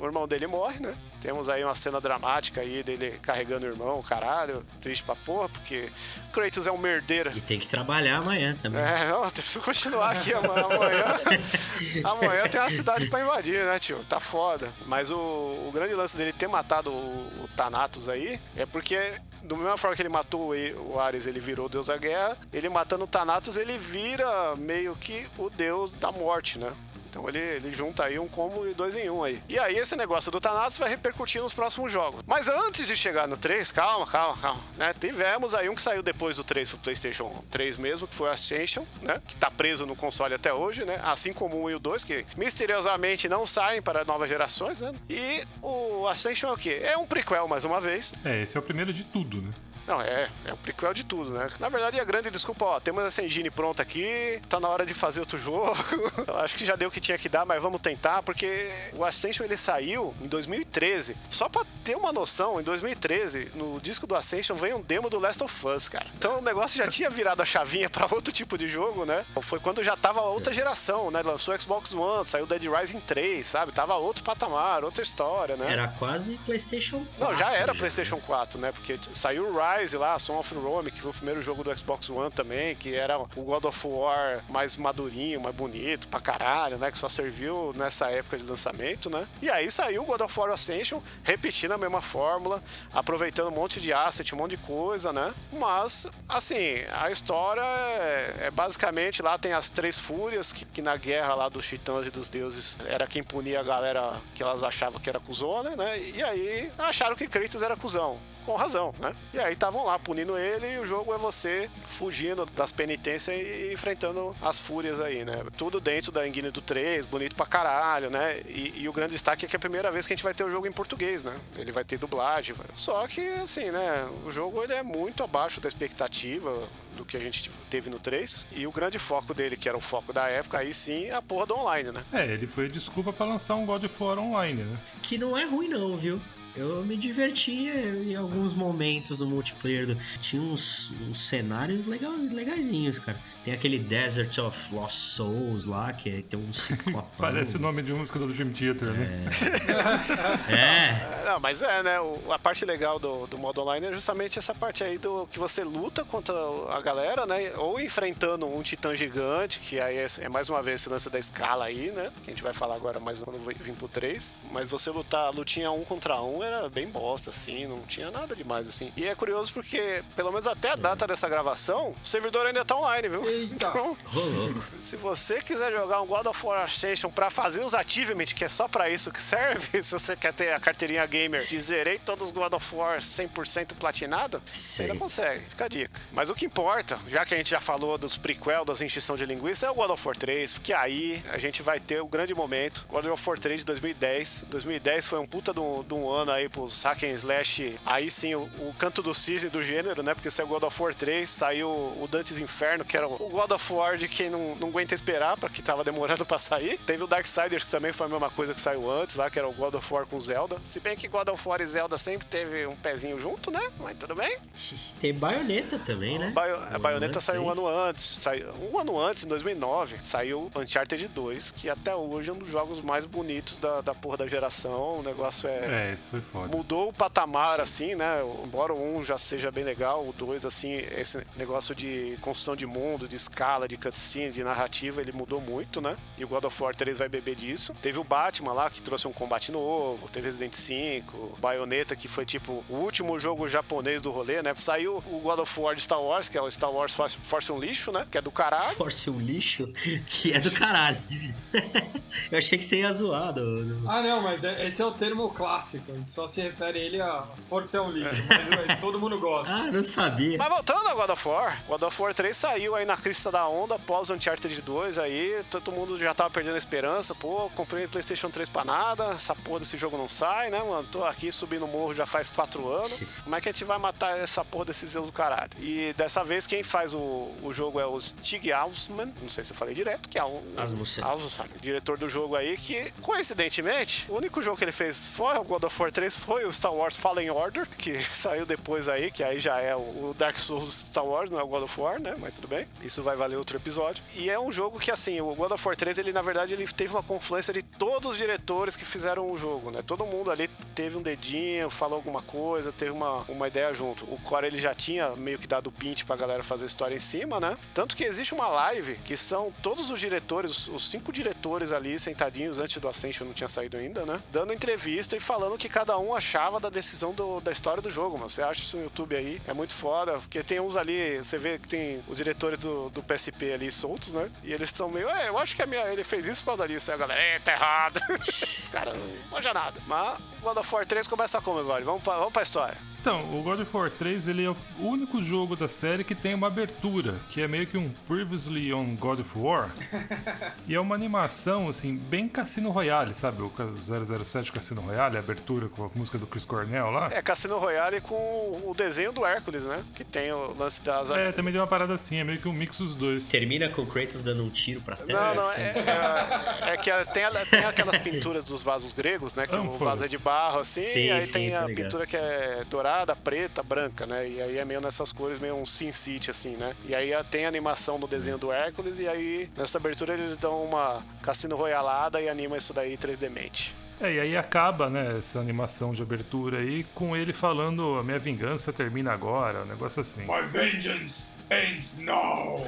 S2: o irmão dele morre, né? Temos aí uma cena dramática aí dele carregando o irmão, caralho, triste pra porra, porque Kratos é um merdeiro.
S4: E tem que trabalhar amanhã também.
S2: É, não, preciso continuar aqui ama- amanhã. amanhã tem uma cidade pra invadir, né, tio? Tá foda. Mas o, o grande lance dele ter matado o, o Thanatos aí é porque. Do mesma forma que ele matou o Ares, ele virou o deus da guerra. Ele matando o Thanatos, ele vira meio que o deus da morte, né? Então ele, ele junta aí um combo de dois em um aí. E aí esse negócio do Thanatos vai repercutir nos próximos jogos. Mas antes de chegar no 3, calma, calma, calma. Né? Tivemos aí um que saiu depois do 3 pro Playstation 3 mesmo, que foi o Ascension, né? Que tá preso no console até hoje, né? Assim como o 1 e o 2, que misteriosamente não saem para novas gerações, né? E o Ascension é o quê? É um prequel, mais uma vez.
S1: É, esse é o primeiro de tudo, né?
S2: Não, é, é o prequel de tudo, né? Na verdade, a grande desculpa, ó, temos essa engine pronta aqui, tá na hora de fazer outro jogo. Acho que já deu o que tinha que dar, mas vamos tentar, porque o Ascension ele saiu em 2013. Só pra ter uma noção, em 2013, no disco do Ascension veio um demo do Last of Us, cara. Então o negócio já tinha virado a chavinha pra outro tipo de jogo, né? Foi quando já tava outra geração, né? Lançou o Xbox One, saiu Dead Rising 3, sabe? Tava outro patamar, outra história, né?
S4: Era quase PlayStation 4.
S2: Não, já era
S4: né?
S2: PlayStation 4, né? Porque saiu o Rise lá, Son of Rome, que foi o primeiro jogo do Xbox One também, que era o God of War mais madurinho, mais bonito pra caralho, né? Que só serviu nessa época de lançamento, né? E aí saiu o God of War Ascension, repetindo a mesma fórmula, aproveitando um monte de asset, um monte de coisa, né? Mas, assim, a história é, é basicamente lá tem as três fúrias, que, que na guerra lá dos titãs e dos deuses era quem punia a galera que elas achavam que era cuzona, né? E aí acharam que Kratos era cuzão com razão, né? E aí estavam lá punindo ele e o jogo é você fugindo das penitências e enfrentando as fúrias aí, né? Tudo dentro da engine do 3, bonito pra caralho, né? E, e o grande destaque é que é a primeira vez que a gente vai ter o jogo em português, né? Ele vai ter dublagem. Só que, assim, né? O jogo ele é muito abaixo da expectativa do que a gente teve no 3. E o grande foco dele, que era o foco da época, aí sim, é a porra do online, né?
S1: É, ele foi a desculpa pra lançar um God of War online, né?
S4: Que não é ruim não, viu? Eu me divertia em alguns momentos no multiplayer. Do... Tinha uns, uns cenários legais, legaisinhos, cara. Tem aquele Desert of Lost Souls lá, que tem um ciclopão.
S1: Parece o nome de uma música do Dream Theater, né?
S4: É,
S2: É, Não, mas é, né? a parte legal do, do modo online é justamente essa parte aí do que você luta contra a galera, né? Ou enfrentando um titã gigante, que aí é, é mais uma vez esse lance da escala aí, né? Que a gente vai falar agora mais quando vir pro 3. Mas você lutar, lutinha um contra um era bem bosta, assim, não tinha nada demais, assim. E é curioso porque, pelo menos até a data dessa gravação, o servidor ainda tá online, viu?
S3: Eita.
S2: Então, se você quiser jogar um God of War Ascension pra fazer os achievement, que é só pra isso que serve, se você quer ter a carteirinha gamer de zerei todos os God of War 100% platinado, você ainda consegue, fica a dica. Mas o que importa, já que a gente já falou dos prequel, das enchição de linguiça, é o God of War 3, porque aí a gente vai ter o grande momento, God of War 3 de 2010. 2010 foi um puta de um, de um ano voltando aí pros hack and slash, aí sim, o, o canto do cisne do gênero, né? Porque saiu God of War 3, saiu o Dante's Inferno, que era o God of War de quem não, não aguenta esperar, porque tava demorando pra sair. Teve o Darksiders, que também foi a mesma coisa que saiu antes lá, que era o God of War com Zelda. Se bem que God of War e Zelda sempre teve um pezinho junto, né? Mas tudo bem.
S4: Tem baioneta também, né?
S2: Baio- a Bayonetta saiu um ano antes. Saiu, um ano antes, em 2009, saiu Uncharted 2, que até hoje é um dos jogos mais bonitos da, da porra da geração. O negócio é.
S1: É, esse foi foda.
S2: Mudou o patamar, assim, né? Embora o 1 já seja bem legal, o 2, assim, esse negócio de construção de mundo, de escala, de cutscene, de narrativa, ele mudou muito, né? E o God of War 3 vai beber disso. Teve o Batman lá, que trouxe um combate novo, teve Resident 5, Bayonetta, que foi tipo o último jogo japonês do rolê, né? Saiu o God of War de Star Wars, que é o Star Wars Force, Force um lixo, né? Que é do caralho.
S4: Force um lixo que é do caralho. Eu achei que você ia zoar. do- do-
S3: Ah, não, mas é- esse é o termo clássico. A só se refere a ele a Força é um lixo, mas todo mundo gosta.
S4: Ah, não sabia.
S2: Mas voltando ao God of War, God of War 3 saiu aí na crista da onda após o Uncharted 2 aí, todo mundo já tava perdendo a esperança, pô, comprei o Playstation 3 pra nada, essa porra desse jogo não sai, né, mano? Tô aqui subindo o morro já faz 4 anos, como é que a gente vai matar essa porra desses Zeus do caralho? E dessa vez quem faz o, o jogo é o Stig Ausman, não sei se eu falei direto, que é o...
S4: Asmussen.
S2: Asmussen, diretor do jogo aí, que coincidentemente, o único jogo que ele fez foi o God of War 3, foi o Star Wars Fallen Order, que saiu depois aí, que aí já é o Dark Souls Star Wars, não é o God of War, né? Mas tudo bem. Isso vai valer outro episódio. E é um jogo que, assim, o God of War 3, ele na verdade ele teve uma confluência de todos os diretores que fizeram o jogo, né? Todo mundo ali teve um dedinho, falou alguma coisa, teve uma, uma ideia junto. O Core ele já tinha meio que dado o pint pra galera fazer a história em cima, né? Tanto que existe uma live que são todos os diretores, os- cinco diretores ali sentadinhos antes do Ascension não tinha saído ainda, né? Dando entrevista e falando que cada um achava da decisão do- da história do jogo, mano. Você acha isso no YouTube aí? É muito foda, porque tem uns ali, você vê que tem os diretores do, do PSP ali soltos, né? E eles são meio, é, eu acho que a minha, ele fez isso por causa disso. Aí a galera, é, tá errado. Os caras não manjam nada. Mas God of War 3 começa como, Evandro? Vamos pra, vamos pra história.
S1: Então, o God of War 3 ele é o único jogo da série que tem uma abertura, que é meio que um Previously on God of War. e é uma animação, assim, bem Cassino Royale, sabe? O ca- 007 Cassino Royale, a abertura com a música do Chris Cornell lá.
S2: É Cassino Royale com o desenho do Hércules, né? Que tem o lance das.
S1: É, também tem uma parada assim, é meio que um mix dos dois.
S4: Termina com o Kratos dando um tiro pra terra.
S2: Não, não,
S4: assim.
S2: é, é, é que tem, tem aquelas pinturas dos vasos gregos, né? Que
S1: Ah,
S2: o vaso é de. Barro, assim,
S4: Sim,
S2: e aí
S4: sim,
S2: tem a
S4: ligado.
S2: pintura que é dourada, preta, branca, né? E aí é meio nessas cores, meio um Sin City, assim, né? E aí a- tem a animação no desenho do Hércules, e aí nessa abertura eles dão uma cassino royalada e anima isso daí 3D mente.
S1: É, e aí acaba, né, essa animação de abertura aí com ele falando a minha vingança termina agora, um negócio assim.
S3: My vengeance ends now!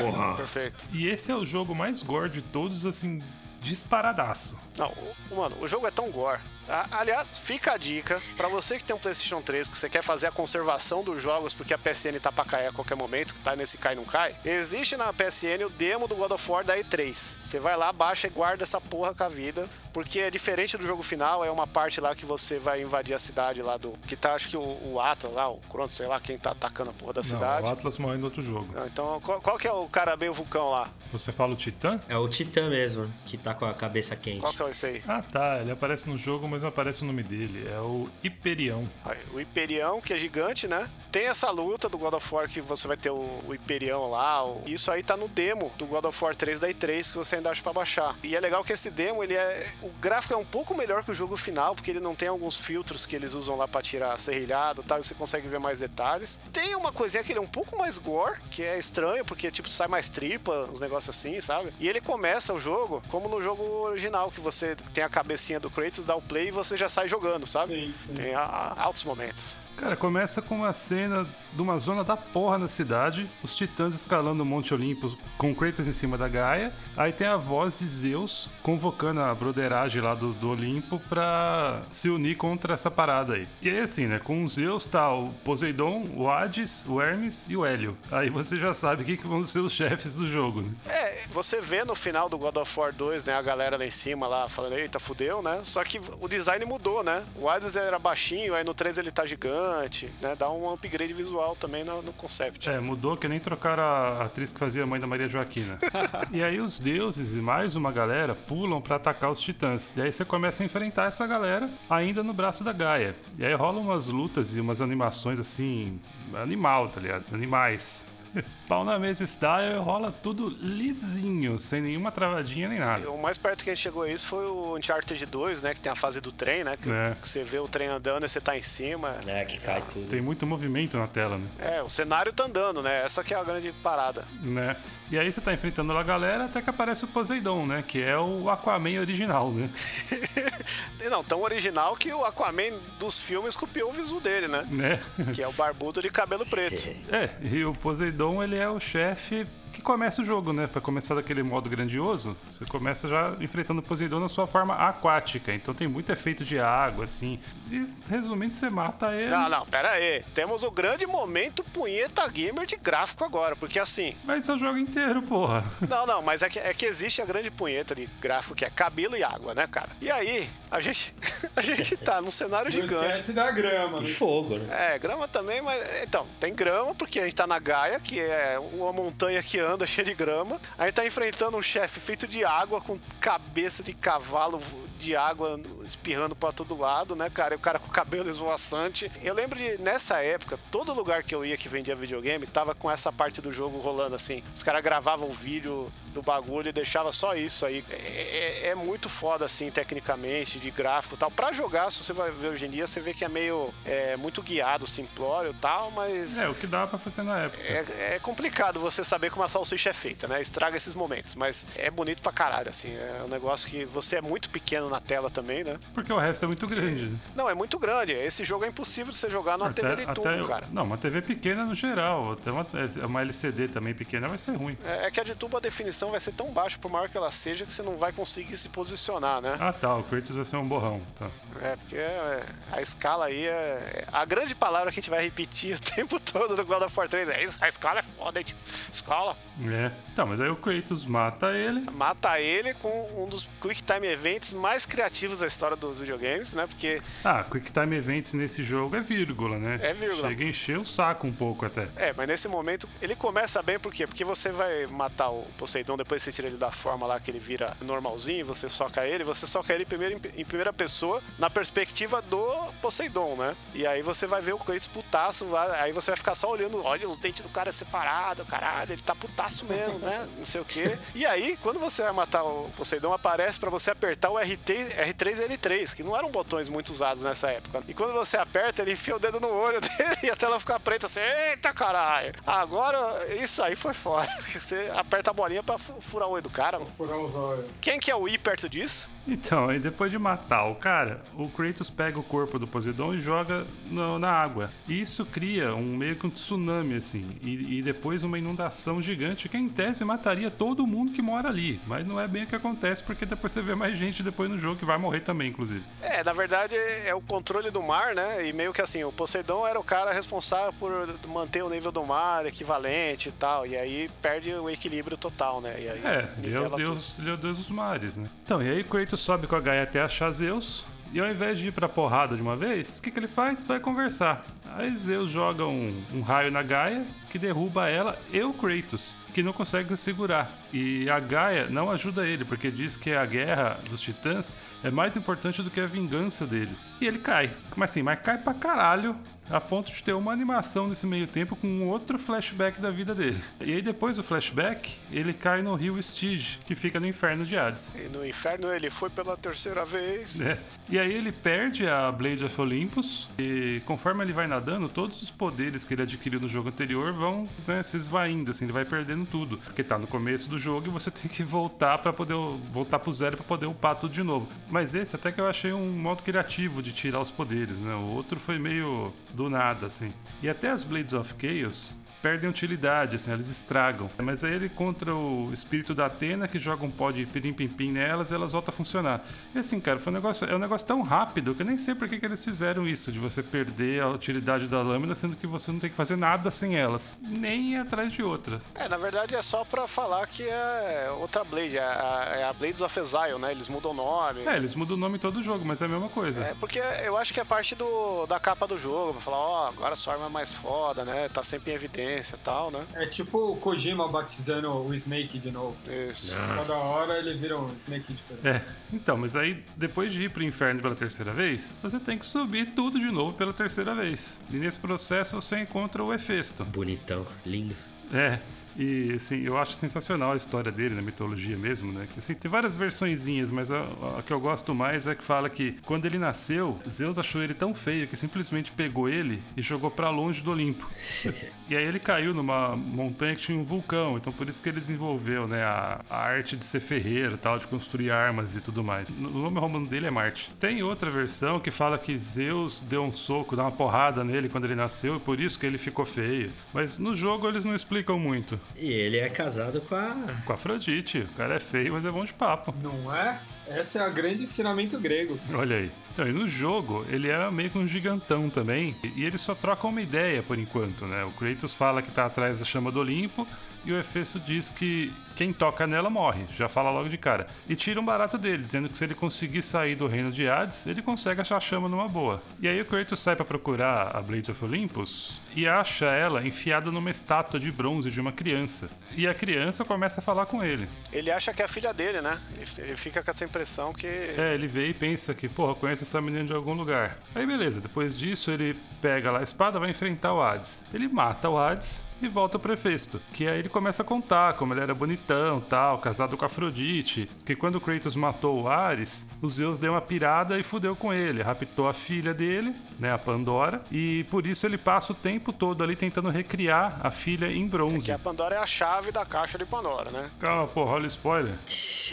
S4: Porra.
S2: Perfeito.
S1: E esse é o jogo mais gore de todos, assim, disparadaço.
S2: Não, mano, o jogo é tão gore. A- Aliás, fica a dica pra você que tem um PlayStation 3, que você quer fazer a conservação dos jogos porque a PSN tá pra cair a qualquer momento, que tá nesse cai não cai. Existe na PSN o demo do God of War da E3. Você vai lá, baixa e guarda essa porra com a vida, porque é diferente do jogo final, é uma parte lá que você vai invadir a cidade lá do que tá acho que o, o Atlas lá, o Cronos, sei lá quem tá atacando a porra da
S1: Não,
S2: cidade.
S1: o Atlas morre no outro jogo.
S2: Ah, Então, qual, qual que é o cara meio vulcão lá?
S1: Você fala o Titã?
S4: É o Titã mesmo, que tá com a cabeça quente.
S2: Qual que é esse aí?
S1: Ah, tá. Ele aparece no jogo, mas não aparece o nome dele. É o Hiperião.
S2: Aí, O Imperião, que é gigante, né? Tem essa luta do God of War que você vai ter o, Imperião lá. Isso aí tá no demo do God of War 3 da E3 que você ainda acha pra baixar. E é legal que esse demo, ele é. O gráfico é um pouco melhor que o jogo final, porque ele não tem alguns filtros que eles usam lá pra tirar serrilhado e tal, e você consegue ver mais detalhes. Tem uma coisinha que ele é um pouco mais gore, que é estranho, porque tipo, sai mais tripa, uns negócios assim, sabe? E ele começa o jogo como no jogo original, que você tem a cabecinha do Kratos, dá o play e você já sai jogando, sabe?
S3: Sim, sim.
S2: Tem a- a- altos momentos.
S1: Cara, começa com uma cena de uma zona da porra na cidade, os titãs escalando o Monte Olimpo com Kratos em cima da Gaia. Aí tem a voz de Zeus convocando a broderagem lá do, do Olimpo pra se unir contra essa parada aí. E aí assim, né? Com Zeus tá o Poseidon, o Hades, o Hermes e o Hélio. Aí você já sabe o que, que vão ser os chefes do jogo, né?
S2: É, você vê no final do God of War 2, né, a galera lá em cima lá falando, eita, fudeu, né? Só que o design mudou, né? O Hades era baixinho, aí no 3 ele tá gigante, bastante, né? Dá um upgrade visual também no, no concept.
S1: É, mudou que nem trocaram a atriz que fazia a mãe da Maria Joaquina. e aí os deuses e mais uma galera pulam pra atacar os titãs. E aí você começa a enfrentar essa galera ainda no braço da Gaia. E aí rolam umas lutas e umas animações assim, animal, tá ligado? Animais. Pau na mesa style rola tudo lisinho, sem nenhuma travadinha nem nada.
S2: O mais perto que a gente chegou a isso foi o Uncharted 2, né? Que tem a fase do trem, né? Que,
S1: É.
S2: que você vê o trem andando e você tá em cima.
S4: É, que cai tudo.
S1: Tem muito movimento na tela, né?
S2: É, o cenário tá andando, né? Essa que é a grande parada.
S1: né? E aí você tá enfrentando a galera até que aparece o Poseidon, né? Que é o Aquaman original, né?
S2: Não, tão original que o Aquaman dos filmes copiou o visu dele, né?
S1: né?
S2: Que é o barbudo de cabelo preto.
S1: É, e o Poseidon, ele é o chefe que começa o jogo, né? Pra começar daquele modo grandioso, você começa já enfrentando o Poseidon na sua forma aquática. Então tem muito efeito de água, assim. E, resumindo, você mata ele.
S2: Não, não, pera aí. Temos o grande momento punheta gamer de gráfico agora, porque assim.
S1: Mas é o jogo inteiro, porra.
S2: Não, não, mas é que, é que existe a grande punheta de gráfico que é cabelo e água, né, cara? E aí, a gente, a gente tá num cenário
S3: Não
S2: gigante.
S3: esquece da grama. né?
S4: Fogo, né?
S2: É, grama também, mas. Então, tem grama, porque a gente tá na Gaia, que é uma montanha que anda cheia de grama. A gente tá enfrentando um chefe feito de água, com cabeça de cavalo de água espirrando pra todo lado, né, cara? E o cara com o cabelo esvoaçante. Eu lembro de, nessa época, todo lugar que eu ia que vendia videogame tava com essa parte do jogo rolando assim. Os caras gravavam o vídeo do bagulho e deixava só isso aí. É, é- é muito foda, assim, tecnicamente, de gráfico e tal. Pra jogar, se você vai ver hoje em dia, você vê que é meio é, muito guiado, simplório e tal, mas.
S1: É, o que dá pra fazer na época.
S2: É, é complicado você saber como a salsicha é feita, né? Estraga esses momentos. Mas é bonito pra caralho, assim. É um negócio que você é muito pequeno na tela também, né?
S1: Porque o resto é muito grande. né?
S2: Não, é muito grande. Esse jogo é impossível de você jogar numa TV de tubo,
S1: eu-
S2: cara.
S1: Não, uma TV pequena no geral. Até uma, uma LCD também pequena vai ser ruim.
S2: É é que a de tubo a definição vai ser tão baixa, por maior que ela seja, que você não vai conseguir se posicionar, né?
S1: Ah, tá. O Kratos vai ser um borrão. Tá.
S2: É, porque é, a escala aí é. A grande palavra que a gente vai repetir o tempo todo no God of War 3 é isso. A escala é foda, tio? Escala.
S1: É. Tá, mas aí o Kratos mata ele.
S2: Mata ele com um dos Quick Time Events mais criativos da história dos videogames, né? Porque
S1: Ah, Quick Time Events nesse jogo é vírgula, né?
S2: É vírgula.
S1: Chega a encher o saco um pouco até.
S2: É, mas nesse momento ele começa bem por quê? Porque você vai matar o Poseidon, depois você tira ele da forma lá que ele vira normalzinho, você soca ele, você soca ele primeiro em, em primeira pessoa, na perspectiva do Poseidon, né? E aí você vai ver o Kratos putaço, aí você vai ficar só olhando, olha, os dentes do cara separado, caralho, ele tá putaço mesmo, né? Não sei o quê. E aí, quando você vai matar o Poseidon, aparece pra você apertar o RT, R3 e L3, que não eram botões muito usados nessa época. E quando você aperta, ele enfia o dedo no olho dele e a tela fica preta assim, eita caralho! Agora, isso aí foi foda. Você aperta a bolinha pra furar o olho do cara, mano.
S3: Furar os olhos.
S2: Quem que é o I perto disso?
S1: Então, aí depois de matar o cara, o Kratos pega o corpo do Poseidon e joga no- na água. E isso cria um meio que um tsunami, assim. E, e depois uma inundação gigante que, em tese, mataria todo mundo que mora ali. Mas não é bem o que acontece, porque depois você vê mais gente depois no jogo que vai morrer também, inclusive.
S2: É, na verdade é o controle do mar, né? E meio que assim, o Poseidon era o cara responsável por manter o nível do mar equivalente e tal. E aí perde o equilíbrio total, né? E aí
S1: É, ele é, o deus, ele é o deus dos mares, né? Então, e aí Kratos sobe com a Gaia até achar Zeus. E ao invés de ir pra porrada de uma vez, o que, que ele faz? Vai conversar. Aí Zeus joga um, um raio na Gaia que derruba ela e o Kratos, que não consegue se segurar. E a Gaia não ajuda ele, porque diz que a guerra dos titãs é mais importante do que a vingança dele. E ele cai. Como assim? Mas cai pra caralho a ponto de ter uma animação nesse meio tempo com um outro flashback da vida dele. E aí depois do flashback, ele cai no rio Stygia, que fica no inferno de Hades.
S2: E no inferno ele foi pela terceira vez.
S1: né? E aí ele perde a Blade of Olympus e conforme ele vai nadando, todos os poderes que ele adquiriu no jogo anterior vão né, se esvaindo, assim, ele vai perdendo tudo. Porque tá no começo do jogo e você tem que voltar para poder voltar pro zero para poder upar tudo de novo. Mas esse até que eu achei um modo criativo de tirar os poderes, né? O outro foi meio do nada, assim. E até as Blades of Chaos perdem utilidade, assim, elas estragam. Mas aí ele contra o espírito da Atena, que joga um pó de pirim-pim-pim nelas e elas voltam a funcionar. E assim, cara, foi um negócio, é um negócio tão rápido que eu nem sei por que, que eles fizeram isso, de você perder a utilidade da lâmina, sendo que você não tem que fazer nada sem elas, nem ir atrás de outras.
S2: É, na verdade é só pra falar que é outra Blade, é a, é a Blades of Exile, né? Eles mudam o nome.
S1: É, eles mudam o nome em todo jogo, mas é a mesma coisa.
S2: É, porque eu acho que é parte do, da capa do jogo, pra falar, ó, agora sua arma é mais foda, né? Tá sempre em evidência e tal, né?
S3: É tipo o Kojima batizando o Snake de novo.
S2: Isso.
S3: Cada hora ele vira um Snake diferente.
S1: É, então, mas aí depois de ir pro inferno pela terceira vez, você tem que subir tudo de novo pela terceira vez. E nesse processo você encontra o Hefesto.
S4: Bonitão, lindo.
S1: É. E assim, eu acho sensacional a história dele na mitologia mesmo, né? Que assim, tem várias versõezinhas, mas a, a que eu gosto mais é que fala que quando ele nasceu, Zeus achou ele tão feio que simplesmente pegou ele e jogou pra longe do Olimpo. E aí ele caiu numa montanha que tinha um vulcão, então por isso que ele desenvolveu, né, a, a arte de ser ferreiro, tal, de construir armas e tudo mais. O nome romano dele é Marte. Tem outra versão que fala que Zeus deu um soco, deu uma porrada nele quando ele nasceu e por isso que ele ficou feio. Mas no jogo eles não explicam muito.
S4: E ele é casado com a.
S1: Com a Afrodite, o cara é feio, mas é bom de papo.
S3: Não é? Esse é o grande ensinamento grego.
S1: Olha aí. Então, e no jogo, ele é meio que um gigantão também. E ele só troca uma ideia por enquanto, né? O Kratos fala que tá atrás da chama do Olimpo. E o Efeso diz que quem toca nela morre, já fala logo de cara. E tira um barato dele, dizendo que se ele conseguir sair do reino de Hades, ele consegue achar a chama numa boa. E aí o Kratos sai para procurar a Blade of Olympus e acha ela enfiada numa estátua de bronze de uma criança. E a criança começa a falar com ele.
S2: Ele acha que é a filha dele, né? Ele, ele fica com essa impressão que.
S1: É, ele vê e pensa que, porra, conhece essa menina de algum lugar. Aí beleza, depois disso ele pega lá a espada, vai enfrentar o Hades. Ele mata o Hades e volta pro Hefesto. Que aí ele começa a contar como ele era bonitão, tal, casado com Afrodite. Que quando Kratos matou o Ares, os Zeus deu uma pirada e fudeu com ele. Raptou a filha dele, né, a Pandora. E por isso ele passa o tempo todo ali tentando recriar a filha em bronze.
S2: que a Pandora é a chave da caixa de Pandora, né?
S1: Calma, porra, olha o spoiler.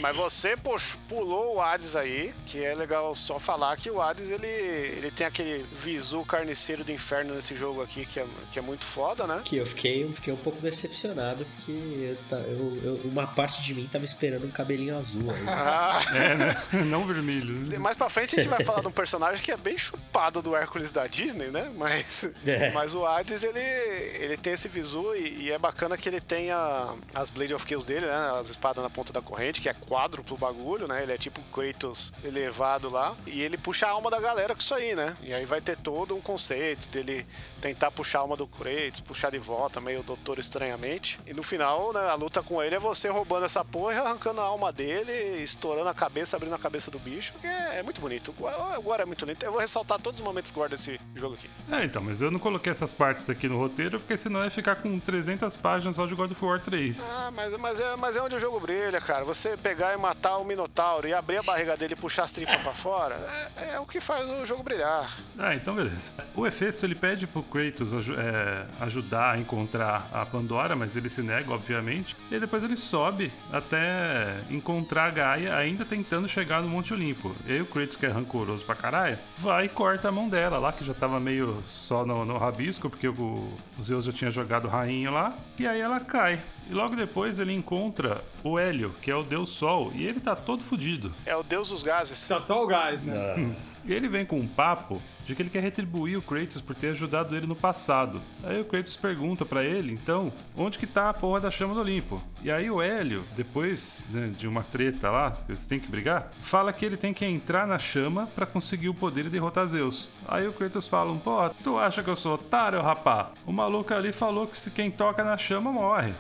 S2: Mas você poxa, pulou o Hades aí, que é legal só falar que o Hades ele, ele tem aquele visu carniceiro do inferno nesse jogo aqui, que é, que é muito foda, né?
S4: Que eu fiquei, fiquei um pouco decepcionado, porque eu, ta- eu- eu- uma parte de mim tava esperando um cabelinho azul aí.
S2: Ah,
S1: É, né? Não vermelho.
S2: mais pra frente a gente vai falar de um personagem que é bem chupado do Hércules da Disney, né? Mas,
S4: É.
S2: mas o Hades, ele, ele tem esse visu e, e é bacana que ele tem a- as Blade of Kills dele, né? As espadas na ponta da corrente, que é quádruplo bagulho, né? Ele é tipo Kratos elevado lá. E ele puxa a alma da galera com isso aí, né? E aí vai ter todo um conceito dele tentar puxar a alma do Kratos, puxar de volta, meio doutor estranhamente. E no final, né, a luta com ele é você roubando essa porra arrancando a alma dele, estourando a cabeça, abrindo a cabeça do bicho, que é, é muito bonito. O Gore- O Gore é muito lindo. Eu vou ressaltar todos os momentos Gore desse jogo aqui.
S1: É, então, mas eu não coloquei essas partes aqui no roteiro, porque senão ia ficar com 300 páginas só de God of War 3.
S2: Ah, mas, mas, é, mas é onde o jogo brilha, cara. Você pegar e matar o Minotauro e abrir a barriga dele e puxar as tripas pra fora, é, é o que faz o jogo brilhar.
S1: Ah, então beleza. O Hefesto, ele pede pro Kratos aju- é, ajudar a encontrar a Pandora, mas ele se nega, obviamente. E aí depois ele sobe até encontrar a Gaia, ainda tentando chegar no Monte Olimpo. E aí o Kratos, que é rancoroso pra caralho, vai e corta a mão dela lá, que já tava meio só no, no rabisco, porque o, o Zeus já tinha jogado o rainho lá. E aí ela cai. E logo depois ele encontra o Hélio, que é o Deus Sol, e ele tá todo fudido.
S2: É o deus dos gases.
S3: Tá só o gás, né?
S1: E ele vem com um papo de que ele quer retribuir o Kratos por ter ajudado ele no passado. Aí o Kratos pergunta pra ele, então, onde que tá a porra da chama do Olimpo? E aí o Hélio, depois né, de uma treta lá, eles têm que brigar, fala que ele tem que entrar na chama pra conseguir o poder e derrotar Zeus. Aí o Kratos fala, pô, tu acha que eu sou otário, rapá? O maluco ali falou que se quem toca na chama morre.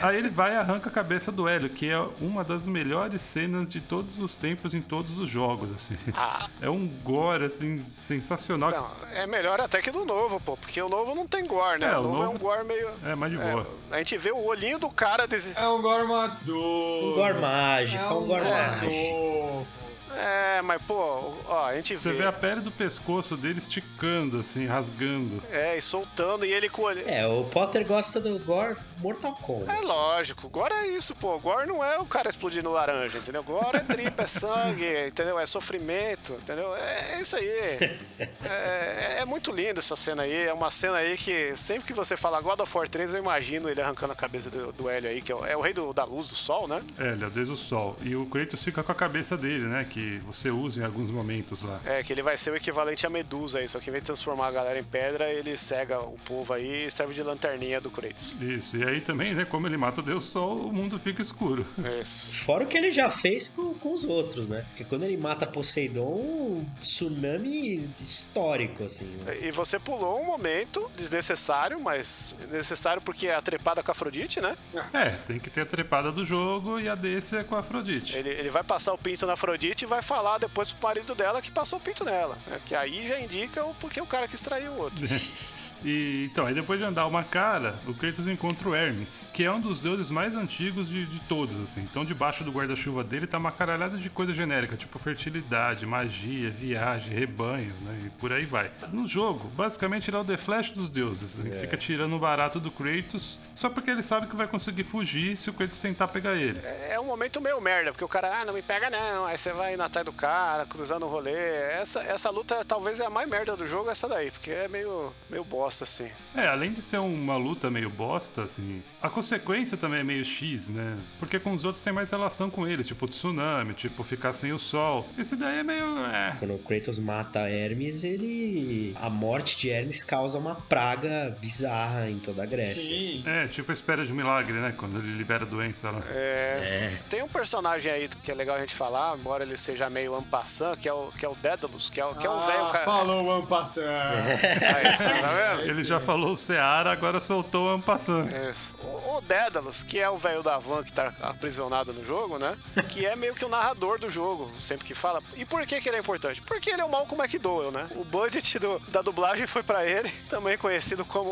S1: Aí ele vai e arranca a cabeça do Hélio, que é uma das melhores cenas de todos os tempos em todos os jogos, assim.
S2: Ah.
S1: É um gore, assim, sensacional.
S2: Não, é melhor até que do novo, pô, porque o novo não tem gore, né?
S1: É,
S2: o
S1: o
S2: novo, é
S1: novo-
S2: um gore meio.
S1: É, mais de
S2: É,
S1: boa.
S2: a gente vê o olhinho do cara desse.
S3: É um gore maduro.
S4: Um gore mágico,
S3: É
S4: é um
S3: um
S4: gore
S3: gore
S4: mágico.
S2: É, mas pô, ó, a gente
S1: Você
S2: vê.
S1: vê a pele do pescoço dele esticando, assim, rasgando.
S2: É, e soltando, e ele com o
S4: É, o Potter gosta do Gore Mortal Kombat.
S2: É lógico, Gore é isso, pô. Gore não é o cara explodindo laranja, entendeu? Gore é tripa, é sangue, entendeu? É sofrimento, entendeu? É, é isso aí. É, é muito lindo essa cena aí. É uma cena aí que sempre que você fala God of War 3, eu imagino ele arrancando a cabeça do, do Hélio aí, que é o, é o rei do- da luz, do sol, né?
S1: É, ele é o deus do sol. E o Kratos fica com a cabeça dele, né? Que você usa em alguns momentos lá.
S2: É, que ele vai ser o equivalente a Medusa aí, só que em vez de transformar a galera em pedra, ele cega o povo aí e serve de lanterninha do Kratos.
S1: Isso. E aí também, né? Como ele mata o deus sol, o mundo fica escuro.
S2: Isso.
S4: Fora o que ele já fez com, com os outros, né? Porque quando ele mata Poseidon, um tsunami histórico, assim. né?
S2: E você pulou um momento desnecessário, mas necessário porque é a trepada com a Afrodite, né?
S1: É, tem que ter a trepada do jogo e a desse é com a Afrodite.
S2: Ele, ele vai passar o pinto na Afrodite e vai falar depois pro marido dela que passou o pinto nela. né? Que aí já indica o porquê o cara quis trair o outro.
S1: E então, aí depois de andar uma cara, o Kratos encontra o Hermes, que é um dos deuses mais antigos de, de todos, assim. Então, debaixo do guarda-chuva dele tá uma caralhada de coisa genérica, tipo fertilidade, magia, viagem, rebanho, né? E por aí vai. No jogo, basicamente ele é o The Flash dos deuses. Ele fica tirando o barato do Kratos só porque ele sabe que vai conseguir fugir se o Kratos tentar pegar ele.
S2: É um momento meio merda, porque o cara, ah, não me pega não. Aí você vai indo atrás do cara, cruzando o rolê. Essa, essa luta talvez é a mais merda do jogo, essa daí, porque é meio, meio bosta, assim.
S1: É, além de ser uma luta meio bosta, assim, a consequência também é meio X, né? Porque com os outros tem mais relação com eles, tipo o tsunami, tipo ficar sem o sol. Esse daí é meio. É.
S4: Quando o Kratos mata Hermes, ele. A morte de Hermes causa uma praga bizarra em toda a Grécia.
S3: Sim.
S1: É, tipo a espera de um milagre, né? Quando ele libera a doença lá.
S2: É, Tem um personagem aí que é legal a gente falar, embora ele seja meio ampassant, que é o, que é o Dédalus, que é, o- que é um
S3: Ah,
S2: velho cara.
S3: Falou, One Passant.
S2: Aí, tá vendo?
S1: Ele já falou o Seara, agora soltou o Ampassan.
S2: Isso. Dédalus, que é o velho da van que tá aprisionado no jogo, né? Que é meio que o narrador do jogo, sempre que fala. E por que, que ele é importante? Porque ele é o Malcolm McDowell, né? O budget do- da dublagem foi pra ele, também conhecido como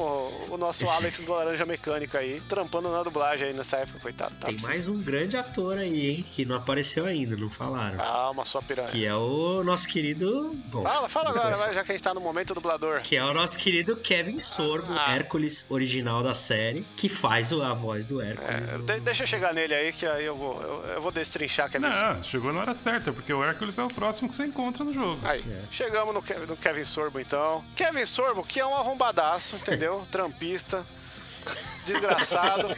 S2: o nosso Alex do Laranja Mecânica aí, trampando na dublagem aí nessa época, coitado. Tá
S4: Tem
S2: precisando-
S4: mais um grande ator aí, hein? Que não apareceu ainda, não falaram.
S2: Calma, sua piranha.
S4: Que é o nosso querido. Bom,
S2: Fala, fala agora, vai, já que a gente tá no momento dublador.
S4: Que é o nosso querido Kevin Sorbo,
S2: Ah.
S4: Hércules original da série, que faz o- a voz do Hércules.
S2: É, de- deixa eu chegar nele aí, que aí eu vou, eu, eu vou destrinchar que é
S1: Não, chegou na hora certa, porque o Hércules é o próximo que você encontra no jogo.
S2: Aí, chegamos no, no Kevin Sorbo então. Kevin Sorbo, que é um arrombadaço, entendeu? Trampista. Desgraçado.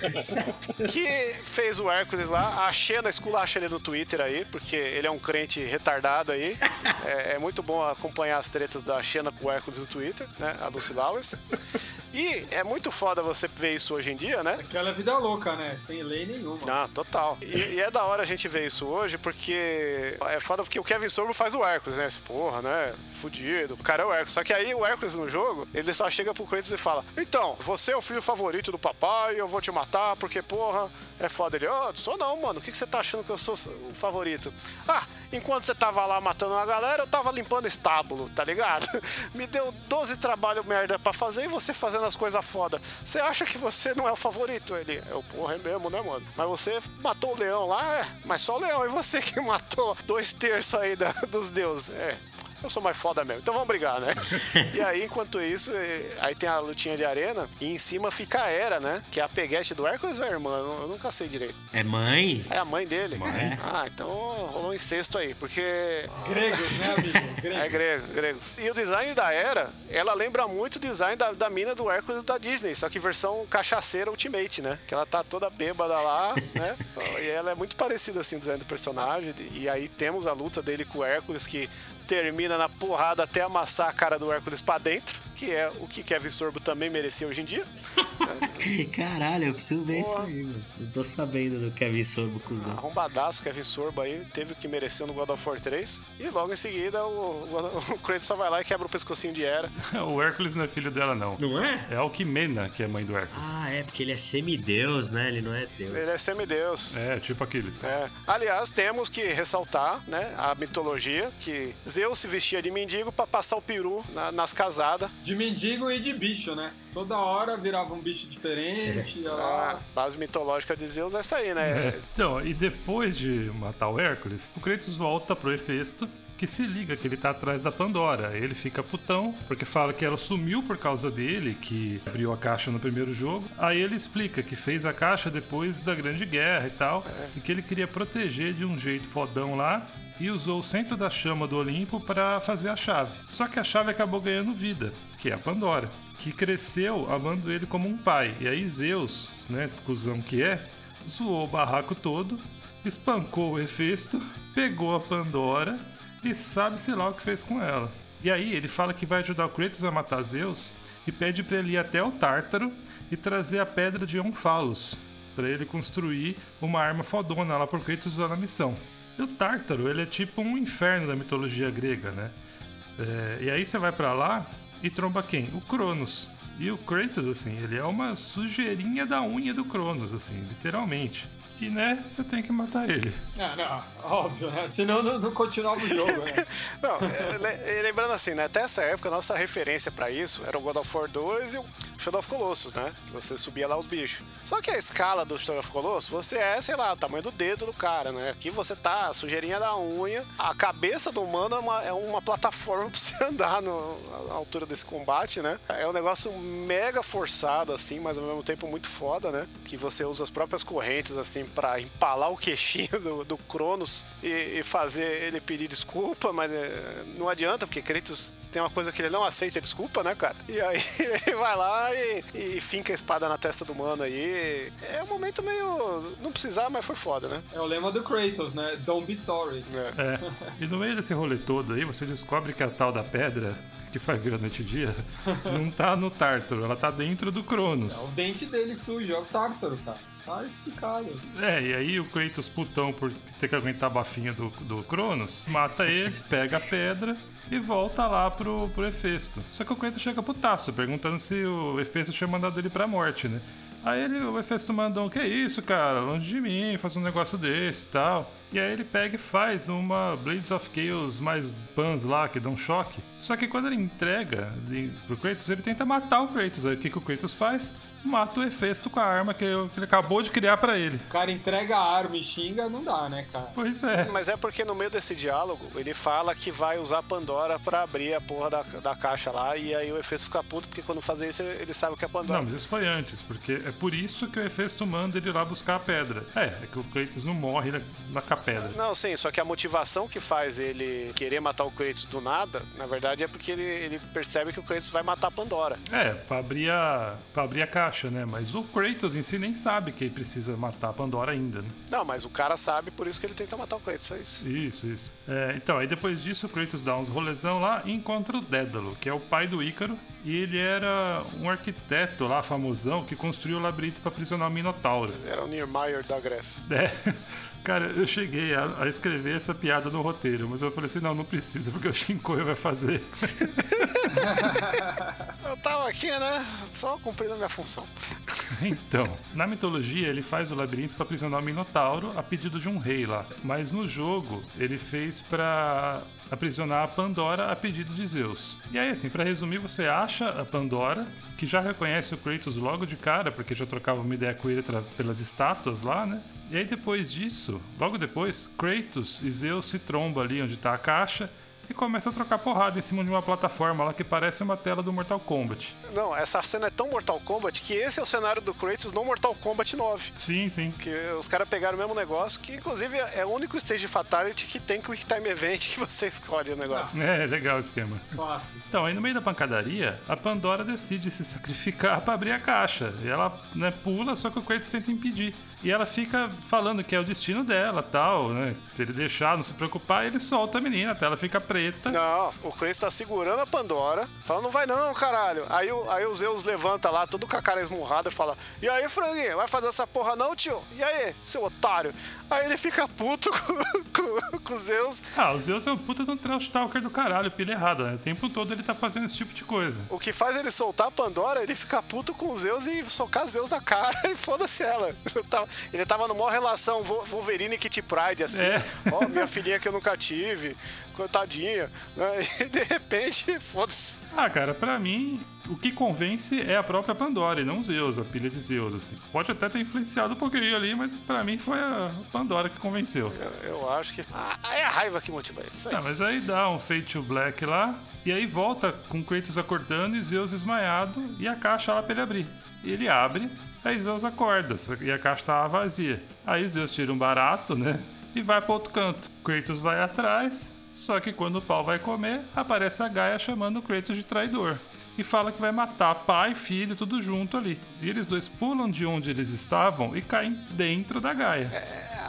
S2: que fez o Hércules lá. A Xena esculacha ele no Twitter aí, porque ele é um crente retardado aí. É, é muito bom acompanhar as tretas da Xena com o Hércules no Twitter, né? A Lucy Lawless. E é muito foda você ver isso hoje em dia, né?
S3: Aquela vida louca, né? Sem lei nenhuma.
S2: Não, total. E, e é da hora a gente ver isso hoje, porque é foda porque o Kevin Sorbo faz o Hércules, né? Esse porra, né? Fudido. O cara é o Hércules. Só que aí o Hércules no jogo, ele só chega pro Kratos e fala: Então, você é o filho favorito do papai, eu vou te matar porque, porra, é foda. Ele, ó, sou não, mano. O que, você tá achando que eu sou o favorito? Ah, enquanto você tava lá matando uma galera, eu tava limpando estábulo, tá ligado? Me deu 12 trabalho merda pra fazer e você fazendo as coisas foda. Você acha que você não é o favorito? Ele, eu, porra, é mesmo, né, mano? Mas você matou o leão lá, é, mas só o leão. E você que matou dois terços aí da- dos deuses. É. Eu sou mais foda mesmo, então vamos brigar, né? e aí, enquanto isso, aí tem a lutinha de arena e em cima fica a Hera, né? Que é a peguete do Hércules ou é a irmã? Eu, eu nunca sei direito.
S4: É mãe?
S2: É a mãe dele.
S4: Mãe.
S2: Ah, então rolou um incesto aí, porque
S3: Gregos, né, amigo? Gregos.
S2: é grego, gregos. E o design da Era, ela lembra muito o design da, da mina do Hércules da Disney, só que versão cachaceira Ultimate, né? Que ela tá toda bêbada lá, né? E ela é muito parecida, assim, o design do personagem. E aí temos a luta dele com o Hércules, que termina na porrada até amassar a cara do Hércules pra dentro, que é o que Kevin Sorbo também merecia hoje em dia.
S4: Caralho, eu preciso ver isso aí, mano. Não tô sabendo do Kevin Sorbo, cuzão.
S2: Arrombadaço, Kevin Sorbo aí, teve o que mereceu no God of War 3. E logo em seguida o, o, o Kratos só vai lá e quebra o pescocinho de Hera.
S1: o Hércules não é filho dela, não.
S4: Não é?
S1: É Alquimena que é mãe do Hércules.
S4: Ah, é, porque ele é semideus, né? Ele não é deus.
S2: Ele é semideus.
S1: É, tipo aqueles.
S2: É. Aliás, temos que ressaltar, né, a mitologia que Zeus se vestia de mendigo pra passar o peru na- nas casadas.
S3: De mendigo e de bicho, né? Toda hora virava um bicho diferente. ia
S2: A
S3: lá.
S2: base mitológica de Zeus é essa aí, né?
S1: É. Então, e depois de matar o Hércules, o Kratos volta pro Hefesto, que se liga que ele tá atrás da Pandora. Ele fica putão, porque fala que ela sumiu por causa dele, que abriu a caixa no primeiro jogo. Aí ele explica que fez a caixa depois da Grande Guerra e tal, e que ele queria proteger de um jeito fodão lá. E usou o centro da chama do Olimpo para fazer a chave. Só que a chave acabou ganhando vida, que é a Pandora, que cresceu amando ele como um pai. E aí Zeus, né, cuzão que é, zoou o barraco todo, espancou o Hefesto, pegou a Pandora e sabe-se lá o que fez com ela. E aí ele fala que vai ajudar o Kratos a matar Zeus e pede para ele ir até o Tártaro e trazer a pedra de Onfalos para ele construir uma arma fodona lá por Kratos usar na missão. E o Tártaro, ele é tipo um inferno da mitologia grega, né? É, e aí você vai pra lá e tromba quem? O Cronos. E o Kratos, assim, ele é uma sujeirinha da unha do Cronos, assim, literalmente. E, né, você tem que matar ele.
S3: Ah, não, óbvio, né? Senão não, não continuava o jogo, né?
S2: Não, é, le- e lembrando assim, né? Até essa época, a nossa referência pra isso era o God of War 2 e o Shadow of Colossus, né? Que Você subia lá os bichos. Só que a escala do Shadow of Colossus, você é, sei lá, o tamanho do dedo do cara, né? Aqui você tá a sujeirinha da unha. A cabeça do humano é uma, é uma plataforma pra você andar no- na altura desse combate, né? É um negócio mega forçado, assim, mas ao mesmo tempo muito foda, né? Que você usa as próprias correntes, assim, pra empalar o queixinho do, do Cronos e, e fazer ele pedir desculpa, mas é, não adianta, porque Kratos tem uma coisa que ele não aceita desculpa, né, cara? E aí ele vai lá e, e finca a espada na testa do mano aí. É um momento meio. Não precisava, mas foi foda, né?
S3: É o lema do Kratos, né? Don't be sorry.
S2: É.
S1: É. E no meio desse rolê todo aí, você descobre que a tal da pedra, que faz virar noite e dia, não tá no Tártaro, ela tá dentro do
S3: É o
S1: Cronos.
S3: dente dele sujo, é o Tártaro, cara. Tá explicado.
S1: É, e aí o Kratos putão por ter que aguentar a bafinha do, do Cronos, mata ele, pega a pedra e volta lá pro, pro. Só que o Kratos chega putaço, perguntando se o Hefesto tinha mandado ele pra morte, né? Aí ele, o Hefesto manda um, que isso, cara? Longe de mim, faz um negócio desse e tal. E aí ele pega e faz uma Blades of Chaos mais pans lá, que dão choque. Só que quando ele entrega pro Kratos, ele tenta matar o Kratos. Aí o que, que o Kratos faz? Mata o Hefesto com a arma que ele acabou de criar pra ele.
S3: O cara entrega a arma e xinga, não dá, né, cara?
S1: Pois é.
S2: Mas é porque no meio desse diálogo ele fala que vai usar a Pandora pra abrir a porra da, da caixa lá e aí o Efesto fica puto porque quando fazer isso ele sabe o que é Pandora.
S1: Não, mas isso foi antes, porque é por isso que o Hefesto manda ele ir lá buscar a pedra. É, é que o Kratos não morre na, na pedra.
S2: Não, sim, só que a motivação que faz ele querer matar o Kratos do nada, na verdade é porque ele, ele percebe que o Kratos vai matar a Pandora.
S1: É, pra abrir, a, pra abrir a caixa, né? Mas o Kratos em si nem sabe que ele precisa matar a Pandora ainda, né?
S2: Não, mas o cara sabe, por isso que ele tenta matar o Kratos, é isso.
S1: Isso, isso. É, então, aí depois disso, o Kratos dá uns rolezão lá e encontra o Dédalo, que é o pai do Ícaro. E ele era um arquiteto lá, famosão, que construiu o labirinto pra aprisionar o Minotauro.
S2: Era o Niemeyer da Grécia.
S1: É. Cara, eu cheguei a, a escrever essa piada no roteiro, mas eu falei assim, não, não precisa, porque o Shinkoio vai fazer.
S2: Eu tava aqui, né? Só cumprindo a minha função.
S1: Então, na mitologia, ele faz o labirinto para aprisionar o Minotauro a pedido de um rei lá. Mas no jogo, ele fez para aprisionar a Pandora a pedido de Zeus. E aí, assim, para resumir, você acha a Pandora, que já reconhece o Kratos logo de cara, porque já trocava uma ideia com ele pelas estátuas lá, né? E aí, depois disso, logo depois, Kratos e Zeus se trombam ali onde tá a caixa e começa a trocar porrada em cima de uma plataforma lá que parece uma tela do Mortal Kombat.
S2: Não, essa cena é tão Mortal Kombat que esse é o cenário do Kratos no Mortal Kombat 9.
S1: Sim, sim.
S2: Que os caras pegaram o mesmo negócio, que inclusive é o único stage fatality que tem Quick Time Event que você escolhe o negócio.
S1: É, legal o esquema.
S3: Fácil.
S1: Então, aí no meio da pancadaria, a Pandora decide se sacrificar pra abrir a caixa. E ela né, pula, só que o Kratos tenta impedir. E ela fica falando que é o destino dela, tal, né? Pra ele deixar, não se preocupar, ele solta a menina, até ela fica preta.
S2: Não, o Kratos tá segurando a Pandora, falando, não vai não, caralho. Aí, o- aí o Zeus levanta lá, todo com a cara esmurrada, e fala, e aí, franguinho, vai fazer essa porra não, tio? E aí, seu otário? Aí ele fica puto com, com, com o Zeus.
S1: Ah, o Zeus é um puta de um trash talker do caralho, pilha errada, né? O tempo todo ele tá fazendo esse tipo de coisa.
S2: O que faz ele soltar a Pandora, ele fica puto com o Zeus e socar Zeus na cara e foda-se ela. Tava, ele tava numa relação Wolverine e Kitty Pride, assim.
S1: É.
S2: Ó, minha filhinha que eu nunca tive, coitadinho, bolinha, né? E de repente, foda-se.
S1: Ah, cara, pra mim, o que convence é a própria Pandora e não Zeus, a pilha de Zeus, assim. Pode até ter influenciado um pouquinho ali, mas pra mim foi a Pandora que convenceu.
S2: Eu, eu acho que. Ah, é a raiva que motiva isso. É
S1: Tá,
S2: isso.
S1: mas aí dá um Fade to Black lá, e aí volta com Kratos acordando e Zeus desmaiado e a caixa lá pra ele abrir. E ele abre, aí Zeus acorda, e a caixa tava vazia. Aí Zeus tira um barato, né? E vai pro outro canto. Kratos vai atrás, só que quando o pau vai comer, aparece a Gaia chamando o Kratos de traidor. E fala que vai matar pai e filho, tudo junto ali. E eles dois pulam de onde eles estavam e caem dentro da Gaia.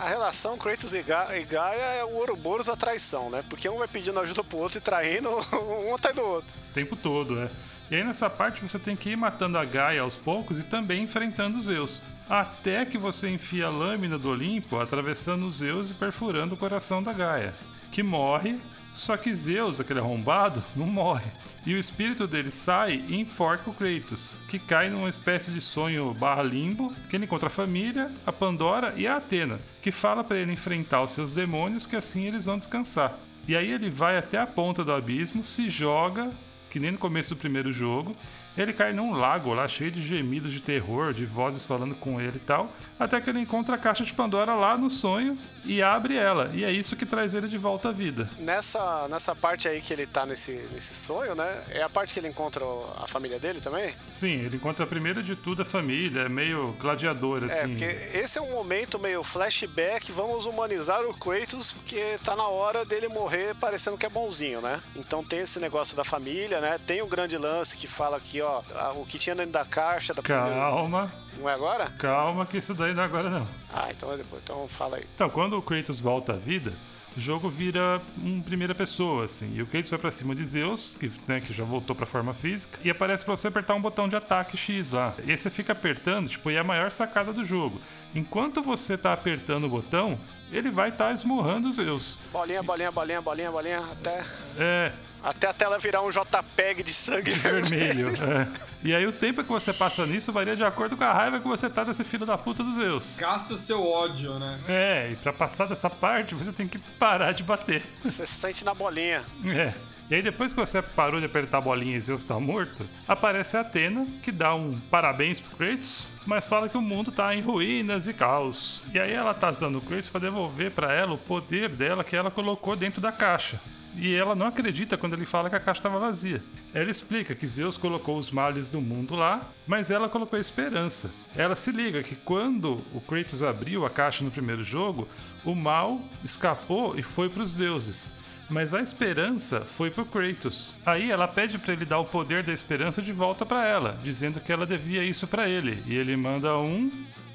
S2: A relação Kratos e, Ga e Gaia é o Ouroboros a traição, né? Porque um vai pedindo ajuda pro outro e traindo um atrás do outro.
S1: o tempo todo, é. E aí nessa parte você tem que ir matando a Gaia aos poucos e também enfrentando os Zeus. Até que você enfia a lâmina do Olimpo atravessando os Zeus e perfurando o coração da Gaia, que morre, só que Zeus, aquele arrombado, não morre. E o espírito dele sai e enforca o Kratos, que cai numa espécie de sonho barra limbo, que ele encontra a família, a Pandora e a Atena, que fala para ele enfrentar os seus demônios, que assim eles vão descansar. E aí ele vai até a ponta do abismo, se joga que nem no começo do primeiro jogo. Ele cai num lago lá cheio de gemidos de terror, de vozes falando com ele e tal, até que ele encontra a caixa de Pandora lá no sonho e abre ela. E é isso que traz ele de volta à vida.
S2: Nessa, nessa parte aí que ele tá nesse, nesse sonho, né? É a parte que ele encontra a família dele também?
S1: Sim, ele encontra primeiro de tudo a família, é meio gladiador
S2: É,
S1: assim.
S2: porque esse é um momento meio flashback, vamos humanizar o Kratos, porque tá na hora dele morrer parecendo que é bonzinho, né? Então tem esse negócio da família, né? Tem o grande lance que fala aqui, ó, o que tinha dentro da caixa da primeira...
S1: Calma,
S2: Não é agora?
S1: calma que isso daí não é agora não.
S2: Ah, então é depois. Então fala aí.
S1: Então, quando o Kratos volta à vida, o jogo vira em primeira pessoa, assim. E o Kratos vai pra cima de Zeus, que, né, que já voltou pra forma física, e aparece pra você apertar um botão de ataque X lá. E aí você fica apertando, tipo, e é a maior sacada do jogo. Enquanto você tá apertando o botão, ele vai estar tá esmurrando os Zeus.
S2: Bolinha, bolinha, bolinha, bolinha, bolinha, até,
S1: É,
S2: até a tela virar um JPEG de sangue
S1: vermelho. é. E aí o tempo que você passa nisso varia de acordo com a raiva que você tá desse filho da puta dos Zeus.
S3: Gasta o seu ódio, né?
S1: É, e pra passar dessa parte, você tem que parar de bater.
S2: Você se sente na bolinha.
S1: É. E aí depois que você parou de apertar a bolinha e Zeus tá morto, aparece a Atena, que dá um parabéns pro Kratos, mas fala que o mundo tá em ruínas e caos. E aí ela tá usando o Kratos pra devolver pra ela o poder dela que ela colocou dentro da caixa. E ela não acredita quando ele fala que a caixa estava vazia. Ela explica que Zeus colocou os males do mundo lá, mas ela colocou a esperança. Ela se liga que quando o Kratos abriu a caixa no primeiro jogo, o mal escapou e foi para os deuses. Mas a esperança foi pro Kratos. Aí ela pede para ele dar o poder da esperança de volta para ela, dizendo que ela devia isso para ele. E ele manda um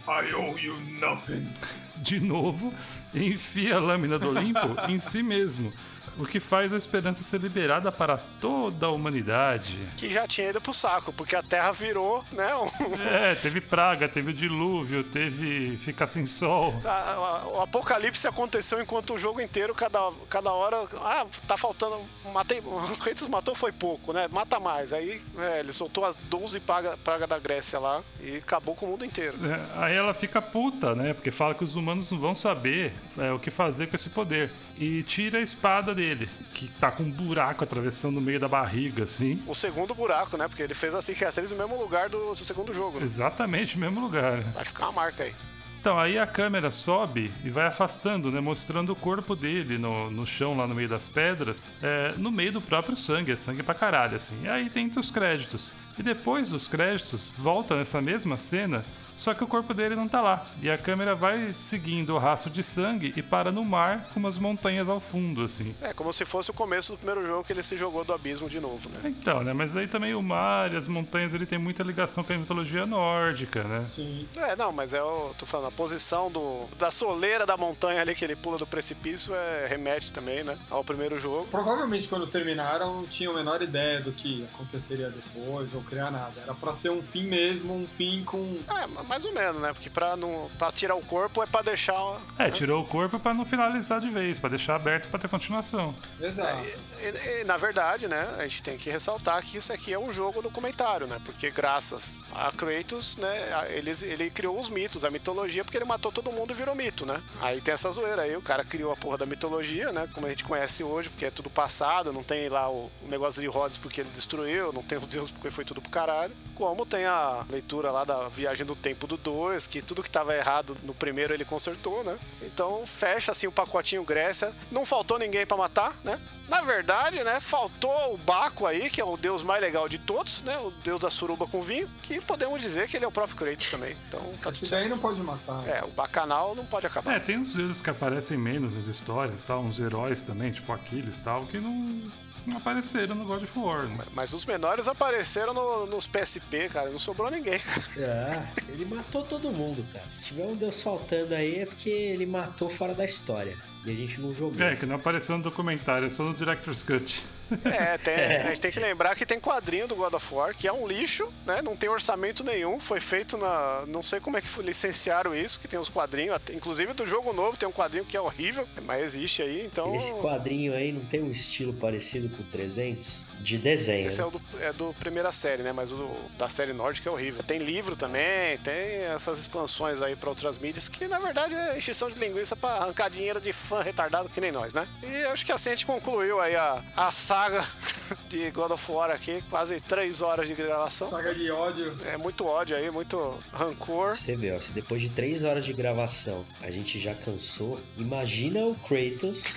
S3: I owe you nothing.
S1: de novo e enfia a lâmina do Olimpo em si mesmo, o que faz a esperança ser liberada para toda a humanidade.
S2: Que já tinha ido pro saco, porque a Terra virou, né? um-
S1: É, teve praga, teve o dilúvio, teve ficar sem sol.
S2: a- a- o apocalipse aconteceu enquanto o jogo inteiro, cada, cada hora. Ah, tá faltando. Matei. O Kratos matou foi pouco, né? Mata mais. Aí é, ele soltou as 12 pragas praga da Grécia lá e acabou com o mundo inteiro.
S1: É, Aí ela fica puta, né? Porque fala que os humanos não vão saber é, o que fazer com esse poder. E tira a espada dele, que tá com um buraco atravessando o meio da barriga, assim.
S2: O segundo buraco, né? Porque ele fez a cicatriz no mesmo lugar do, do segundo jogo. né?
S1: Exatamente no mesmo lugar.
S2: Vai ficar uma marca aí.
S1: Então, aí a câmera sobe e vai afastando, né? Mostrando o corpo dele no, no chão, lá no meio das pedras, é, no meio do próprio sangue, é sangue pra caralho, assim. E aí tem os créditos. E depois dos créditos, volta nessa mesma cena, só que o corpo dele não tá lá. E a câmera vai seguindo o rastro de sangue e para no mar com umas montanhas ao fundo, assim.
S2: É como se fosse o começo do primeiro jogo que ele se jogou do abismo de novo, né?
S1: Então, né? Mas aí também o mar e as montanhas, ele tem muita ligação com a mitologia nórdica, né?
S3: Sim.
S2: É, não, mas é o. tô falando, a posição do, da soleira da montanha ali que ele pula do precipício é, remete também, né? Ao primeiro jogo.
S3: Provavelmente quando terminaram, não tinham a menor ideia do que aconteceria depois ou criar nada. Era pra ser um fim mesmo, um fim com.
S2: É, mais ou menos, né? Porque pra, não, pra tirar o corpo é pra deixar.
S1: É, tirou o corpo pra não finalizar de vez, pra deixar aberto pra ter continuação.
S3: Exato.
S2: E, e, na verdade, né, a gente tem que ressaltar que isso aqui é um jogo documentário, né? Porque graças a Kratos, né, ele criou os mitos, a mitologia porque ele matou todo mundo e virou mito, né? Aí tem essa zoeira aí, o cara criou a porra da mitologia, né? Como a gente conhece hoje, porque é tudo passado, não tem lá o, o negócio de Rhodes porque ele destruiu, não tem os deuses porque foi tudo pro caralho. Como tem a leitura lá da Viagem do Tempo do 2, que tudo que tava errado no primeiro ele consertou, né? Então fecha assim o pacotinho Grécia. Não faltou ninguém pra matar, né? Na verdade, né, faltou o Baco aí, que é o deus mais legal de todos, né? O deus da suruba com vinho, que podemos dizer que ele é o próprio Kratos também. Então, tá
S3: Esse daí não pode matar.
S2: É, o bacanal não pode acabar.
S1: É, tem uns deuses que aparecem menos nas histórias, tal, uns heróis também, tipo Aquiles e tal, que não, não apareceram no God of War. né?
S2: Mas os menores apareceram no- nos PSP, cara. Não sobrou ninguém.
S4: Ah, ele matou todo mundo, cara. Se tiver um Deus faltando aí é porque ele matou fora da história. E a gente não jogou.
S1: É, que não apareceu no documentário, é só no Director's Cut.
S2: É, tem- a gente tem que lembrar que tem quadrinho do God of War, que é um lixo, né? Não tem orçamento nenhum. Foi feito na. Não sei como é que licenciaram isso, que tem os quadrinhos. Inclusive do jogo novo tem um quadrinho que é horrível, mas existe aí, então.
S4: Esse quadrinho aí não tem um estilo parecido com o 300? De desenho.
S2: Esse é
S4: né?
S2: o do, é do primeira série, né? Mas o do- da série nórdica é horrível. Tem livro também, tem essas expansões aí pra outras mídias, que na verdade é encheção de linguiça pra arrancar dinheiro de fã retardado que nem nós, né? E acho que assim a gente concluiu aí a, a saga de God of War aqui, quase três horas de gravação.
S3: Saga de ódio.
S2: É muito ódio aí, muito rancor.
S4: Você vê, ó, se depois de três horas de gravação a gente já cansou, imagina o Kratos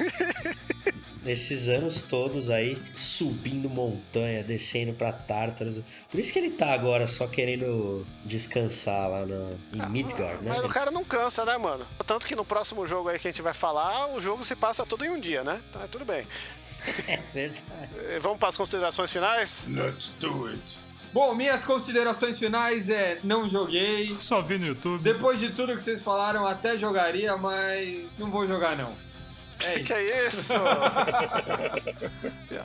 S4: nesses anos todos aí, subindo montanha, descendo pra Tártaros. Por isso que ele tá agora só querendo descansar lá no, em Midgard, né?
S2: Mas o cara não cansa, né, mano? Tanto que no próximo jogo aí que a gente vai falar, o jogo se passa tudo em um dia, né? Então é tudo bem.
S4: É verdade.
S2: Eh, Vamos para as considerações finais?
S3: Let's do it. Bom, minhas considerações finais é não joguei.
S1: Só vi no YouTube.
S3: Depois de tudo que vocês falaram, até jogaria, mas não vou jogar não. É
S2: Que é isso?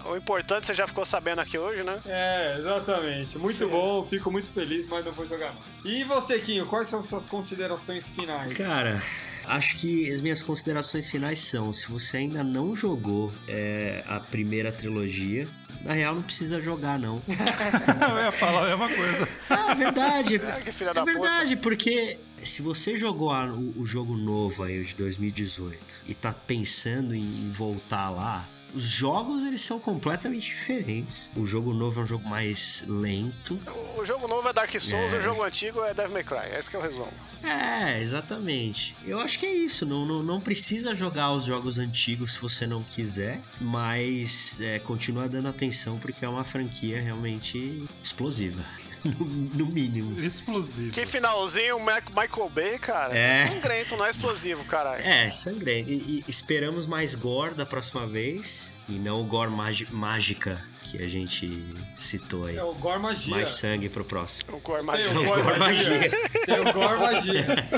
S2: o importante você já ficou sabendo aqui hoje, né?
S3: É, exatamente. Muito
S2: Sim.
S3: bom, fico muito feliz, mas não vou jogar não. E você, Quinho, quais são suas considerações finais?
S4: Cara, acho que as minhas considerações finais são: se você ainda não jogou é, a primeira trilogia, na real não precisa jogar, não.
S1: Eu ia falar a mesma coisa.
S4: Ah, é verdade.
S2: Ah, que filha
S4: É
S2: da puta.
S4: verdade, porque se você jogou a- o, o jogo novo aí, o de 2018, e tá pensando em voltar lá, os jogos eles são completamente diferentes. O jogo novo é um jogo mais lento.
S2: O jogo novo é Dark Souls,
S4: É.
S2: o jogo antigo é Devil May Cry. Esse que é o resumo.
S4: É, exatamente. Eu acho que é isso. Não, não, não precisa jogar os jogos antigos se você não quiser, mas é, continua dando atenção porque é uma franquia realmente explosiva. No, no mínimo.
S1: Explosivo.
S2: Que finalzinho, Michael Bay, cara.
S4: É.
S2: Sangrento, não é explosivo, caralho.
S4: É, sangrento. E, e esperamos mais gore da próxima vez. E não o gore mágica que a gente citou aí.
S3: É o Gore Magia.
S4: Mais sangue pro próximo.
S2: O Gore Magia.
S3: o
S4: o
S3: Gore
S4: Gore
S3: Magia. Tem o Gore Magia.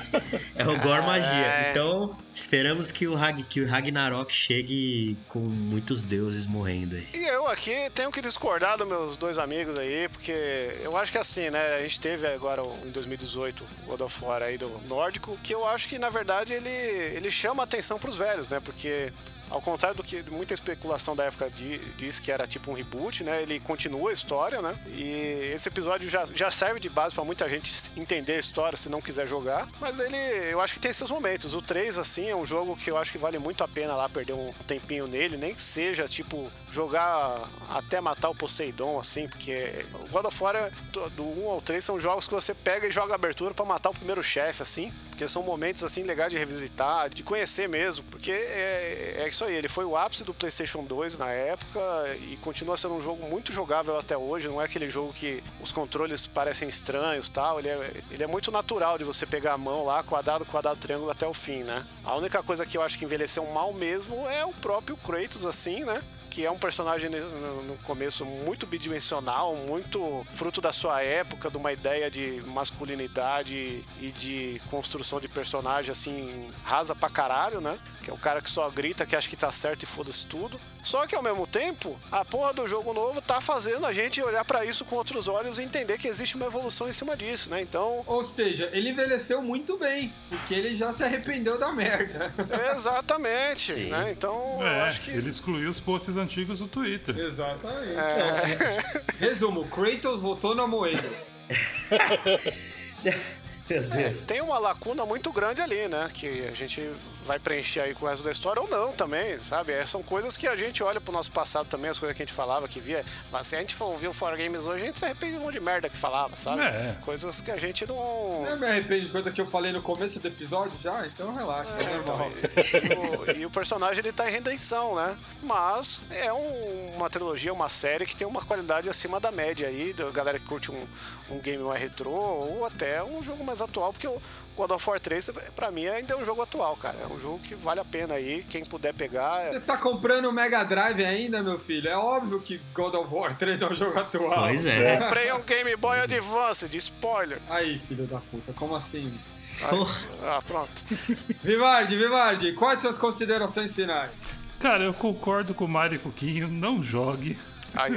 S4: É o gore magia.
S2: É.
S4: Então, esperamos que o, Rag, que o Ragnarok chegue com muitos deuses morrendo aí.
S2: E eu aqui tenho que discordar dos meus dois amigos aí, porque eu acho que assim, né? A gente teve agora em 2018 o God of War aí do nórdico, que eu acho que na verdade ele, ele chama atenção pros velhos, né? Porque ao contrário do que muita especulação da época di- diz que era tipo um reboot, né? Ele continua a história, né? E esse episódio já, já serve de base pra muita gente entender a história se não quiser jogar. Mas ele, eu acho que tem seus momentos. O 3, assim, é um jogo que eu acho que vale muito a pena lá perder um tempinho nele, nem que seja, tipo, jogar até matar o Poseidon, assim, porque o God of War, do, do 1 ao 3, são jogos que você pega e joga abertura pra matar o primeiro chefe, assim, porque são momentos, assim, legais de revisitar, de conhecer mesmo, porque é, é isso aí, ele foi o ápice do PlayStation 2 na época e continua sendo um jogo muito jogável até hoje, não é aquele jogo que os controles parecem estranhos tal, ele é, ele é muito natural de você pegar a mão lá, quadrado, quadrado, triângulo até o fim, né? A única coisa que eu acho que envelheceu mal mesmo é o próprio Kratos, assim, né? Que é um personagem no começo muito bidimensional, muito fruto da sua época, de uma ideia de masculinidade e de construção de personagem assim rasa pra caralho, né? Que é o cara que só grita que acha que tá certo e foda-se tudo. Só que ao mesmo tempo, a porra do jogo novo tá fazendo a gente olhar pra isso com outros olhos e entender que existe uma evolução em cima disso, né? Então,
S3: Ou seja, ele envelheceu muito bem, porque ele já se arrependeu da merda.
S2: exatamente,
S4: Sim.
S2: né? Então, eu
S1: É,
S2: acho que
S1: ele excluiu os posts antigos do Twitter.
S3: Exatamente.
S2: É.
S3: Resumo, Kratos votou na moeda.
S4: Meu Deus.
S2: Tem uma lacuna muito grande ali, né? Que a gente vai preencher aí com o resto da história ou não também, sabe? É, são coisas que a gente olha pro nosso passado também, as coisas que a gente falava, que via. Mas se a gente for ouvir o For Games hoje, a gente se arrepende de um monte de merda que falava, sabe?
S1: É.
S2: Coisas que a gente não.
S3: Eu me arrependo de coisa que eu falei no começo do episódio já, então relaxa, é,
S2: É,
S3: normal.
S2: então, e, o, e o personagem ele tá em redenção, né? Mas é um- uma trilogia, uma série que tem uma qualidade acima da média aí, da galera que curte um, um game mais retrô ou até um jogo mais atual, porque o God of War 3, pra mim, ainda é um jogo atual, cara. É um jogo que vale a pena aí, quem puder pegar. é-
S3: Você tá comprando o Mega Drive ainda, meu filho? É óbvio que God of War 3 é um jogo atual.
S4: Pois é.
S2: Comprei um Game Boy Advance, de spoiler.
S3: Aí, filho da puta, como assim?
S4: Porra.
S2: Ah, pronto.
S3: Vivardi, Vivardi, quais suas considerações finais?
S1: Cara, eu concordo com o Mário e com o Quinho, não jogue.
S2: Aí,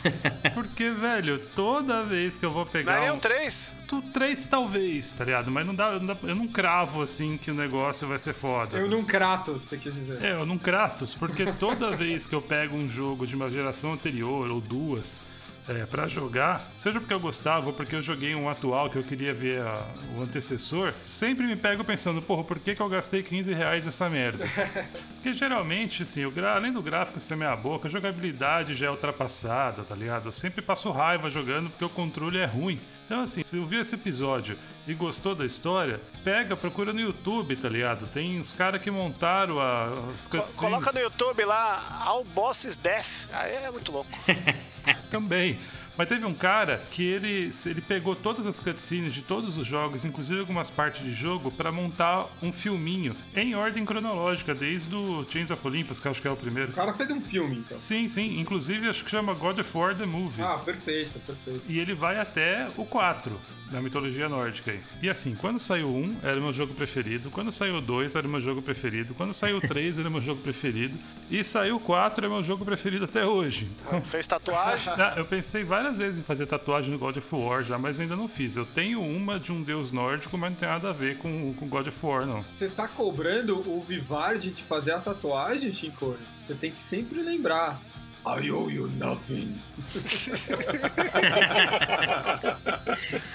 S1: Porque, velho, toda vez que eu vou
S2: não é
S1: pegar.
S2: nem
S1: um...
S2: um 3?
S1: Tu três talvez, tá ligado? Mas não dá, não dá- eu não cravo assim que o negócio vai ser foda.
S3: Eu não Kratos, você quis dizer.
S1: É, eu não Kratos, porque toda vez que eu pego um jogo de uma geração anterior ou duas é, para jogar, seja porque eu gostava ou porque eu joguei um atual que eu queria ver a- o antecessor, sempre me pego pensando, porra, por que, que eu gastei 15 reais nessa merda? Porque geralmente, assim, gra- além do gráfico ser meia boca, a jogabilidade já é ultrapassada, tá ligado? Eu sempre passo raiva jogando porque o controle é ruim. Então, assim, se viu esse episódio e gostou da história, pega, procura no YouTube, tá ligado? Tem os caras que montaram a- as cutscenes.
S2: Coloca no YouTube lá, All Bosses Death. Aí é muito louco.
S1: Também. Mas teve um cara que ele, ele pegou todas as cutscenes de todos os jogos, inclusive algumas partes de jogo, pra montar um filminho em ordem cronológica, desde o Chains of Olympus, que eu acho que é o primeiro.
S3: O cara fez um filme, então.
S1: Sim, sim. Inclusive acho que chama God of War The Movie.
S3: Ah, perfeito, perfeito.
S1: E ele vai até o 4 da mitologia nórdica aí. E assim, quando saiu o 1, era o meu jogo preferido. Quando saiu o 2, era o meu jogo preferido. Quando saiu o 3, era o meu jogo preferido. E saiu o 4, é meu jogo preferido até hoje. Então,
S2: Fez tatuagem.
S1: ah, eu pensei várias vezes em fazer tatuagem no God of War já, mas ainda não fiz. Eu tenho uma de um deus nórdico, mas não tem nada a ver com, com God of War, não.
S3: Você tá cobrando o Vivardi de fazer a tatuagem, Shinkori? Você tem que sempre lembrar. I owe you nothing.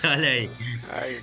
S4: Olha aí.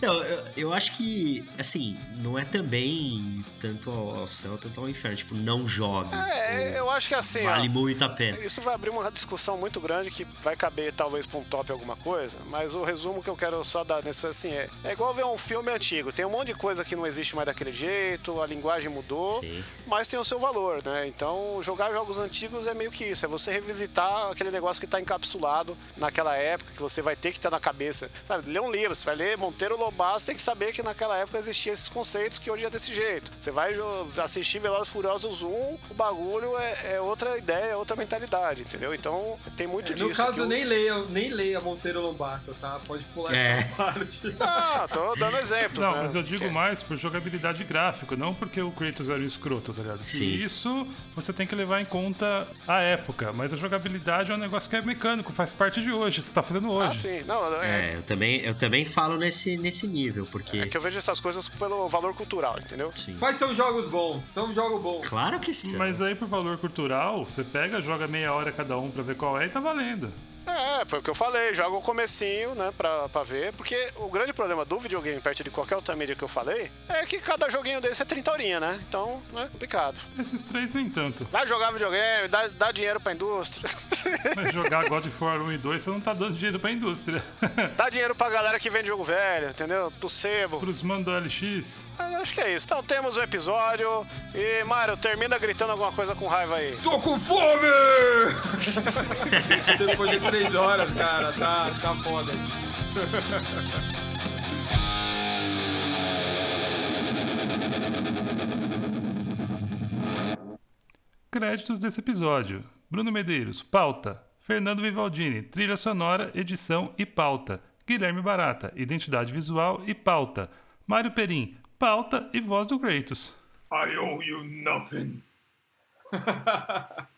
S4: Não, eu, eu acho que, assim, não é também tanto ao, ao céu, tanto ao inferno. Tipo, não jogue.
S2: É, eu acho que assim, ó,
S4: Vale muito a pena.
S2: Isso vai abrir uma discussão muito grande que vai caber talvez pra um top alguma coisa, mas o resumo que eu quero só dar nesse assim é, é igual ver um filme antigo, tem um monte de coisa que não existe mais daquele jeito, a linguagem mudou,
S4: Sim.
S2: mas tem o seu valor, né? Então, jogar jogos antigos é meio que isso, é você revisitar aquele negócio que tá encapsulado naquela época, que você vai ter que ter na cabeça. Sabe, ler um livro, você vai ler Monteiro Lobato, você tem que saber que naquela época existiam esses conceitos que hoje é desse jeito. Você vai assistir Velozes e Furiosos 1, o bagulho é, é outra ideia, é outra mentalidade, entendeu? Então, tem muito
S3: É,
S2: disso.
S3: no caso,
S2: o-
S3: nem leia, nem leia Monteiro Lobato, tá? Pode pular
S4: É.
S3: essa parte.
S2: Ah, tô dando exemplos,
S1: Não,
S2: né?
S1: mas eu digo
S2: Que-
S1: mais por jogabilidade gráfica, não porque o Kratos era um escroto, tá ligado?
S4: Sim.
S1: E isso você tem que levar em conta a época, mas a jogabilidade é um negócio que é mecânico, faz parte de hoje, você tá fazendo
S2: Ah,
S1: hoje.
S2: sim. Não, é,
S4: É, eu também, eu também falo nesse, nesse nível, porque.
S2: é que eu vejo essas coisas pelo valor cultural, entendeu?
S4: Sim.
S3: Mas são jogos bons, são jogos bons.
S4: Claro que sim.
S1: Mas aí, por valor cultural, você pega, joga meia hora cada um pra ver qual é e tá valendo.
S2: É, foi o que eu falei, joga o comecinho, né, pra, pra ver, porque o grande problema do videogame, perto de qualquer outra mídia que eu falei, é que cada joguinho desse é 30 horinha, né? Então, é complicado.
S1: Esses três nem tanto.
S2: Vai jogar videogame, dá, dá dinheiro pra indústria,
S1: Mas jogar God of War 1 e 2, você não tá dando dinheiro pra indústria.
S2: dá dinheiro pra galera que vende jogo velho, entendeu? Pro sebo.
S1: Pros manos do LX.
S2: Ah, Acho que é isso. Então temos um episódio e, Mário, termina gritando alguma coisa com raiva aí.
S3: Tô com fome! Depois de três horas, cara, tá, tá foda.
S1: Créditos desse episódio: Bruno Medeiros, pauta. Fernando Vivaldini, trilha sonora, edição e pauta. Guilherme Barata, identidade visual e pauta. Mário Perim, pauta e voz do Kratos.
S3: I owe you nothing.